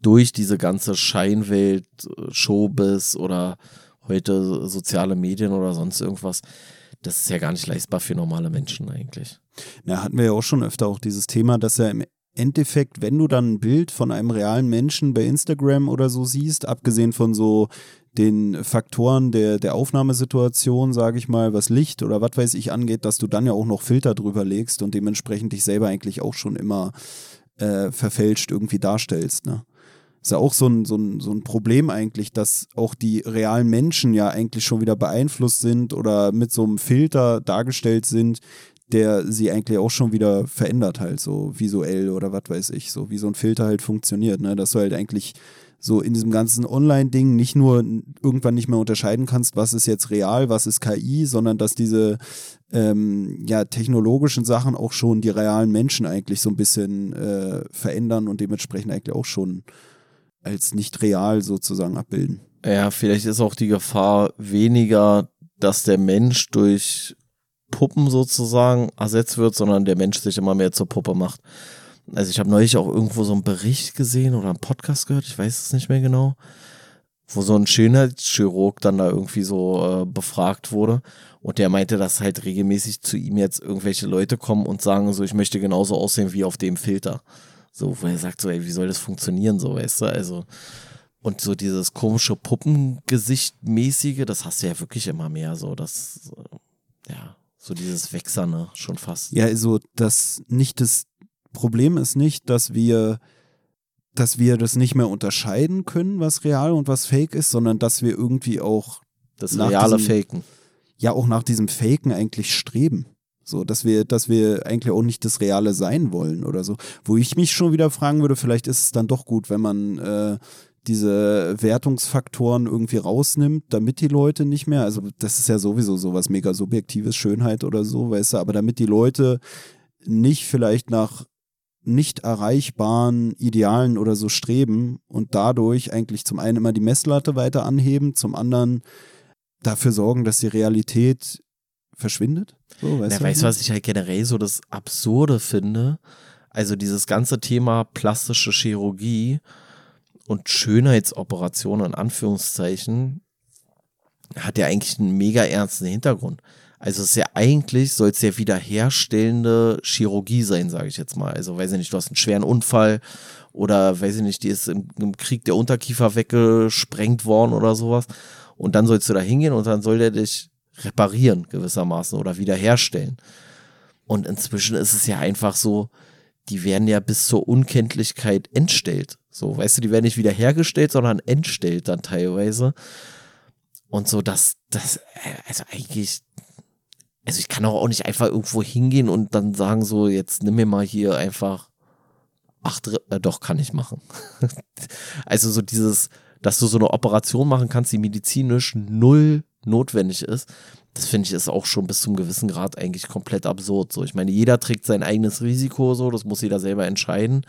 durch diese ganze Scheinwelt, Showbiz oder heute soziale Medien oder sonst irgendwas, das ist ja gar nicht leistbar für normale Menschen eigentlich. Ja, hatten wir ja auch schon öfter auch dieses Thema, dass ja im Endeffekt, wenn du dann ein Bild von einem realen Menschen bei Instagram oder so siehst, abgesehen von so den Faktoren der, der Aufnahmesituation, sage ich mal, was Licht oder was weiß ich angeht, dass du dann ja auch noch Filter drüber legst und dementsprechend dich selber eigentlich auch schon immer äh, verfälscht irgendwie darstellst. Ne? Ist ja auch so ein, so, ein, so ein Problem eigentlich, dass auch die realen Menschen ja eigentlich schon wieder beeinflusst sind oder mit so einem Filter dargestellt sind, der sie eigentlich auch schon wieder verändert halt, so visuell oder was weiß ich, so wie so ein Filter halt funktioniert, ne? dass du halt eigentlich so in diesem ganzen Online-Ding nicht nur irgendwann nicht mehr unterscheiden kannst, was ist jetzt real, was ist KI, sondern dass diese ähm, ja, technologischen Sachen auch schon die realen Menschen eigentlich so ein bisschen äh, verändern und dementsprechend eigentlich auch schon als nicht real sozusagen abbilden. Ja, vielleicht ist auch die Gefahr weniger, dass der Mensch durch Puppen sozusagen ersetzt wird, sondern der Mensch sich immer mehr zur Puppe macht. Also ich habe neulich auch irgendwo so einen Bericht gesehen oder einen Podcast gehört, ich weiß es nicht mehr genau, wo so ein Schönheitschirurg dann da irgendwie so äh, befragt wurde und der meinte, dass halt regelmäßig zu ihm jetzt irgendwelche Leute kommen und sagen so, ich möchte genauso aussehen wie auf dem Filter. So, wo er sagt so, ey, wie soll das funktionieren, so, weißt du, also und so dieses komische Puppengesicht-mäßige, das hast du ja wirklich immer mehr, so, das, ja, so dieses Wechserne schon fast. Ja, also das nicht das Problem ist nicht, dass wir dass wir das nicht mehr unterscheiden können, was real und was fake ist, sondern dass wir irgendwie auch das reale diesem, Faken. Ja, auch nach diesem Faken eigentlich streben. So, dass wir, dass wir eigentlich auch nicht das Reale sein wollen oder so. Wo ich mich schon wieder fragen würde, vielleicht ist es dann doch gut, wenn man äh, diese Wertungsfaktoren irgendwie rausnimmt, damit die Leute nicht mehr, also das ist ja sowieso sowas mega subjektives, Schönheit oder so, weißt du, aber damit die Leute nicht vielleicht nach nicht erreichbaren Idealen oder so streben und dadurch eigentlich zum einen immer die Messlatte weiter anheben, zum anderen dafür sorgen, dass die Realität verschwindet. So, weißt, Na, weißt du, was ich halt generell so das Absurde finde? Also dieses ganze Thema plastische Chirurgie und Schönheitsoperationen in Anführungszeichen hat ja eigentlich einen mega ernsten Hintergrund. Also es ist ja eigentlich, soll es ja wiederherstellende Chirurgie sein, sage ich jetzt mal. Also weiß ich nicht, du hast einen schweren Unfall oder weiß ich nicht, die ist im, im Krieg der Unterkiefer weggesprengt worden oder sowas. Und dann sollst du da hingehen und dann soll der dich reparieren gewissermaßen oder wiederherstellen. Und inzwischen ist es ja einfach so, die werden ja bis zur Unkenntlichkeit entstellt. So, weißt du, die werden nicht wiederhergestellt, sondern entstellt dann teilweise. Und so, dass das, also eigentlich, also ich kann auch nicht einfach irgendwo hingehen und dann sagen so, jetzt nimm mir mal hier einfach acht, äh, doch, kann ich machen. (laughs) also so dieses, dass du so eine Operation machen kannst, die medizinisch null notwendig ist. Das finde ich ist auch schon bis zum gewissen Grad eigentlich komplett absurd. So, ich meine, jeder trägt sein eigenes Risiko, so, das muss jeder selber entscheiden.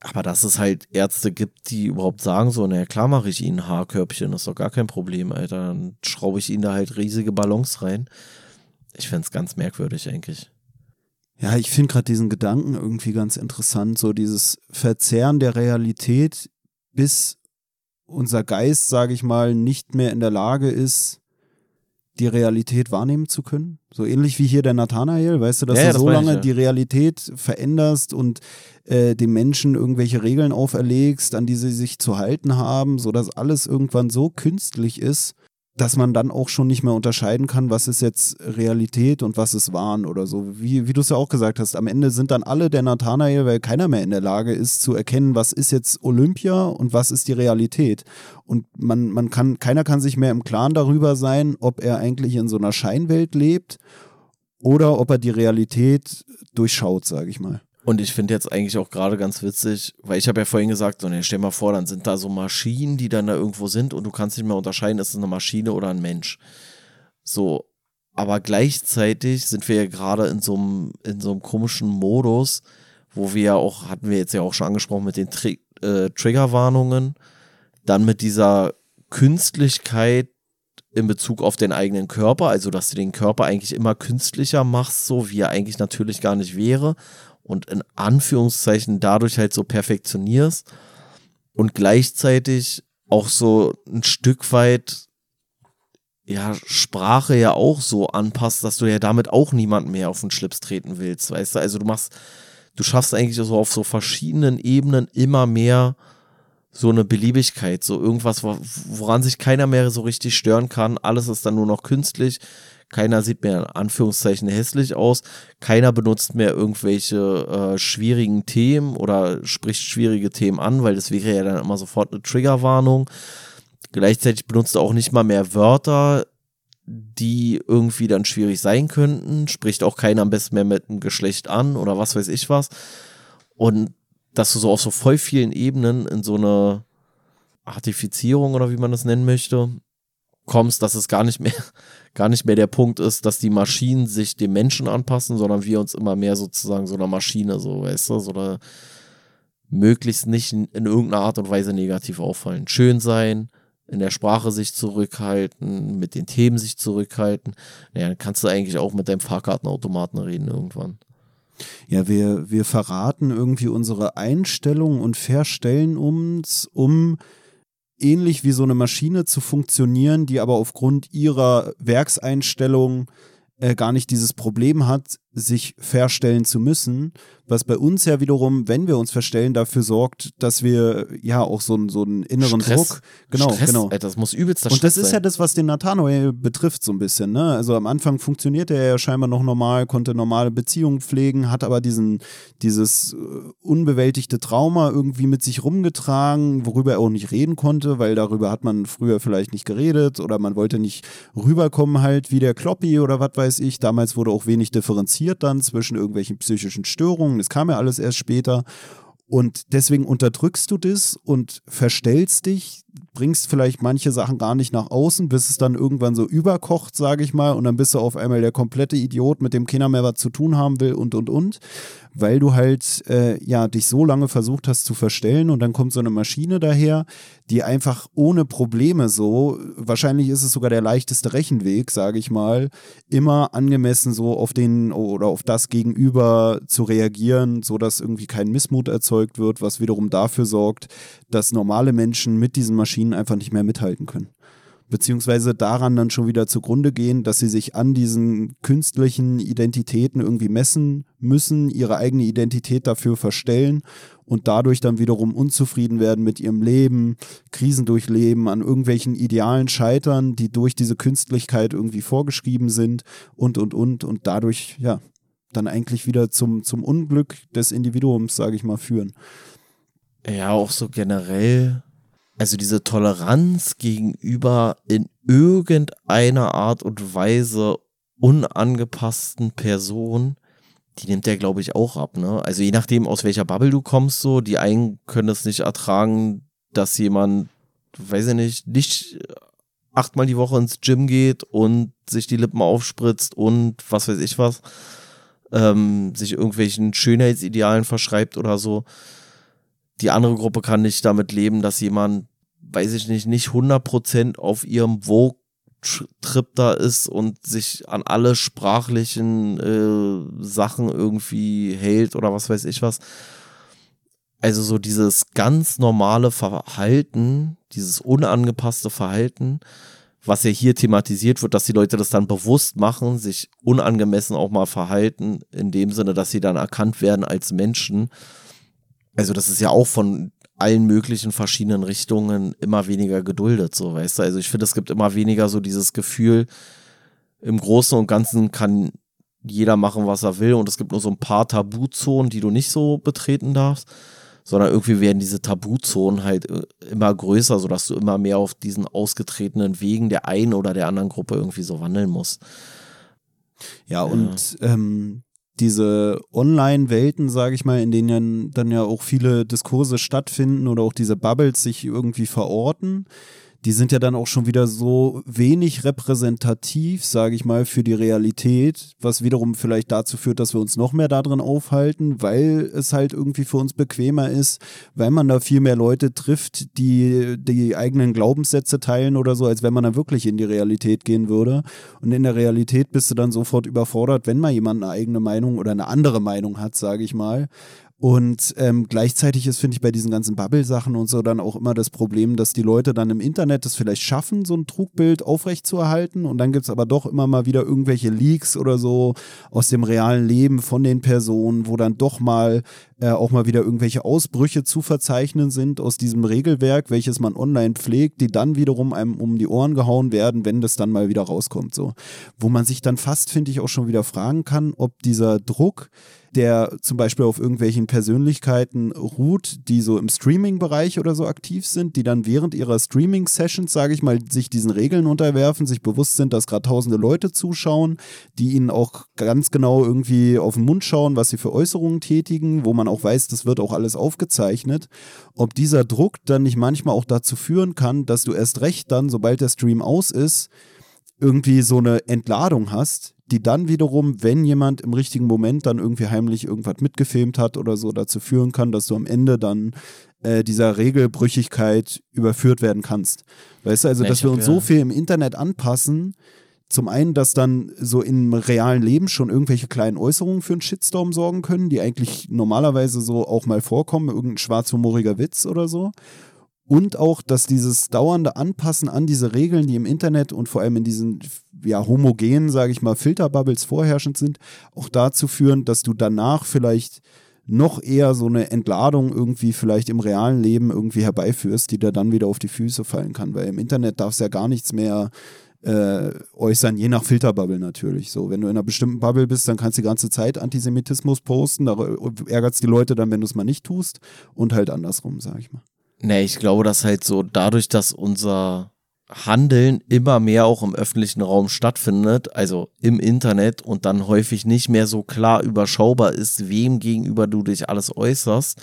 Aber dass es halt Ärzte gibt, die überhaupt sagen so, naja, klar mache ich ihnen Haarkörbchen, das ist doch gar kein Problem, Alter. Dann schraube ich ihnen da halt riesige Ballons rein. Ich finde es ganz merkwürdig eigentlich. Ja, ich finde gerade diesen Gedanken irgendwie ganz interessant, so dieses Verzerren der Realität, bis unser Geist, sage ich mal, nicht mehr in der Lage ist, die Realität wahrnehmen zu können. So ähnlich wie hier der Nathanael, weißt du, dass Ja, du das so meine ich, lange ja. die Realität veränderst und äh, dem Menschen irgendwelche Regeln auferlegst, an die sie sich zu halten haben, sodass alles irgendwann so künstlich ist, dass man dann auch schon nicht mehr unterscheiden kann, was ist jetzt Realität und was ist Wahn oder so. Wie, wie du es ja auch gesagt hast, am Ende sind dann alle der Nathanael, weil keiner mehr in der Lage ist zu erkennen, was ist jetzt Olympia und was ist die Realität. Und man, man kann, keiner kann sich mehr im Klaren darüber sein, ob er eigentlich in so einer Scheinwelt lebt oder ob er die Realität durchschaut, sage ich mal. Und ich finde jetzt eigentlich auch gerade ganz witzig, weil ich habe ja vorhin gesagt, so, ne, stell mal vor, dann sind da so Maschinen, die dann da irgendwo sind und du kannst nicht mehr unterscheiden, ist es eine Maschine oder ein Mensch. So, aber gleichzeitig sind wir ja gerade in so einem in so einem komischen Modus, wo wir ja auch, hatten wir jetzt ja auch schon angesprochen mit den Tri äh, Triggerwarnungen, dann mit dieser Künstlichkeit in Bezug auf den eigenen Körper, also dass du den Körper eigentlich immer künstlicher machst, so wie er eigentlich natürlich gar nicht wäre und in Anführungszeichen dadurch halt so perfektionierst und gleichzeitig auch so ein Stück weit ja Sprache ja auch so anpasst, dass du ja damit auch niemanden mehr auf den Schlips treten willst, weißt du? Also du machst, du schaffst eigentlich so auf so verschiedenen Ebenen immer mehr so eine Beliebigkeit, so irgendwas, wo- woran sich keiner mehr so richtig stören kann. Alles ist dann nur noch künstlich. Keiner sieht mehr in Anführungszeichen hässlich aus. Keiner benutzt mehr irgendwelche äh, schwierigen Themen oder spricht schwierige Themen an, weil das wäre ja dann immer sofort eine Triggerwarnung. Gleichzeitig benutzt er auch nicht mal mehr Wörter, die irgendwie dann schwierig sein könnten. Spricht auch keiner am besten mehr mit dem Geschlecht an oder was weiß ich was. Und dass du so auf so voll vielen Ebenen in so eine Artifizierung oder wie man das nennen möchte, kommst, dass es gar nicht mehr, (laughs) gar nicht mehr der Punkt ist, dass die Maschinen sich dem Menschen anpassen, sondern wir uns immer mehr sozusagen so einer Maschine, so, weißt du, so eine möglichst nicht in, in irgendeiner Art und Weise negativ auffallen. Schön sein, in der Sprache sich zurückhalten, mit den Themen sich zurückhalten. Naja, dann kannst du eigentlich auch mit deinem Fahrkartenautomaten reden irgendwann. Ja, wir, wir verraten irgendwie unsere Einstellung und verstellen uns, um ähnlich wie so eine Maschine zu funktionieren, die aber aufgrund ihrer Werkseinstellung äh, gar nicht dieses Problem hat, sich verstellen zu müssen, was bei uns ja wiederum, wenn wir uns verstellen, dafür sorgt, dass wir ja auch so, einen- so einen inneren Stress, Druck, genau, Stress, genau. Alter, das muss übelster Und das Stress ist ja sein. das, was den Nathanael betrifft, so ein bisschen. Ne? Also am Anfang funktionierte er ja scheinbar noch normal, konnte normale Beziehungen pflegen, hat aber diesen, dieses äh, unbewältigte Trauma irgendwie mit sich rumgetragen, worüber er auch nicht reden konnte, weil darüber hat man früher vielleicht nicht geredet oder man wollte nicht rüberkommen halt wie der Kloppi oder was weiß ich. Damals wurde auch wenig differenziert dann zwischen irgendwelchen psychischen Störungen. Das kam ja alles erst später. Und deswegen unterdrückst du das und verstellst dich, bringst vielleicht manche Sachen gar nicht nach außen, bis es dann irgendwann so überkocht, sage ich mal, und dann bist du auf einmal der komplette Idiot, mit dem keiner mehr was zu tun haben will und und und, weil du halt äh, ja dich so lange versucht hast zu verstellen und dann kommt so eine Maschine daher, die einfach ohne Probleme so, wahrscheinlich ist es sogar der leichteste Rechenweg, sage ich mal, immer angemessen so auf den oder auf das Gegenüber zu reagieren, so dass irgendwie kein Missmut erzeugt wird, was wiederum dafür sorgt, dass normale Menschen mit diesen Maschinen einfach nicht mehr mithalten können. Beziehungsweise daran dann schon wieder zugrunde gehen, dass sie sich an diesen künstlichen Identitäten irgendwie messen müssen, ihre eigene Identität dafür verstellen und dadurch dann wiederum unzufrieden werden mit ihrem Leben, Krisen durchleben, an irgendwelchen Idealen scheitern, die durch diese Künstlichkeit irgendwie vorgeschrieben sind und, und, und und dadurch, ja, dann eigentlich wieder zum, zum Unglück des Individuums, sage ich mal, führen. Ja, auch so generell. Also diese Toleranz gegenüber in irgendeiner Art und Weise unangepassten Personen, die nimmt der, glaube ich, auch ab, ne? Also je nachdem, aus welcher Bubble du kommst, so, die einen können es nicht ertragen, dass jemand, weiß ich nicht, nicht achtmal die Woche ins Gym geht und sich die Lippen aufspritzt und was weiß ich was, ähm, sich irgendwelchen Schönheitsidealen verschreibt oder so. Die andere Gruppe kann nicht damit leben, dass jemand, weiß ich nicht, nicht 100% auf ihrem Vogue-Trip da ist und sich an alle sprachlichen äh, Sachen irgendwie hält oder was weiß ich was. Also so dieses ganz normale Verhalten, dieses unangepasste Verhalten, was ja hier thematisiert wird, dass die Leute das dann bewusst machen, sich unangemessen auch mal verhalten, in dem Sinne, dass sie dann erkannt werden als Menschen. Also das ist ja auch von allen möglichen verschiedenen Richtungen immer weniger geduldet, so weißt du. Also ich finde, es gibt immer weniger so dieses Gefühl, im Großen und Ganzen kann jeder machen, was er will und es gibt nur so ein paar Tabuzonen, die du nicht so betreten darfst sondern irgendwie werden diese Tabuzonen halt äh, immer größer, sodass du immer mehr auf diesen ausgetretenen Wegen der einen oder der anderen Gruppe irgendwie so wandeln musst. Ja, und Ähm, diese Online-Welten, sage ich mal, in denen dann ja auch viele Diskurse stattfinden oder auch diese Bubbles sich irgendwie verorten, die sind ja dann auch schon wieder so wenig repräsentativ, sage ich mal, für die Realität, was wiederum vielleicht dazu führt, dass wir uns noch mehr darin aufhalten, weil es halt irgendwie für uns bequemer ist, weil man da viel mehr Leute trifft, die die eigenen Glaubenssätze teilen oder so, als wenn man dann wirklich in die Realität gehen würde. Und in der Realität bist du dann sofort überfordert, wenn mal jemand eine eigene Meinung oder eine andere Meinung hat, sage ich mal. Und ähm, gleichzeitig ist, finde ich, bei diesen ganzen Bubble-Sachen und so dann auch immer das Problem, dass die Leute dann im Internet es vielleicht schaffen, so ein Trugbild aufrechtzuerhalten. Und dann gibt es aber doch immer mal wieder irgendwelche Leaks oder so aus dem realen Leben von den Personen, wo dann doch mal äh, auch mal wieder irgendwelche Ausbrüche zu verzeichnen sind aus diesem Regelwerk, welches man online pflegt, die dann wiederum einem um die Ohren gehauen werden, wenn das dann mal wieder rauskommt. So. Wo man sich dann fast, finde ich, auch schon wieder fragen kann, ob dieser Druck, der zum Beispiel auf irgendwelchen Persönlichkeiten ruht, die so im Streaming-Bereich oder so aktiv sind, die dann während ihrer Streaming-Sessions, sage ich mal, sich diesen Regeln unterwerfen, sich bewusst sind, dass gerade tausende Leute zuschauen, die ihnen auch ganz genau irgendwie auf den Mund schauen, was sie für Äußerungen tätigen, wo man auch weiß, das wird auch alles aufgezeichnet. Ob dieser Druck dann nicht manchmal auch dazu führen kann, dass du erst recht dann, sobald der Stream aus ist, irgendwie so eine Entladung hast, die dann wiederum, wenn jemand im richtigen Moment dann irgendwie heimlich irgendwas mitgefilmt hat oder so, dazu führen kann, dass du am Ende dann äh, dieser Regelbrüchigkeit überführt werden kannst. Weißt du, also, dass wir uns so viel im Internet anpassen, zum einen, dass dann so im realen Leben schon irgendwelche kleinen Äußerungen für einen Shitstorm sorgen können, die eigentlich normalerweise so auch mal vorkommen, irgendein schwarzhumoriger Witz oder so. Und auch, dass dieses dauernde Anpassen an diese Regeln, die im Internet und vor allem in diesen ja, homogenen, sage ich mal, Filterbubbles vorherrschend sind, auch dazu führen, dass du danach vielleicht noch eher so eine Entladung irgendwie vielleicht im realen Leben irgendwie herbeiführst, die da dann wieder auf die Füße fallen kann. Weil im Internet darfst du ja gar nichts mehr äh, äußern, je nach Filterbubble natürlich. So, wenn du in einer bestimmten Bubble bist, dann kannst du die ganze Zeit Antisemitismus posten, da ärgert es die Leute dann, wenn du es mal nicht tust und halt andersrum, sag ich mal. Nee, ich glaube, dass halt so dadurch, dass unser Handeln immer mehr auch im öffentlichen Raum stattfindet, also im Internet und dann häufig nicht mehr so klar überschaubar ist, wem gegenüber du dich alles äußerst,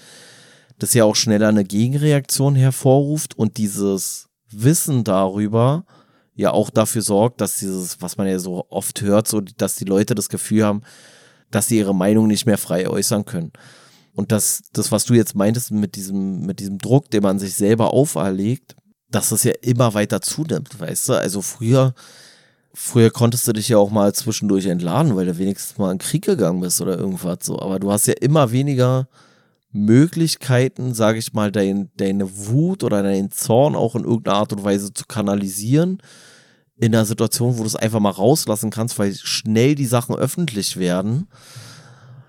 das ja auch schneller eine Gegenreaktion hervorruft und dieses Wissen darüber ja auch dafür sorgt, dass dieses, was man ja so oft hört, so dass die Leute das Gefühl haben, dass sie ihre Meinung nicht mehr frei äußern können. Und das, das, was du jetzt meintest mit diesem, mit diesem Druck, den man sich selber auferlegt, dass das ja immer weiter zunimmt, weißt du? Also früher, früher konntest du dich ja auch mal zwischendurch entladen, weil du wenigstens mal in den Krieg gegangen bist oder irgendwas so. Aber du hast ja immer weniger Möglichkeiten, sage ich mal, dein, deine Wut oder deinen Zorn auch in irgendeiner Art und Weise zu kanalisieren. In einer Situation, wo du es einfach mal rauslassen kannst, weil schnell die Sachen öffentlich werden.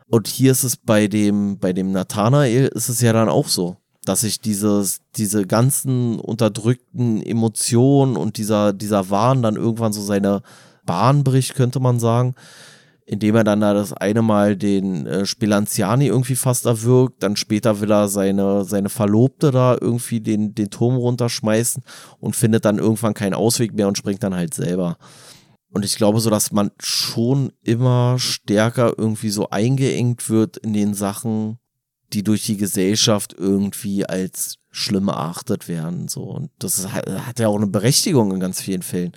Und hier ist es bei dem, bei dem Nathanael ist es ja dann auch so, dass sich dieses, diese ganzen unterdrückten Emotionen und dieser, dieser Wahn dann irgendwann so seine Bahn bricht, könnte man sagen. Indem er dann da das eine Mal den äh, Spelanziani irgendwie fast erwürgt, dann später will er seine, seine Verlobte da irgendwie den, den Turm runterschmeißen und findet dann irgendwann keinen Ausweg mehr und springt dann halt selber. Und ich glaube so, dass man schon immer stärker irgendwie so eingeengt wird in den Sachen, die durch die Gesellschaft irgendwie als schlimm erachtet werden. So. Und das hat ja auch eine Berechtigung in ganz vielen Fällen.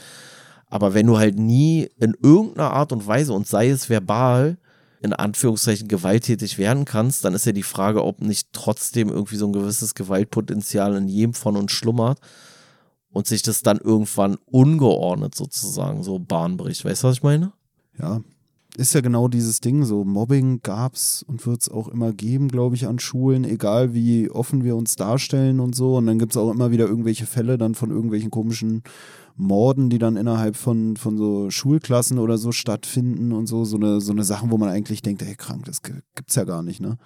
Aber wenn du halt nie in irgendeiner Art und Weise und sei es verbal in Anführungszeichen gewalttätig werden kannst, dann ist ja die Frage, ob nicht trotzdem irgendwie so ein gewisses Gewaltpotenzial in jedem von uns schlummert und sich das dann irgendwann ungeordnet sozusagen so Bahn bricht. Weißt du, was ich meine? Ja, ist ja genau dieses Ding, so Mobbing gab es und wird es auch immer geben, glaube ich, an Schulen, egal wie offen wir uns darstellen und so. Und dann gibt es auch immer wieder irgendwelche Fälle dann von irgendwelchen komischen Morden, die dann innerhalb von, von so Schulklassen oder so stattfinden und so. So eine, so eine Sachen, wo man eigentlich denkt, ey, krank, das gibt's ja gar nicht, ne?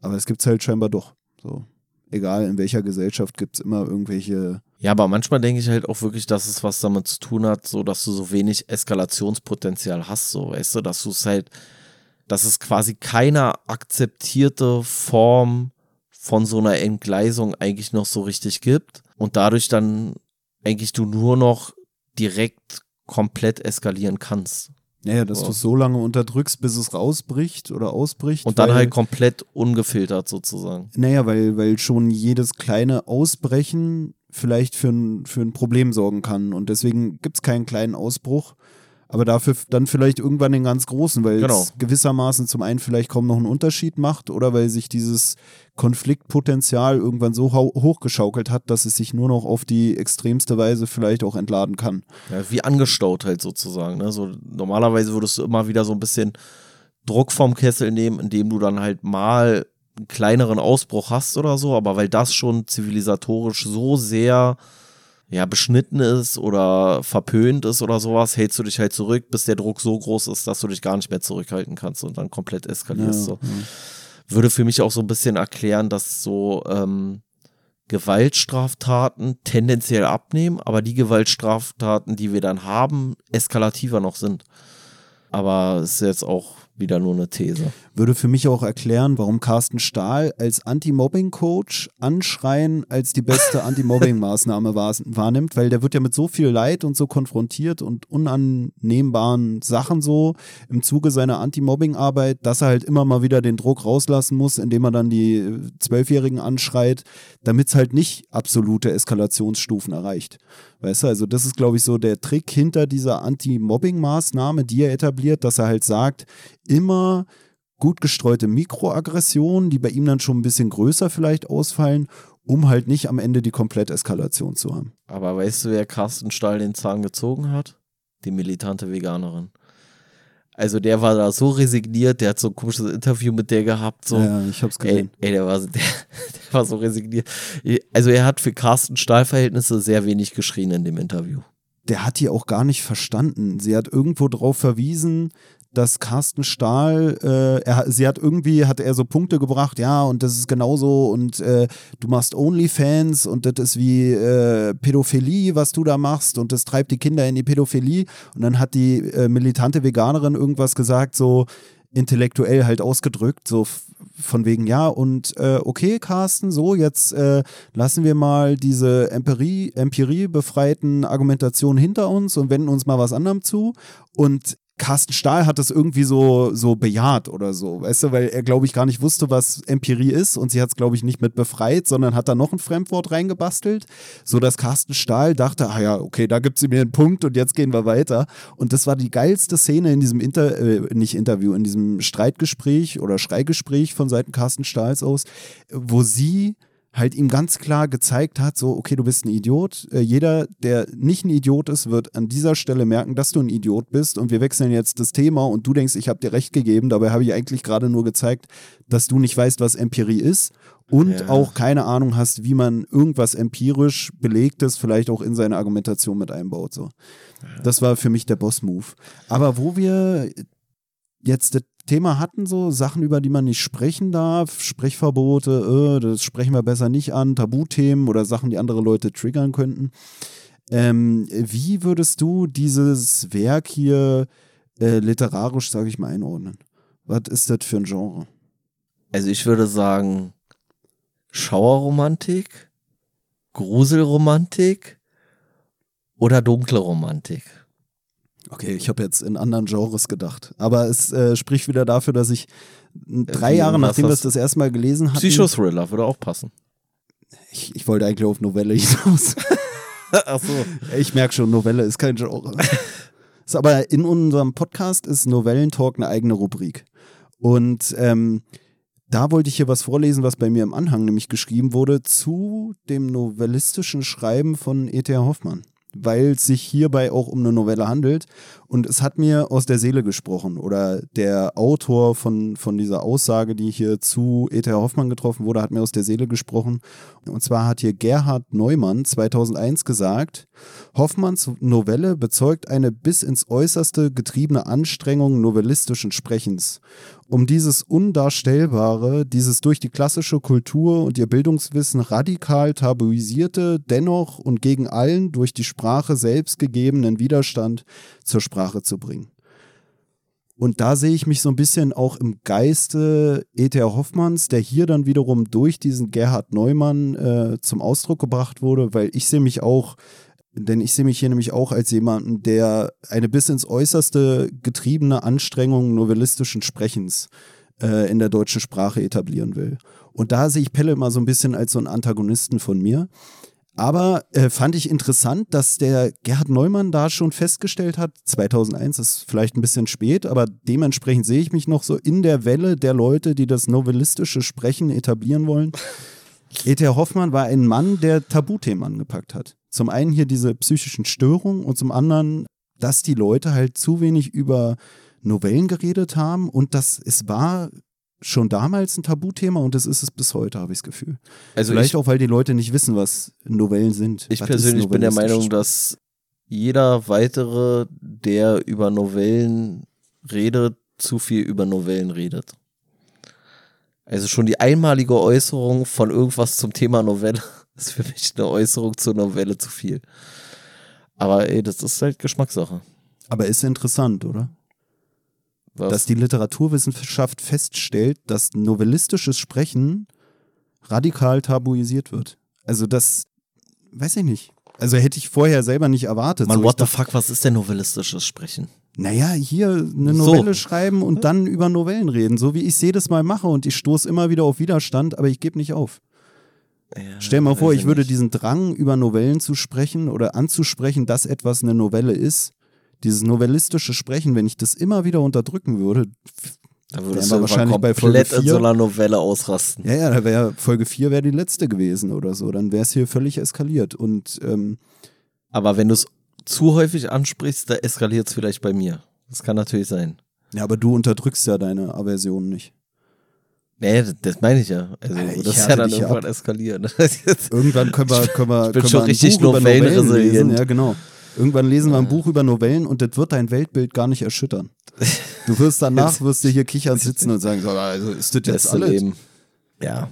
Aber es gibt's halt scheinbar doch. So egal in welcher Gesellschaft, gibt es immer irgendwelche. Ja, aber manchmal denke ich halt auch wirklich, dass es was damit zu tun hat, so dass du so wenig Eskalationspotenzial hast, so, weißt du, dass du es halt, dass es quasi keine akzeptierte Form von so einer Entgleisung eigentlich noch so richtig gibt und dadurch dann eigentlich du nur noch direkt komplett eskalieren kannst. Naja, dass oh. du so lange unterdrückst, bis es rausbricht oder ausbricht. Und dann weil, halt komplett ungefiltert sozusagen. Naja, weil, weil schon jedes kleine Ausbrechen vielleicht für ein, für ein Problem sorgen kann. Und deswegen gibt es keinen kleinen Ausbruch, aber dafür dann vielleicht irgendwann den ganz großen, weil genau. es gewissermaßen zum einen vielleicht kaum noch einen Unterschied macht oder weil sich dieses Konfliktpotenzial irgendwann so hochgeschaukelt hat, dass es sich nur noch auf die extremste Weise vielleicht auch entladen kann. Ja, wie angestaut halt sozusagen. Ne? So, normalerweise würdest du immer wieder so ein bisschen Druck vom Kessel nehmen, indem du dann halt mal einen kleineren Ausbruch hast oder so, aber weil das schon zivilisatorisch so sehr ja, beschnitten ist oder verpönt ist oder sowas, hältst du dich halt zurück, bis der Druck so groß ist, dass du dich gar nicht mehr zurückhalten kannst und dann komplett eskalierst. Ja, so. Ja. Würde für mich auch so ein bisschen erklären, dass so ähm, Gewaltstraftaten tendenziell abnehmen, aber die Gewaltstraftaten, die wir dann haben, eskalativer noch sind. Aber es ist jetzt auch wieder nur eine These. Würde für mich auch erklären, warum Carsten Stahl als Anti-Mobbing-Coach Anschreien als die beste (laughs) Anti-Mobbing-Maßnahme wahrnimmt, weil der wird ja mit so viel Leid und so konfrontiert und unannehmbaren Sachen so im Zuge seiner Anti-Mobbing-Arbeit, dass er halt immer mal wieder den Druck rauslassen muss, indem er dann die Zwölfjährigen anschreit, damit es halt nicht absolute Eskalationsstufen erreicht. Weißt du, also das ist, glaube ich, so der Trick hinter dieser Anti-Mobbing-Maßnahme, die er etabliert, dass er halt sagt, immer gut gestreute Mikroaggressionen, die bei ihm dann schon ein bisschen größer vielleicht ausfallen, um halt nicht am Ende die Kompletteskalation zu haben. Aber weißt du, wer Carsten Stahl den Zahn gezogen hat? Die militante Veganerin. Also der war da so resigniert, der hat so ein komisches Interview mit der gehabt. So. Ja, ich hab's gesehen. Ey, ey der, war, (laughs) der, der, war so resigniert. Also er hat für Carsten Stahl-Verhältnisse sehr wenig geschrien in dem Interview. Der hat die auch gar nicht verstanden. Sie hat irgendwo drauf verwiesen, dass Carsten Stahl, äh, er, sie hat irgendwie, hat er so Punkte gebracht, ja, und das ist genauso und äh, du machst Onlyfans und das ist wie äh, Pädophilie, was du da machst und das treibt die Kinder in die Pädophilie und dann hat die äh, militante Veganerin irgendwas gesagt, so intellektuell halt ausgedrückt, so von wegen, ja, und äh, okay, Carsten, so, jetzt äh, lassen wir mal diese Empirie, Empirie befreiten Argumentationen hinter uns und wenden uns mal was anderem zu. Und Carsten Stahl hat das irgendwie so, so bejaht oder so, weißt du, weil er, glaube ich, gar nicht wusste, was Empirie ist und sie hat es, glaube ich, nicht mit befreit, sondern hat da noch ein Fremdwort reingebastelt, sodass Carsten Stahl dachte, ah ja, okay, da gibt sie mir einen Punkt und jetzt gehen wir weiter. Und das war die geilste Szene in diesem Inter, äh, nicht Interview, in diesem Streitgespräch oder Schreigespräch von Seiten Carsten Stahls aus, wo sie halt ihm ganz klar gezeigt hat, so, okay, du bist ein Idiot. Äh, jeder, der nicht ein Idiot ist, wird an dieser Stelle merken, dass du ein Idiot bist und wir wechseln jetzt das Thema und du denkst, ich habe dir recht gegeben. Dabei habe ich eigentlich gerade nur gezeigt, dass du nicht weißt, was Empirie ist und ja. auch keine Ahnung hast, wie man irgendwas empirisch belegtes vielleicht auch in seine Argumentation mit einbaut. So. Das war für mich der Boss-Move. Aber wo wir jetzt das Thema hatten, so Sachen, über die man nicht sprechen darf, Sprechverbote, äh, das sprechen wir besser nicht an, Tabuthemen oder Sachen, die andere Leute triggern könnten. Ähm, wie würdest du dieses Werk hier äh, literarisch, sage ich mal, einordnen? Was ist das für ein Genre? Also ich würde sagen Schauerromantik, Gruselromantik oder dunkle Romantik. Okay, ich habe jetzt in anderen Genres gedacht. Aber es äh, spricht wieder dafür, dass ich drei Jahre nachdem wir es das erste Mal gelesen hatten. Psychothriller würde auch passen. Ich, ich wollte eigentlich auf Novelle hinaus. (laughs) Ach so. Ich merke schon, Novelle ist kein Genre. ist aber in unserem Podcast ist Novellentalk eine eigene Rubrik. Und ähm, da wollte ich hier was vorlesen, was bei mir im Anhang nämlich geschrieben wurde zu dem novellistischen Schreiben von E.T.A. Hoffmann weil es sich hierbei auch um eine Novelle handelt. Und es hat mir aus der Seele gesprochen. Oder der Autor von, von dieser Aussage, die hier zu E.T.A. Hoffmann getroffen wurde, hat mir aus der Seele gesprochen. Und zwar hat hier Gerhard Neumann 2001 gesagt, Hoffmanns Novelle bezeugt eine bis ins Äußerste getriebene Anstrengung novellistischen Sprechens um dieses Undarstellbare, dieses durch die klassische Kultur und ihr Bildungswissen radikal tabuisierte, dennoch und gegen allen durch die Sprache selbst gegebenen Widerstand zur Sprache zu bringen. Und da sehe ich mich so ein bisschen auch im Geiste E.T.A. Hoffmanns, der hier dann wiederum durch diesen Gerhard Neumann äh, zum Ausdruck gebracht wurde, weil ich sehe mich auch denn ich sehe mich hier nämlich auch als jemanden, der eine bis ins Äußerste getriebene Anstrengung novellistischen Sprechens äh, in der deutschen Sprache etablieren will. Und da sehe ich Pelle immer so ein bisschen als so einen Antagonisten von mir. Aber äh, fand ich interessant, dass der Gerhard Neumann da schon festgestellt hat, 2001 ist vielleicht ein bisschen spät, aber dementsprechend sehe ich mich noch so in der Welle der Leute, die das novellistische Sprechen etablieren wollen. E.T.A. Hoffmann war ein Mann, der Tabuthemen angepackt hat. Zum einen hier diese psychischen Störungen und zum anderen, dass die Leute halt zu wenig über Novellen geredet haben und dass es war schon damals ein Tabuthema und das ist es bis heute, habe ich das Gefühl. Also Vielleicht ich, auch, weil die Leute nicht wissen, was Novellen sind. Ich persönlich bin der Meinung, dass jeder weitere, der über Novellen redet, zu viel über Novellen redet. Also schon die einmalige Äußerung von irgendwas zum Thema Novelle ist für mich eine Äußerung zur Novelle zu viel. Aber ey, das ist halt Geschmackssache. Aber ist interessant, oder? Was? Dass die Literaturwissenschaft feststellt, dass novellistisches Sprechen radikal tabuisiert wird. Also das, weiß ich nicht. Also hätte ich vorher selber nicht erwartet. Man, so what the fuck, was ist denn novellistisches Sprechen? Naja, hier eine Novelle so. schreiben und dann über Novellen reden, so wie ich es jedes Mal mache und ich stoße immer wieder auf Widerstand, aber ich gebe nicht auf. Ja, Stell mal vor, ich würde diesen Drang, über Novellen zu sprechen oder anzusprechen, dass etwas eine Novelle ist, dieses novellistische Sprechen, wenn ich das immer wieder unterdrücken würde, dann würdest du wahrscheinlich bei Folge 4 in so einer Novelle ausrasten. Ja, ja, da wäre Folge 4 wäre die letzte gewesen oder so. Dann wäre es hier völlig eskaliert. Und ähm, aber wenn du es zu häufig ansprichst, da eskaliert es vielleicht bei mir. Das kann natürlich sein. Ja, aber du unterdrückst ja deine Aversion nicht. Nee, das meine ich ja. Also, ich (laughs) das ist ja dann irgendwann ab. eskalieren. irgendwann können wir, können wir, (laughs) ich bin können schon richtig Novellen, Novellen lesen. Ja, genau. Irgendwann lesen wir ein Buch über Novellen und das wird dein Weltbild gar nicht erschüttern. (laughs) Du wirst danach, wirst du hier kichern sitzen und sagen, also ist das jetzt alles? Leben. Ja.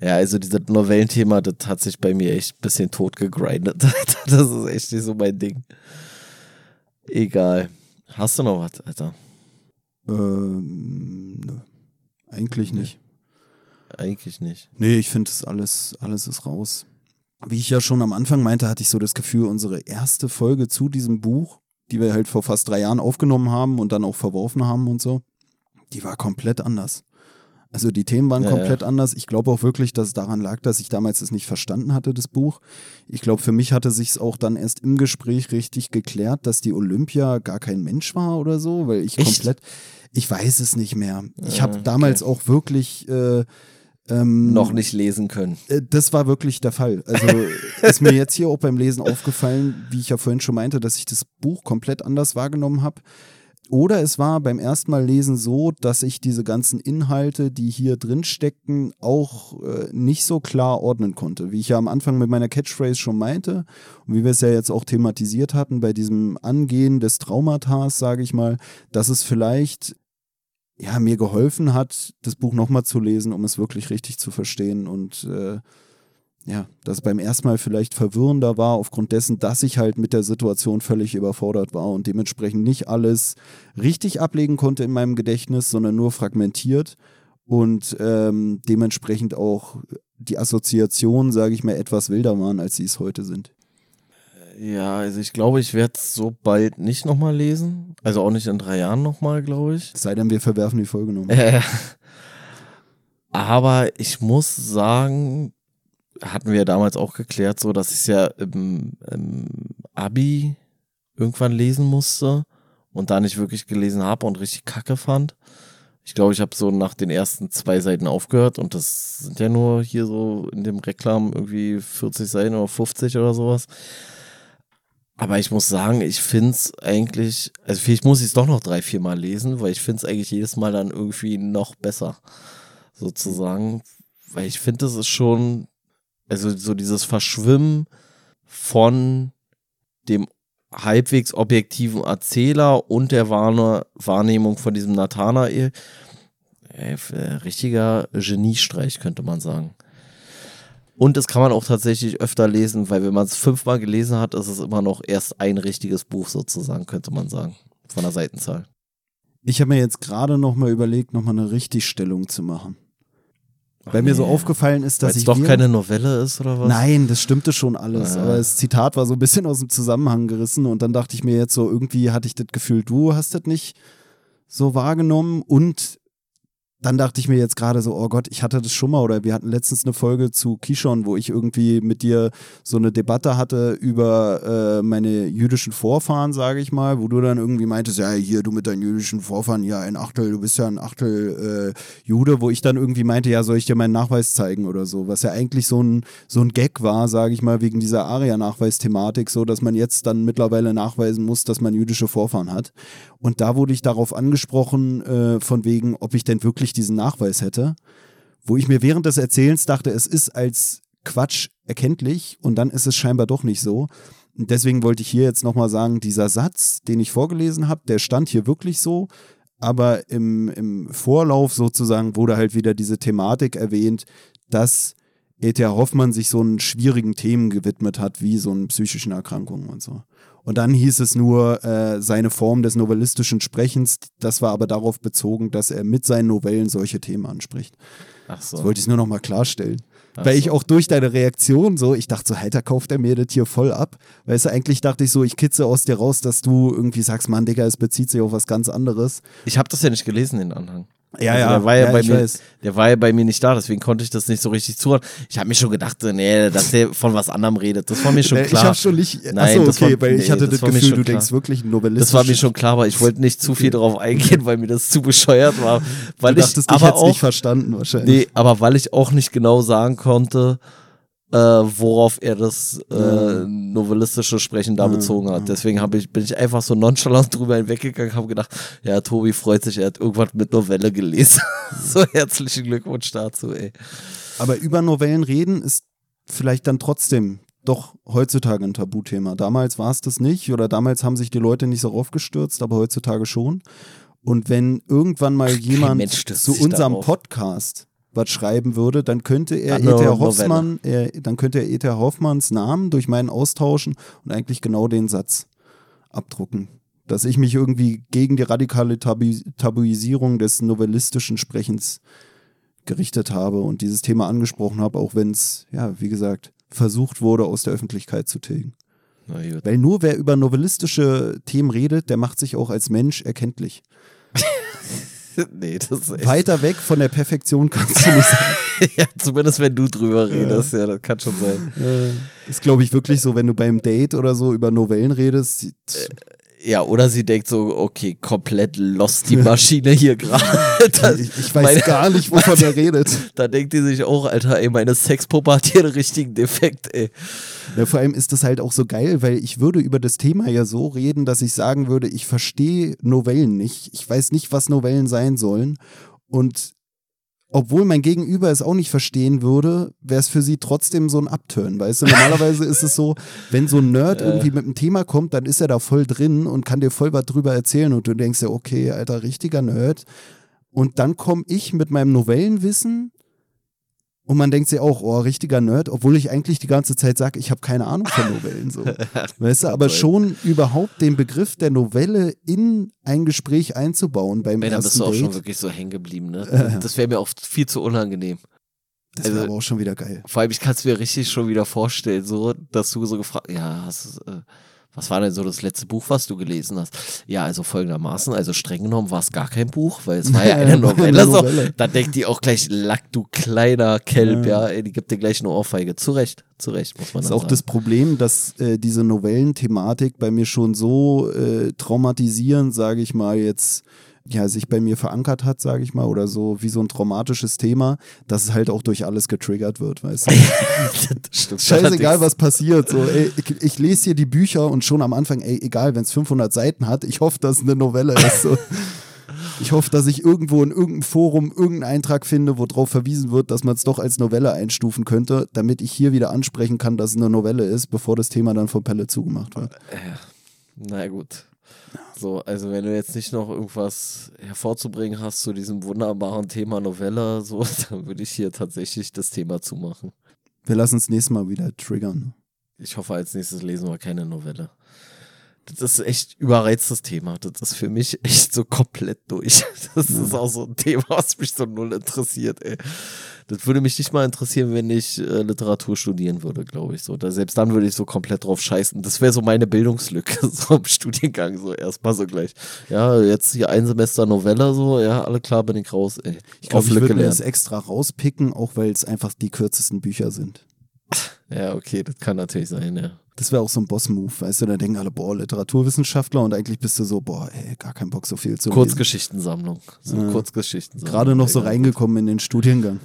Ja, also dieses Novellenthema, das hat sich bei mir echt ein bisschen tot gegrindet. Das ist echt nicht so mein Ding. Egal. Hast du noch was, Alter? Ähm, nö. Eigentlich nicht. Eigentlich nicht. Nee, ich finde, alles, alles ist raus. Wie ich ja schon am Anfang meinte, hatte ich so das Gefühl, unsere erste Folge zu diesem Buch, die wir halt vor fast drei Jahren aufgenommen haben und dann auch verworfen haben und so, die war komplett anders. Also die Themen waren ja, komplett ja. anders. Ich glaube auch wirklich, dass es daran lag, dass ich damals es nicht verstanden hatte, das Buch. Ich glaube, für mich hatte sich es auch dann erst im Gespräch richtig geklärt, dass die Olympia gar kein Mensch war oder so, weil ich Echt? komplett, ich weiß es nicht mehr. Ich habe okay. damals auch wirklich äh, ähm, noch nicht lesen können. Äh, das war wirklich der Fall. Also (laughs) ist mir jetzt hier auch beim Lesen aufgefallen, wie ich ja vorhin schon meinte, dass ich das Buch komplett anders wahrgenommen habe. Oder es war beim ersten Mal lesen so, dass ich diese ganzen Inhalte, die hier drin steckten, auch äh, nicht so klar ordnen konnte. Wie ich ja am Anfang mit meiner Catchphrase schon meinte und wie wir es ja jetzt auch thematisiert hatten bei diesem Angehen des Traumatas, sage ich mal, dass es vielleicht ja, mir geholfen hat, das Buch nochmal zu lesen, um es wirklich richtig zu verstehen und äh, ja, dass es beim ersten Mal vielleicht verwirrender war, aufgrund dessen, dass ich halt mit der Situation völlig überfordert war und dementsprechend nicht alles richtig ablegen konnte in meinem Gedächtnis, sondern nur fragmentiert und ähm, dementsprechend auch die Assoziationen, sage ich mal, etwas wilder waren, als sie es heute sind. Ja, also ich glaube, ich werde es so bald nicht nochmal lesen. Also auch nicht in drei Jahren nochmal, glaube ich. Sei denn, wir verwerfen die Folge nochmal. Äh, aber ich muss sagen, hatten wir ja damals auch geklärt, so dass ich es ja im, im Abi irgendwann lesen musste und da nicht wirklich gelesen habe und richtig kacke fand. Ich glaube, ich habe so nach den ersten zwei Seiten aufgehört und das sind ja nur hier so in dem Reklam irgendwie 40 Seiten oder 50 oder sowas. Aber ich muss sagen, ich finde es eigentlich, also vielleicht muss ich es doch noch drei, vier Mal lesen, weil ich finde es eigentlich jedes Mal dann irgendwie noch besser, sozusagen. Weil ich finde, das ist schon, also so dieses Verschwimmen von dem halbwegs objektiven Erzähler und der Wahrnehmung von diesem Nathanael. Äh, richtiger Geniestreich, könnte man sagen. Und das kann man auch tatsächlich öfter lesen, weil wenn man es fünfmal gelesen hat, ist es immer noch erst ein richtiges Buch sozusagen, könnte man sagen, von der Seitenzahl. Ich habe mir jetzt gerade noch mal überlegt, noch mal eine Richtigstellung zu machen. Weil nee. mir so aufgefallen ist, dass Weil's ich. doch keine Novelle ist oder was? Nein, das stimmte schon alles. Ja. Aber das Zitat war so ein bisschen aus dem Zusammenhang gerissen und dann dachte ich mir jetzt so, irgendwie hatte ich das Gefühl, du hast das nicht so wahrgenommen und dann dachte ich mir jetzt gerade so, oh Gott, ich hatte das schon mal oder wir hatten letztens eine Folge zu Kishon, wo ich irgendwie mit dir so eine Debatte hatte über äh, meine jüdischen Vorfahren, sage ich mal, wo du dann irgendwie meintest, ja, hier, du mit deinen jüdischen Vorfahren, ja, ein Achtel, du bist ja ein Achtel äh, Jude, wo ich dann irgendwie meinte, ja, soll ich dir meinen Nachweis zeigen oder so, was ja eigentlich so ein, so ein Gag war, sage ich mal, wegen dieser Aria-Nachweisthematik, so, dass man jetzt dann mittlerweile nachweisen muss, dass man jüdische Vorfahren hat. Und da wurde ich darauf angesprochen, äh, von wegen, ob ich denn wirklich diesen Nachweis hätte, wo ich mir während des Erzählens dachte, es ist als Quatsch erkenntlich und dann ist es scheinbar doch nicht so. Deswegen wollte ich hier jetzt nochmal sagen, dieser Satz, den ich vorgelesen habe, der stand hier wirklich so, aber im, im Vorlauf sozusagen wurde halt wieder diese Thematik erwähnt, dass E.T.A. Hoffmann sich so einen schwierigen Themen gewidmet hat, wie so einen psychischen Erkrankungen und so. Und dann hieß es nur, äh, seine Form des novellistischen Sprechens, das war aber darauf bezogen, dass er mit seinen Novellen solche Themen anspricht. Ach so. Das wollte ich nur noch mal klarstellen. Ach Weil ich auch durch deine Reaktion so, ich dachte so, Alter, kauft er mir das hier voll ab? Weißt du, eigentlich dachte ich so, ich kitze aus dir raus, dass du irgendwie sagst, Mann, Digga, es bezieht sich auf was ganz anderes. Ich habe das ja nicht gelesen, den Anhang. Ja, also ja, der war ja, ja bei mir, weiß. der war ja bei mir nicht da, deswegen konnte ich das nicht so richtig zuhören. Ich habe mir schon gedacht, nee, dass der von was anderem redet. Das war mir schon klar. Ich habe schon nicht. Nein, achso, okay, war, weil ich hatte das, das Gefühl, du klar. denkst wirklich novelistisch. Das war mir schon klar, aber ich wollte nicht zu viel darauf eingehen, weil mir das zu bescheuert war. Weil du dachtest, ich, aber ich auch nicht verstanden wahrscheinlich. Nee, aber weil ich auch nicht genau sagen konnte, äh, worauf er das äh, novellistische Sprechen da bezogen hat. Deswegen ich, bin ich einfach so nonchalant (laughs) drüber hinweggegangen, habe gedacht, ja, Tobi freut sich, er hat irgendwas mit Novelle gelesen. (laughs) so herzlichen Glückwunsch dazu, ey. Aber über Novellen reden ist vielleicht dann trotzdem doch heutzutage ein Tabuthema. Damals war es das nicht oder damals haben sich die Leute nicht so raufgestürzt, aber heutzutage schon. Und wenn irgendwann mal jemand zu unserem Podcast was schreiben würde, dann könnte er E.T.A. Hoffmann, er, dann könnte er E.T.A. Hoffmanns Namen durch meinen austauschen und eigentlich genau den Satz abdrucken. Dass ich mich irgendwie gegen die radikale Tabu Tabuisierung des novellistischen Sprechens gerichtet habe und dieses Thema angesprochen habe, auch wenn es, ja, wie gesagt, versucht wurde, aus der Öffentlichkeit zu tilgen. Weil nur wer über novellistische Themen redet, der macht sich auch als Mensch erkenntlich. (laughs) nee, das ist. Weiter weg von der Perfektion kannst du nicht sein. (laughs) ja, zumindest wenn du drüber redest, ja, ja das kann schon sein. Äh, ist, glaube ich, wirklich so, wenn du beim Date oder so über Novellen redest. Ja, oder sie denkt so, okay, komplett lost die Maschine hier (laughs) gerade. ich, ich, weiß meine, gar nicht, wovon er (laughs) redet. Da denkt die sich auch, Alter, ey, meine Sexpuppe hat hier einen richtigen Defekt, ey. Ja, vor allem ist das halt auch so geil, weil ich würde über das Thema ja so reden, dass ich sagen würde, ich verstehe Novellen nicht. Ich weiß nicht, was Novellen sein sollen. Und obwohl mein Gegenüber es auch nicht verstehen würde, wäre es für sie trotzdem so ein Upturn. Weißt du, normalerweise ist es so, wenn so ein Nerd irgendwie mit einem Thema kommt, dann ist er da voll drin und kann dir voll was drüber erzählen und du denkst ja, okay, alter, richtiger Nerd. Und dann komme ich mit meinem Novellenwissen und man denkt sich auch, oh, richtiger Nerd, obwohl ich eigentlich die ganze Zeit sage, ich habe keine Ahnung von Novellen. So. (laughs) weißt du, aber schon überhaupt den Begriff der Novelle in ein Gespräch einzubauen beim Ey, ersten bist du auch Date. schon wirklich so hängen geblieben, ne? (laughs) Das wäre mir auch viel zu unangenehm. Das wäre Also- aber auch schon wieder geil. Vor allem, ich kann es mir richtig schon wieder vorstellen, so, dass du so gefragt, ja, hast, du, äh, was war denn so das letzte Buch, was du gelesen hast? Ja, also folgendermaßen, also streng genommen war es gar kein Buch, weil es war ja (laughs) eine (laughs) Novelle. Eine So. Da denkt die auch gleich, lack du kleiner Kelb, Ja. ja, die gibt dir gleich eine Ohrfeige. Zu Recht, zu Recht, muss man Das ist dann auch sagen. das Problem, dass äh, diese Novellenthematik bei mir schon so äh, traumatisierend, sage ich mal, jetzt ja, sich bei mir verankert hat, sage ich mal, oder so wie so ein traumatisches Thema, dass es halt auch durch alles getriggert wird, weißt du? (laughs) Scheißegal, was passiert. So, ey, ich, ich lese hier die Bücher und schon am Anfang, ey, egal, wenn es 500 Seiten hat, ich hoffe, dass es eine Novelle ist. So. (laughs) Ich hoffe, dass ich irgendwo in irgendeinem Forum irgendeinen Eintrag finde, wo darauf verwiesen wird, dass man es doch als Novelle einstufen könnte, damit ich hier wieder ansprechen kann, dass es eine Novelle ist, bevor das Thema dann von Pelle zugemacht wird. Na gut. So, also wenn du jetzt nicht noch irgendwas hervorzubringen hast zu diesem wunderbaren Thema Novelle, so, (laughs) dann würde ich hier tatsächlich das Thema zumachen. Wir lassen es nächstes Mal wieder triggern. Ich hoffe, als nächstes lesen wir keine Novelle. Das ist echt überreiztes Thema. Das ist für mich echt so komplett durch. (laughs) Das ist auch so ein Thema, was mich so null interessiert, ey. Das würde mich nicht mal interessieren, wenn ich äh, Literatur studieren würde, glaube ich. So. Da, selbst dann würde ich so komplett drauf scheißen. Das wäre so meine Bildungslücke, (laughs) so im Studiengang, so erstmal so gleich. Ja, jetzt hier ein Semester Novelle, so, ja, alle klar, bin ich raus, ey. Ich glaube, ich würde mir das extra rauspicken, auch weil es einfach die kürzesten Bücher sind. Ja, okay, das kann natürlich sein, ja. Das wäre auch so ein Boss-Move, weißt du? Da denken alle, boah, Literaturwissenschaftler und eigentlich bist du so, boah, ey, gar kein Bock so viel zu. Kurzgeschichtensammlung. So Ja. Kurzgeschichtensammlung. Gerade noch so reingekommen in den Studiengang.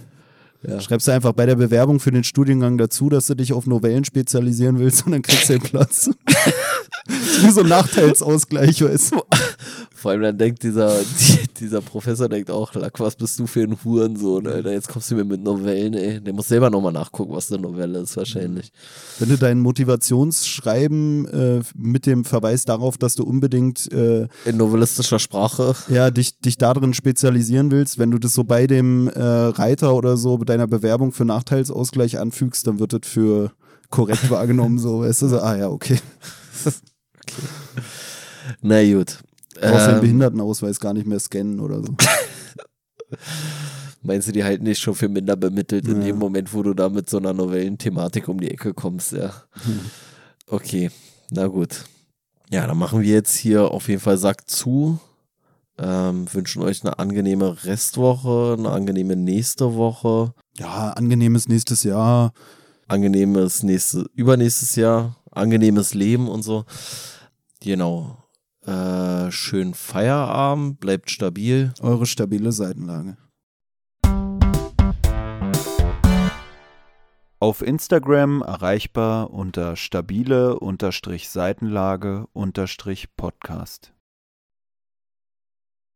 Ja. Schreibst du einfach bei der Bewerbung für den Studiengang dazu, dass du dich auf Novellen spezialisieren willst (laughs) und dann kriegst du den Platz. (laughs) wie so ein Nachteilsausgleich, weißt du? (laughs) Vor allem dann denkt dieser, (laughs) die, dieser Professor denkt auch, Lack, was bist du für ein Hurensohn, Alter, jetzt kommst du mir mit Novellen, ey. Der muss selber nochmal nachgucken, was eine Novelle ist, wahrscheinlich. Wenn du dein Motivationsschreiben äh, mit dem Verweis darauf, dass du unbedingt äh, In novellistischer Sprache. ja, dich, dich darin spezialisieren willst, wenn du das so bei dem äh, Reiter oder so bei deiner Bewerbung für Nachteilsausgleich anfügst, dann wird das für korrekt wahrgenommen, so, weißt du, so, ah ja, okay. (laughs) Na gut. Du brauchst deinen Ähm, Behindertenausweis gar nicht mehr scannen oder so. (laughs) meinst du, die halten dich schon für minder bemittelt in Ja. dem Moment, wo du da mit so einer Novellenthematik um die Ecke kommst, ja. Okay, na gut. Ja, dann machen wir jetzt hier auf jeden Fall Sack zu. Ähm, wünschen euch eine angenehme Restwoche, eine angenehme nächste Woche, Ja, angenehmes nächstes Jahr. angenehmes nächste, übernächstes Jahr, angenehmes Leben und so. Genau. Äh, schönen Feierabend, bleibt stabil. Eure stabile Seitenlage. Auf Instagram erreichbar unter stabile-seitenlage-podcast.